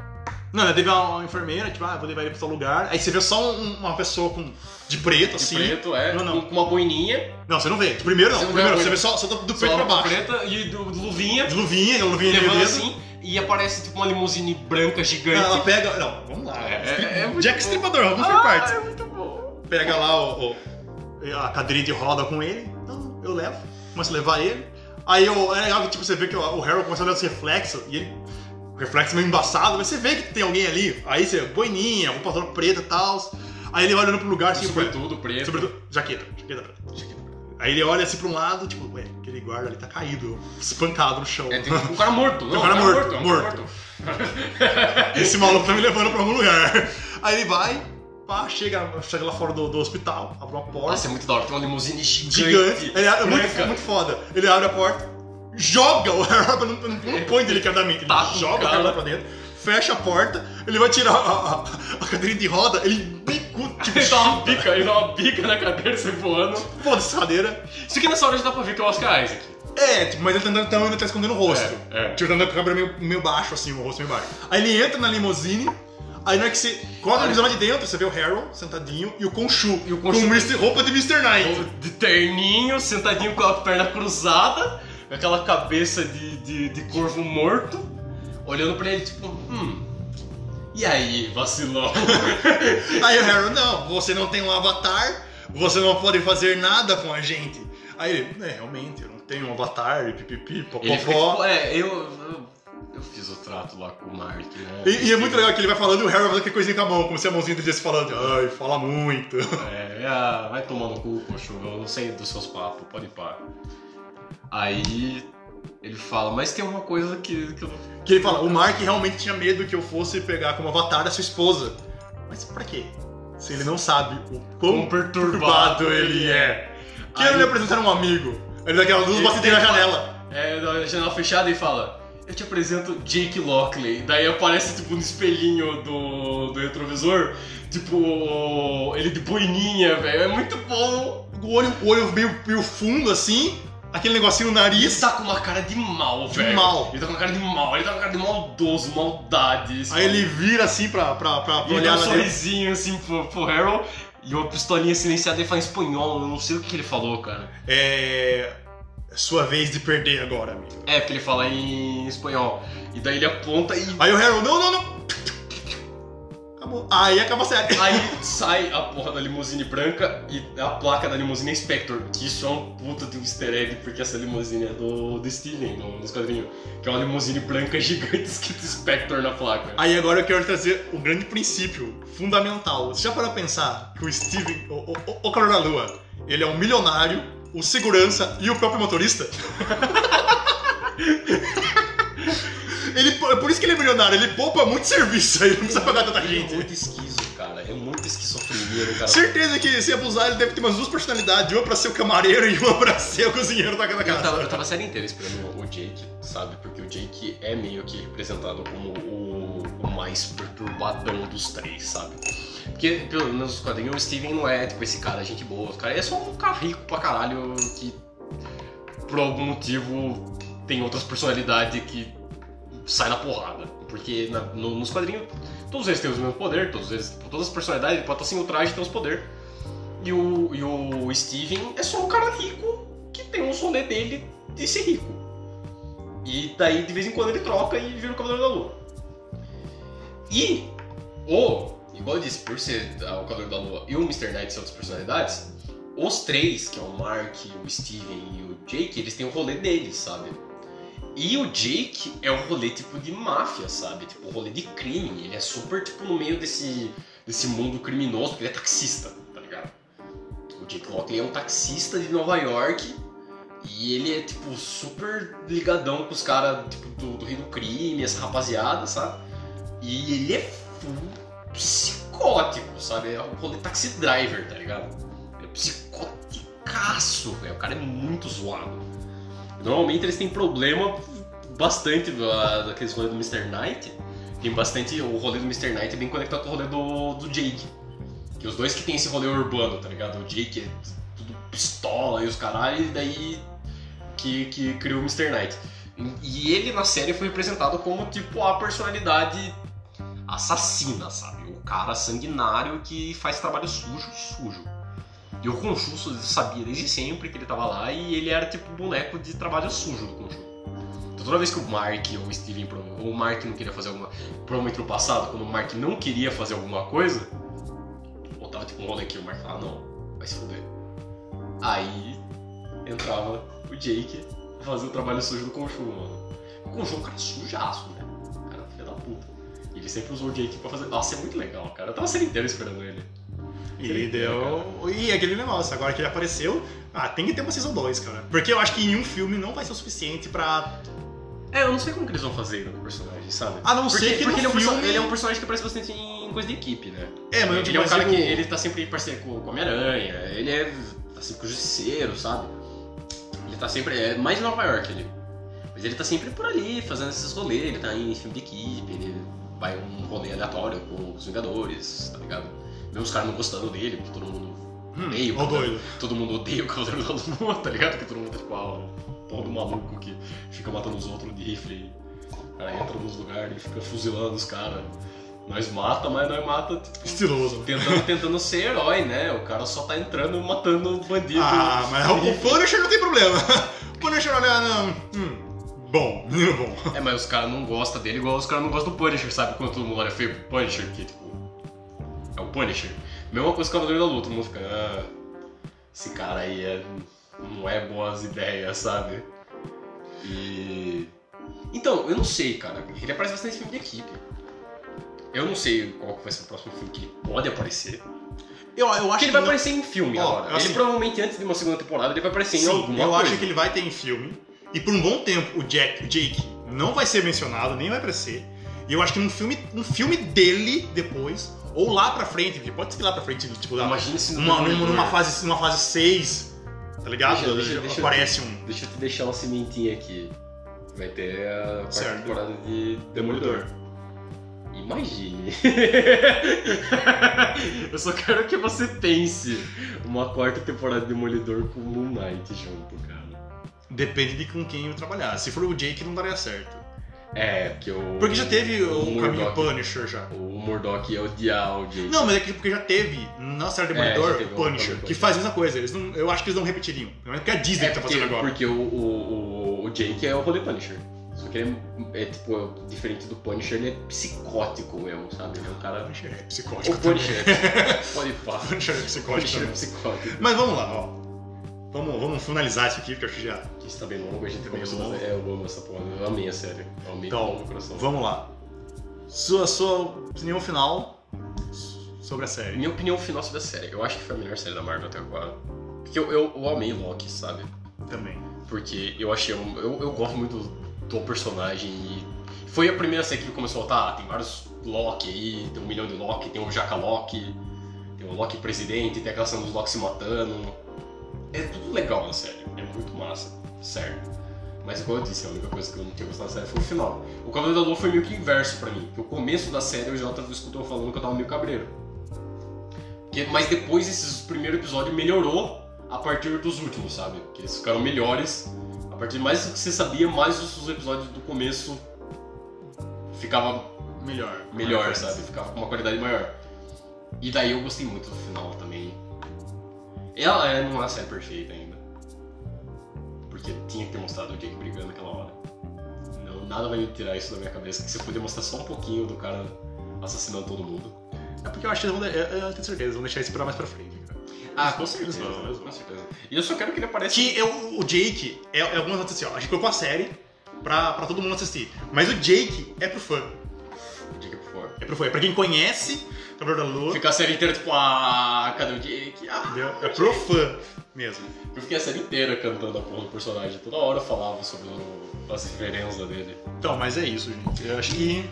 Não, teve uma, uma enfermeira, tipo, ah, vou levar ele pra tal lugar. Aí você vê só um- uma pessoa com, de preto, de assim. preto, é, Não, não. com uma boininha, Não, você não vê. De primeiro não. Você não primeiro vê a você vê só, só do, do peito pra baixo. preta e do, do luvinha, De luvinha, a luvinha de levando assim, e aparece tipo uma limusine branca gigante. Ela pega. Não, vamos lá. É, é, é muito Jack bom. Stripador, vamos por Ah, partes. é muito bom. Pega lá o. o- a cadeirinha de roda com ele. Então, eu levo. Começo a levar ele. Aí eu, é legal que tipo, você vê que o, Harold começa a olhar esse reflexo e ele. O reflexo meio embaçado, mas você vê que tem alguém ali. Aí você, boininha, um pantalão preto e tal. Aí ele olhando pro lugar assim. Sobretudo preto. Sobretudo. Jaqueta, jaqueta preta. Jaqueta preta. Aí ele olha assim pra um lado, tipo, ué, aquele guarda ali tá caído, espancado no chão. É, tem um cara morto. Não, um cara morto, é um morto. Esse maluco tá me levando pra algum lugar. Aí ele vai, pá, chega, chega lá fora do, do hospital, abre uma porta. Nossa, é muito da hora. Tem uma limusine gigante. gigante. Ele, é muito, muito foda. Ele abre a porta, joga o Harold, não, não, não põe delicadamente, ele Tá joga o. Harold pra dentro, fecha a porta, ele vai tirar a, a, a cadeirinha de roda, ele bico, tipo, Ele dá uma bica, ele dá uma bica na cadeira, sai voando. Foda-se, cadeira. Isso aqui nessa hora já dá pra ver que é o Oscar Isaac. É, tipo, mas ele tá, andando- ainda tá escondendo o rosto. É, é. Tipo, tá andando com a câmera meio, meio baixo, assim, o rosto meio baixo. Aí ele entra na limusine, aí na hora que você coloca a visão lá de dentro, você vê o Harold sentadinho e o Khonshu, E o com Khonshu- Mr. roupa de Mr. Knight. De terninho, sentadinho com a perna cruzada, com aquela cabeça de, de, de corvo morto, olhando pra ele tipo, hum. E aí, vacilão? Aí o Harold, não, você não tem um avatar, você não pode fazer nada com a gente. Aí ele, é, realmente, eu não tenho um avatar, pipipi, Ele fica popopó. tipo, é, eu, eu. Fiz o trato lá com o Mark, né? E, e é muito legal que ele vai falando e o Harold faz aquela coisinha com a mão, como se a mãozinha dele estivesse falando, ai, fala muito. É, ah, vai tomar no cu, poxa, eu não sei dos seus papos, pode ir pá. Aí ele fala, mas tem uma coisa que, que eu não. Que ele fala, o Mark realmente tinha medo que eu fosse pegar como avatar a sua esposa. Mas pra quê? Se ele não sabe o quão Quão perturbado perturbado ele é. Que Aí- ele me apresentar um amigo. Ele dá aquela luz batida na fala- janela. É, da janela fechada e fala. Eu te apresento Jake Lockley. Daí aparece tipo no espelhinho do, do retrovisor, tipo, ele de boininha, velho. É muito bom. O olho, o olho meio, meio fundo assim, aquele negocinho no E ele nariz. tá com uma cara de mal, De velho. mal. Ele tá com uma cara de mal, ele tá com uma cara de maldoso, maldade. Aí ele vira assim pra, pra, pra, pra E ele dá olhar um sorrisinho assim pro, pro Harold e uma pistolinha silenciada e fala em espanhol. Eu não sei o que ele falou, cara. É. Sua vez de perder agora, amigo. É, porque ele fala em espanhol. E daí ele aponta e Aí o Harold, não, não, não. Acabou. Aí acaba a série. Aí sai a porra da limusine branca e a placa da limusine é Spectre, que isso é um puta de um easter egg, porque essa limusine é do, do Steven, no, nos quadrinhos. Que é uma limusine branca gigante escrito Spectre na placa. Aí agora eu quero trazer o grande princípio fundamental. Você já parou pra pensar que o Steven, o, o, o Calor da Lua, ele é um milionário, o segurança e o próprio motorista? ele, é por isso que ele é milionário, ele poupa muito serviço aí, não precisa pagar tanta É gente. muito esquizo, cara. É muito esquizofrenia, cara. Certeza que se abusar ele deve ter umas duas personalidades, uma pra ser o camareiro e uma pra ser o cozinheiro da da Eu tava, eu casa. tava a série inteira esperando o Jake, sabe? Porque o Jake é meio que representado como o, o mais perturbadão dos três, sabe? Porque, pelo menos nos quadrinhos, o Steven não é tipo esse cara, gente boa. O cara é só um cara rico pra caralho que, por algum motivo, tem outras personalidades que sai na porrada. Porque na- no- nos quadrinhos, todos eles têm os mesmos poderes, todos eles, todas as personalidades, ele pode estar sem o traje e tem os poderes. E o, e o Steven é só um cara rico que tem um sonê dele de ser rico. E daí de vez em quando ele troca e vira o Cavaleiro da Lua. E o, igual eu disse, por ser o Cavaleiro da Lua e o Mr. Knight são outras personalidades, os três, que é o Mark, o Steven e o Jake, eles têm o rolê deles, sabe? E o Jake é um rolê tipo de máfia, sabe? Tipo, um rolê de crime. Ele é super, tipo, no meio desse, desse mundo criminoso, porque ele é taxista, tá ligado? O Jake Lockley é um taxista de Nova York e ele é, tipo, super ligadão com os caras, tipo, do, do Rio do Crime, essa rapaziada, sabe? E ele é full psicótico, sabe? É um rolê taxi driver, tá ligado? É psicoticaço, velho. O cara é muito zoado. Normalmente eles têm problema bastante da- daqueles rolês do Mr. Knight. Tem bastante. O rolê do Mr. Knight é bem conectado com o rolê do, do Jake. Que os dois que tem esse rolê urbano, tá ligado? O Jake é tudo pistola e os caralho, e daí que, que criou o Mr. Knight. E ele na série foi representado como tipo a personalidade assassina, sabe? Cara sanguinário que faz trabalho sujo, sujo. E o Conchuço sabia desde sempre que ele tava lá e ele era tipo boneco de trabalho sujo do Conchu. Então toda vez que o Mark ou o Steven, ou o Mark não queria fazer alguma. Provavelmente no passado, quando o Mark não queria fazer alguma coisa, ou tava tipo um rolê que o Mark falava, não, vai se fuder. Aí entrava o Jake fazer o trabalho sujo do Conchu, mano. O Conchu é um cara sujaço, ele sempre usou o Jake pra fazer. Nossa, é muito legal, cara. Eu tava a série inteira esperando ele. E ele deu. E aquele negócio, agora que ele apareceu, ah, tem que ter uma Season 2, cara. Porque eu acho que em um filme não vai ser o suficiente pra. É, eu não sei como que eles vão fazer com o personagem, sabe? A não Porque, ser que porque ele, é um filme. ele é um personagem que aparece bastante em coisa de equipe, né? É, mas ele é um cara digo- que ele tá sempre em parceria com com o Homem-Aranha, ele é assim com o Justiceiro, sabe? Ele tá sempre. É mais em Nova York ele. Mas ele tá sempre por ali, fazendo esses rolês, ele tá em filme de equipe, ele vai um rolê aleatório com os Vingadores, tá ligado? Mesmo os caras não gostando dele, porque todo mundo Hum, odeia o Cavaleiro- doido. Todo mundo odeia o Cavaleiro da Lua, tá ligado? Que todo mundo é tipo, ah, o porra do maluco que fica matando os outros de rifle. O cara entra nos lugares e fica fuzilando os caras. Nós mata, mas nós mata tipo, Estiloso. tentando, tentando ser herói, né? O cara só tá entrando matando bandido. Ah, mas o Punisher não tem problema. O Punisher, olha, não. Hum, bom, menino bom. É, mas os caras não gostam dele igual os caras não gostam do Punisher, sabe? Quando todo mundo olha feio pro Punisher, que tipo. É o Punisher. Mesma coisa com o Cavaleiro da Luta, todo mundo fica. Ah, esse cara aí é, não é boas ideias, sabe? E. Então, eu não sei, cara. Ele aparece bastante em filme de equipe. Eu não sei qual que vai ser o próximo filme que ele pode aparecer. Eu, eu acho Porque ele que vai não- aparecer em filme Ó, agora. assim- ele provavelmente antes de uma segunda temporada ele vai aparecer em Sim, alguma eu coisa. acho que ele vai ter em filme. E por um bom tempo o Jack, o Jake não vai ser mencionado, nem vai aparecer. E eu acho que num filme, um filme dele depois, ou lá pra frente, porque pode ser que lá pra frente, tipo, Imagina se no numa, numa, numa fase, numa fase 6, tá ligado? Deixa- deixa- deixa- Aparece um. Deixa eu te deixar uma sementinha aqui. Vai ter a quarta Certo. temporada de Demolidor. Imagine. eu só quero que você pense uma quarta temporada de Demolidor com Moon Knight junto, cara. Depende de com quem eu trabalhar. Se for o Jake, não daria certo. É, porque o. Porque já teve o, caminho Punisher já. O Murdock ia odiar o Jake. Não, mas é que porque já teve na série É, Demolidor o Punisher, que faz a mesma coisa. Eles não, eu acho que eles não repetiriam. Não é porque a Disney É tá fazendo agora. porque o, o, o, Jake é o rolê Punisher. Só que ele é, é, tipo, diferente do Punisher, ele é psicótico mesmo, sabe? Ele é um cara. Punisher é psicótico. O Punisher. Pode falar. Punisher é psicótico. Punisher é psicótico. Mas vamos lá, ó. Vamos, vamos finalizar isso aqui, porque eu acho que já. Que está bem longo, a gente Bem começou. É, eu amo essa porra. Eu amei a série. Eu amei Então, o coração. vamos lá. Sua, sua opinião final sobre a série. Minha opinião final sobre a série. Eu acho que foi a melhor série da Marvel até agora. Porque eu, eu, eu amei Loki, sabe? Também. Porque eu achei. um- Eu, eu gosto muito do personagem e. Foi a primeira série que começou a tá, tem vários Loki aí, tem um milhão de Loki, tem o Jaca Loki, tem o Loki presidente, tem aquela cena dos Loki se matando. É tudo legal na série, é muito massa, certo. Mas igual eu disse, a única coisa que eu não tinha gostado da série foi o final. O Cavaleiro da Lua foi meio que inverso pra mim. Porque o começo da série eu já tava escutando falando que eu tava meio cabreiro. Que- mas depois esses primeiros episódios melhorou a partir dos últimos, sabe? Que eles ficaram melhores. A partir mais do que você sabia, mais os os episódios do começo ficava Melhor. melhor, sabe? Ficava com uma qualidade maior. E daí eu gostei muito do final também. Ela é, não é série perfeita ainda. Porque tinha que ter mostrado o Jake brigando naquela hora. Não, nada vai me tirar isso da minha cabeça, que você podia mostrar só um pouquinho do cara assassinando todo mundo. É porque eu acho que eles vão. Eu, eu tenho certeza, vão deixar isso pra mais pra frente, cara. Ah, com certeza, eles vão. com certeza. E eu só quero que ele apareça. Que eu, o Jake é, é algumas assim, ó. A gente colocou a série pra, pra todo mundo assistir. Mas o Jake é pro fã. O Jake por favor. É pro fã. É pra quem conhece Cavaleiro da Lua. Ficar a série inteira tipo, ah, cadê o Jake? Ah, Entendeu? É pro fã mesmo. Eu fiquei a série inteira cantando a porra do personagem. Toda hora eu falava sobre o, as referências dele. Então, mas é isso, gente. Eu acho que.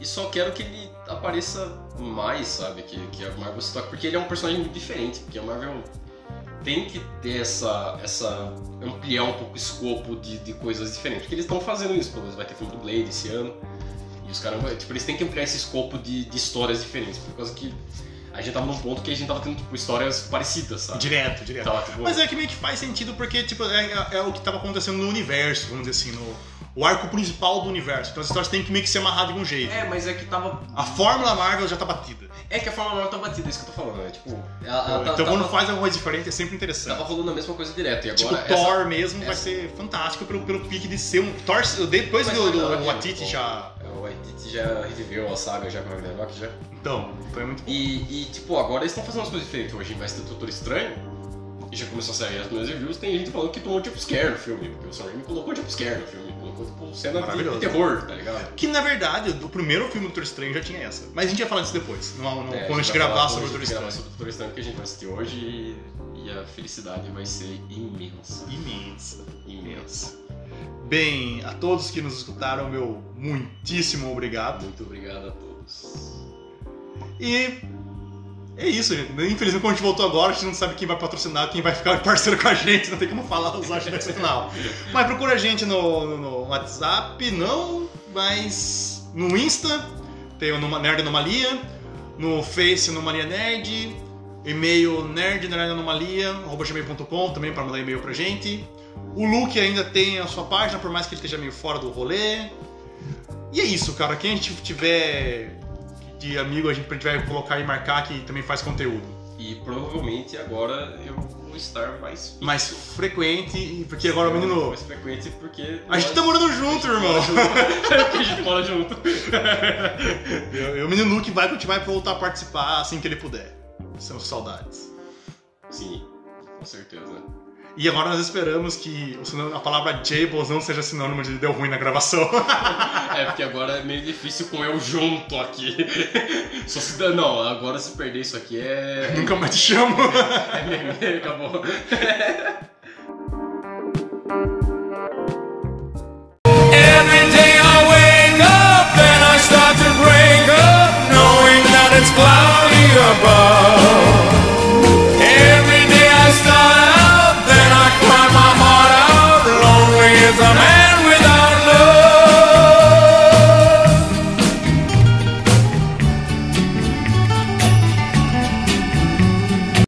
E só quero que ele apareça mais, sabe? Que, que a Marvel se toque. Porque ele é um personagem muito diferente. Porque a Marvel tem que ter essa. essa ampliar um pouco o escopo de, de coisas diferentes. Porque eles estão fazendo isso. Pelo menos vai ter filme do Blade esse ano. E os caras. Tipo, eles têm que ampliar esse escopo de, de histórias diferentes. Por causa que a gente tava num ponto que a gente tava tendo tipo, histórias parecidas, sabe? Direto, direto. Tava, tipo, Mas é que meio que faz sentido porque, tipo, é, é- é o que tava acontecendo no universo, vamos dizer assim, no. O arco principal do universo. Então as histórias têm que meio que ser amarradas de um jeito. É, mas é que tava. A fórmula Marvel já tá batida. É que a forma Marvel tá batida, é isso que eu tô falando, né? Tipo, ela, ela tá- então tava, quando faz alguma coisa diferente é sempre interessante. tava rolando a mesma coisa direto. E Tipo, agora. Thor mesmo vai essa- ser fantástico pelo, pelo pique de ser um. Thor, depois Mas do, do, agora, do Watiti tipo, já. O Waititi já reviveu a saga já com o Ragnarok já. Então, foi muito. E, e, tipo, agora eles estão fazendo umas coisas diferentes. Hoje, de ter Doutor Estranho, e já começou a sair as primeiras reviews, tem gente falando que tomou jumpscare no filme, porque o Sam Raimi colocou jumpscare no filme, tipo cena de terror, tá ligado? Que na verdade, o primeiro filme do Doutor Estranho já tinha essa. Mas a gente ia falar disso depois, no, no- É, quando a gente gravar sobre o Doutor Estranho. sobre o Doutor Estranho que a gente vai assistir hoje e, e a felicidade vai ser imensa. Imensa. Imensa. Bem, a todos que nos escutaram, meu muitíssimo obrigado. Muito obrigado a todos. E é isso, gente. Infelizmente, quando a gente voltou agora, a gente não sabe quem vai patrocinar, quem vai ficar parceiro com a gente, não tem como falar os ajudantes no final. Mas procura a gente no, no- no WhatsApp, não, mas no Insta, tem o Nerd Anomalia, no Face Anomalia Nerd, e-mail nerdnerdanomalia.com também para mandar e-mail pra gente. O Luke ainda tem a sua página, por mais que ele esteja meio fora do rolê. E é isso, cara. Quem a gente tiver de amigo, a gente vai colocar e marcar que também faz conteúdo. E provavelmente agora eu vou estar mais Mais frequente, porque agora o menino. Mais frequente porque. A gente tá morando junto, irmão. porque a gente mora junto. E o menino Luke vai, vai voltar a participar assim que ele puder. São saudades. Sim, com certeza. E agora nós esperamos que a palavra Jables não seja sinônimo de deu ruim na gravação. É, porque agora é meio difícil com eu junto aqui. Só se dá. Não, agora se perder isso aqui é. Nunca mais te chamo. É meme, acabou. Every day I wake up and I start to break up, knowing that it's cloudy above.